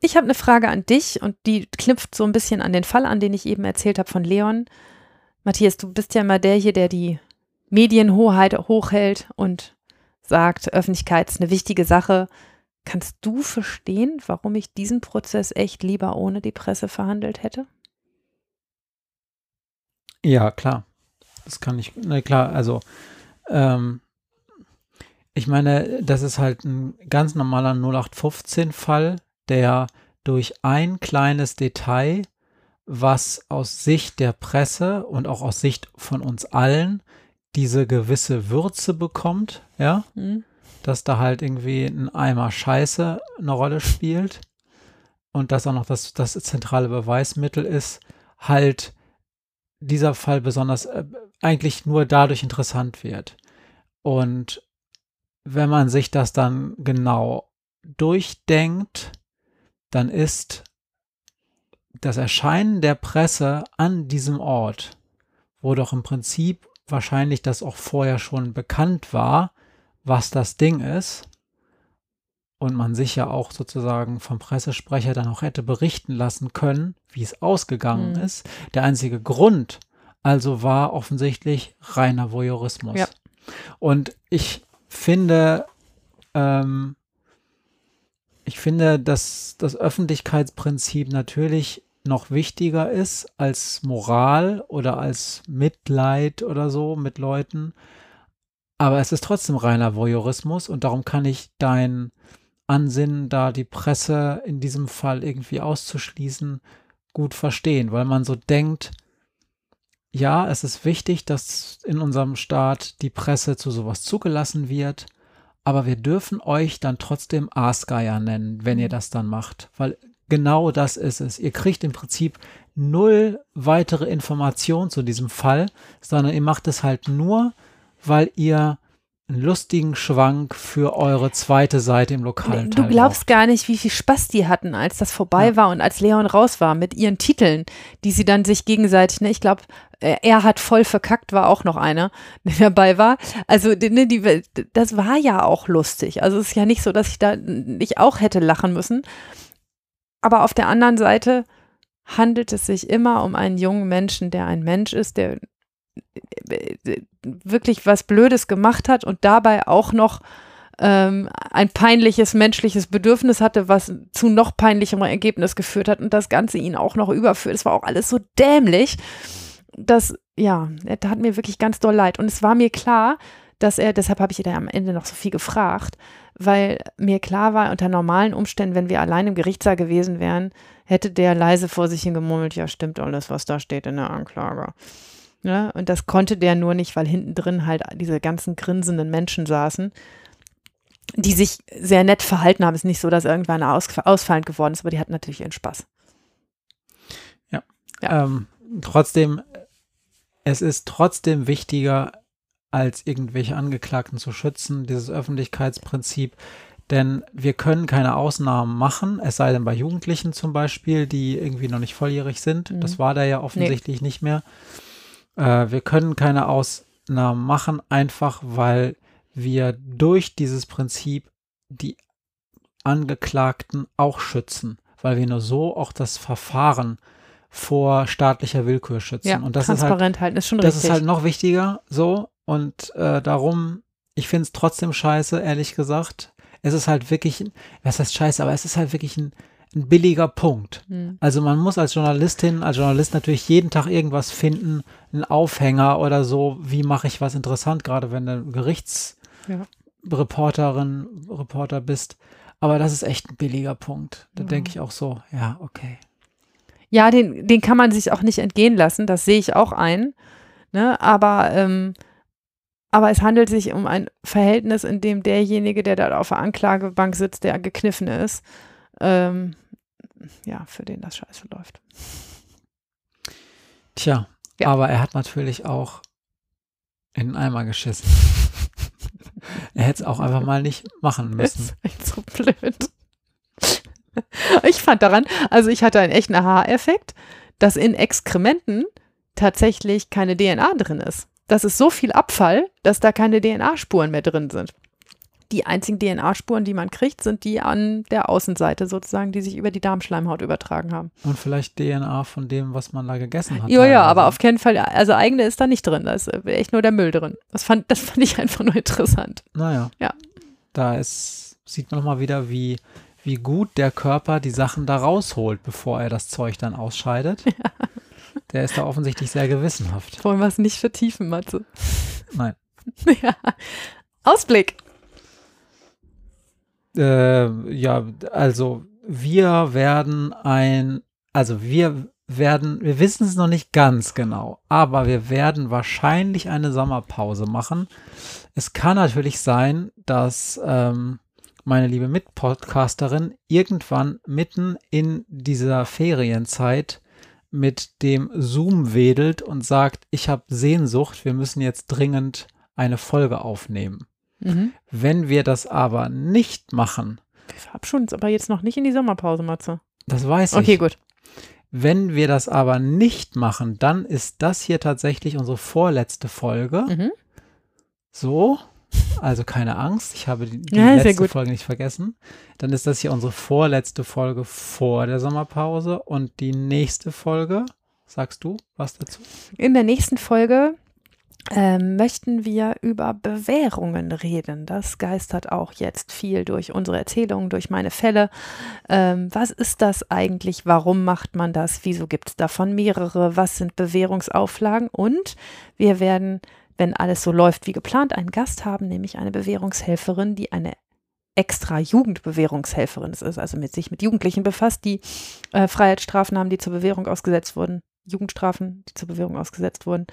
Ich habe eine Frage an dich und die knüpft so ein bisschen an den Fall an, den ich eben erzählt habe von Leon. Matthias, du bist ja immer der hier, der die Medienhoheit hochhält und sagt, Öffentlichkeit ist eine wichtige Sache. Kannst du verstehen, warum ich diesen Prozess echt lieber ohne die Presse verhandelt hätte? Ja, klar. Das kann ich, na klar, also ähm, ich meine, das ist halt ein ganz normaler 0815-Fall, der durch ein kleines Detail, was aus Sicht der Presse und auch aus Sicht von uns allen diese gewisse Würze bekommt, ja, Mhm. dass da halt irgendwie ein Eimer Scheiße eine Rolle spielt und das auch noch das, das zentrale Beweismittel ist, halt dieser Fall besonders äh, eigentlich nur dadurch interessant wird. Und wenn man sich das dann genau durchdenkt, dann ist das Erscheinen der Presse an diesem Ort, wo doch im Prinzip wahrscheinlich das auch vorher schon bekannt war, was das Ding ist, und man sich ja auch sozusagen vom Pressesprecher dann auch hätte berichten lassen können, wie es ausgegangen Mhm. ist. Der einzige Grund also war offensichtlich reiner Voyeurismus. Ja. Und ich finde, ähm, ich finde, dass das Öffentlichkeitsprinzip natürlich noch wichtiger ist als Moral oder als Mitleid oder so mit Leuten. Aber es ist trotzdem reiner Voyeurismus und darum kann ich dein Ansinnen, da die Presse in diesem Fall irgendwie auszuschließen, gut verstehen, weil man so denkt, ja, es ist wichtig, dass in unserem Staat die Presse zu sowas zugelassen wird, aber wir dürfen euch dann trotzdem Aasgeier nennen, wenn ihr das dann macht, weil genau das ist es. Ihr kriegt im Prinzip null weitere Informationen zu diesem Fall, sondern ihr macht es halt nur, weil ihr einen lustigen Schwank für eure zweite Seite im lokalen Du Teil glaubst braucht. gar nicht, wie viel Spaß die hatten, als das vorbei Ja. war und als Leon raus war mit ihren Titeln, die sie dann sich gegenseitig, ne, ich glaube, er hat voll verkackt, war auch noch einer, der dabei war. Also, die- ne, die, das war ja auch lustig. Also, es ist ja nicht so, dass ich da nicht auch hätte lachen müssen. Aber auf der anderen Seite handelt es sich immer um einen jungen Menschen, der ein Mensch ist, der äh, wirklich was Blödes gemacht hat und dabei auch noch ähm, ein peinliches menschliches Bedürfnis hatte, was zu noch peinlicherem Ergebnis geführt hat und das Ganze ihn auch noch überführt. Es war auch alles so dämlich, dass, ja, er tat mir wirklich ganz doll leid. Und es war mir klar, dass er, deshalb habe ich ihn am Ende noch so viel gefragt, weil mir klar war, unter normalen Umständen, wenn wir allein im Gerichtssaal gewesen wären, hätte der leise vor sich hin gemurmelt, ja, stimmt alles, was da steht in der Anklage. Ja, und das konnte der nur nicht, weil hinten drin halt diese ganzen grinsenden Menschen saßen, die sich sehr nett verhalten haben. Es ist nicht so, dass irgendwann aus, ausfallend geworden ist, aber die hatten natürlich ihren Spaß. Ja. Ähm, trotzdem, es ist trotzdem wichtiger, als irgendwelche Angeklagten zu schützen, dieses Öffentlichkeitsprinzip. Denn wir können keine Ausnahmen machen, es sei denn bei Jugendlichen zum Beispiel, die irgendwie noch nicht volljährig sind. Mhm. Das war da ja offensichtlich nicht mehr. Äh, wir können keine Ausnahmen machen, einfach weil wir durch dieses Prinzip die Angeklagten auch schützen, weil wir nur so auch das Verfahren vor staatlicher Willkür schützen. Ja, und das ist halt transparent halten, ist schon das richtig. ist halt noch wichtiger so und äh, darum, ich finde es trotzdem scheiße, ehrlich gesagt. Es ist halt wirklich, ein- was heißt scheiße, aber es ist halt wirklich ein, ein billiger Punkt. Hm. Also man muss als Journalistin, als Journalist natürlich jeden Tag irgendwas finden, einen Aufhänger oder so, wie mache ich was interessant, gerade wenn du Ja. Gerichtsreporterin, Reporter bist. Aber das ist echt ein billiger Punkt. Da Ja. denke ich auch so, ja, okay. Ja, den, den kann man sich auch nicht entgehen lassen, das sehe ich auch ein. Ne? Aber, ähm, aber es handelt sich um ein Verhältnis, in dem derjenige, der da auf der Anklagebank sitzt, der gekniffen ist, ähm, ja, für den das scheiße läuft. Tja, Ja. aber er hat natürlich auch in den Eimer geschissen. er hätte es auch einfach mal nicht machen Das müssen. ist echt so blöd. Ich fand daran, also ich hatte einen echten Aha-Effekt, dass in Exkrementen tatsächlich keine DNA drin ist. Das ist so viel Abfall, dass da keine DNA-Spuren mehr drin sind. Die einzigen DNA-Spuren, die man kriegt, sind die an der Außenseite sozusagen, die sich über die Darmschleimhaut übertragen haben. Und vielleicht DNA von dem, was man da gegessen hat. Ja, ja, aber auf keinen Fall, also eigene ist da nicht drin, da ist echt nur der Müll drin. Das fand, das fand ich einfach nur interessant. Naja. Ja. Da ist, sieht man nochmal wieder, wie, wie gut der Körper die Sachen da rausholt, bevor er das Zeug dann ausscheidet. Der ist da offensichtlich sehr gewissenhaft. Wollen wir es nicht vertiefen, Matze? Nein. ja. Ausblick. Äh, ja, also wir werden ein, also wir werden, wir wissen es noch nicht ganz genau, aber wir werden wahrscheinlich eine Sommerpause machen. Es kann natürlich sein, dass ähm, meine liebe Mitpodcasterin irgendwann mitten in dieser Ferienzeit mit dem Zoom wedelt und sagt, ich habe Sehnsucht, wir müssen jetzt dringend eine Folge aufnehmen. Mhm. Wenn wir das aber nicht machen, Wir verabschieden uns aber jetzt noch nicht in die Sommerpause, Matze. das weiß ich. Okay, gut. Wenn wir das aber nicht machen, dann ist das hier tatsächlich unsere vorletzte Folge. Mhm. So, also keine Angst, ich habe die, die Ja, letzte. Folge nicht vergessen. Dann ist das hier unsere vorletzte Folge vor der Sommerpause und die nächste Folge, sagst du was dazu? In der nächsten Folge ähm, möchten wir über Bewährungen reden. Das geistert auch jetzt viel durch unsere Erzählungen, durch meine Fälle. Ähm, was ist das eigentlich? Warum macht man das? Wieso gibt es davon mehrere? Was sind Bewährungsauflagen? Und wir werden, wenn alles so läuft wie geplant, einen Gast haben, nämlich eine Bewährungshelferin, die eine extra Jugendbewährungshelferin ist, also mit sich mit Jugendlichen befasst, die äh, Freiheitsstrafen haben, die zur Bewährung ausgesetzt wurden, Jugendstrafen, die zur Bewährung ausgesetzt wurden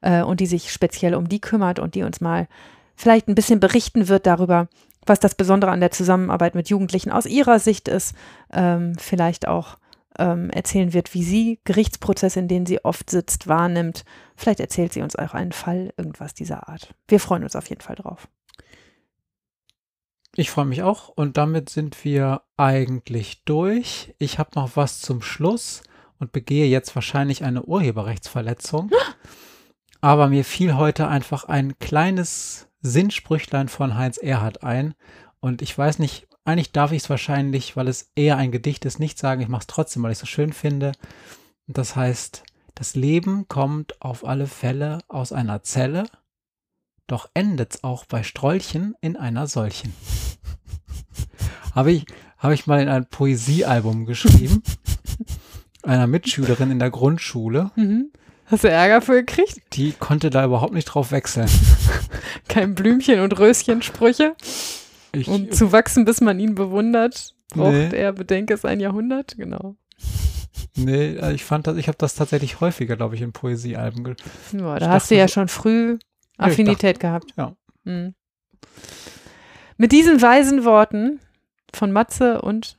äh, und die sich speziell um die kümmert und die uns mal vielleicht ein bisschen berichten wird darüber, was das Besondere an der Zusammenarbeit mit Jugendlichen aus ihrer Sicht ist, ähm, vielleicht auch ähm, erzählen wird, wie sie Gerichtsprozesse, in denen sie oft sitzt, wahrnimmt. Vielleicht erzählt sie uns auch einen Fall, irgendwas dieser Art. Wir freuen uns auf jeden Fall drauf. Ich freue mich auch und damit sind wir eigentlich durch. Ich habe noch was zum Schluss und begehe jetzt wahrscheinlich eine Urheberrechtsverletzung. Aber mir fiel heute einfach ein kleines Sinnsprüchlein von Heinz Erhardt ein und ich weiß nicht, eigentlich darf ich es wahrscheinlich, weil es eher ein Gedicht ist, nicht sagen. Ich mache es trotzdem, weil ich es so schön finde. Und das heißt, das Leben kommt auf alle Fälle aus einer Zelle, doch endet's auch bei Strolchen in einer solchen. habe ich, habe ich mal in ein Poesiealbum geschrieben, einer Mitschülerin in der Grundschule. Mhm. Hast du Ärger für gekriegt? Die konnte da überhaupt nicht drauf wechseln. Kein Blümchen- und Röschensprüche. Ich, Um zu wachsen, bis man ihn bewundert, braucht Nee. er, bedenke es, ein Jahrhundert. Genau. nee, äh, ich fand das, ich habe das tatsächlich häufiger, glaube ich, in Poesiealben. ge- Ja, Ich da hast du ja so- schon früh Affinität gehabt. ja. Mhm. Mit diesen weisen Worten von Matze und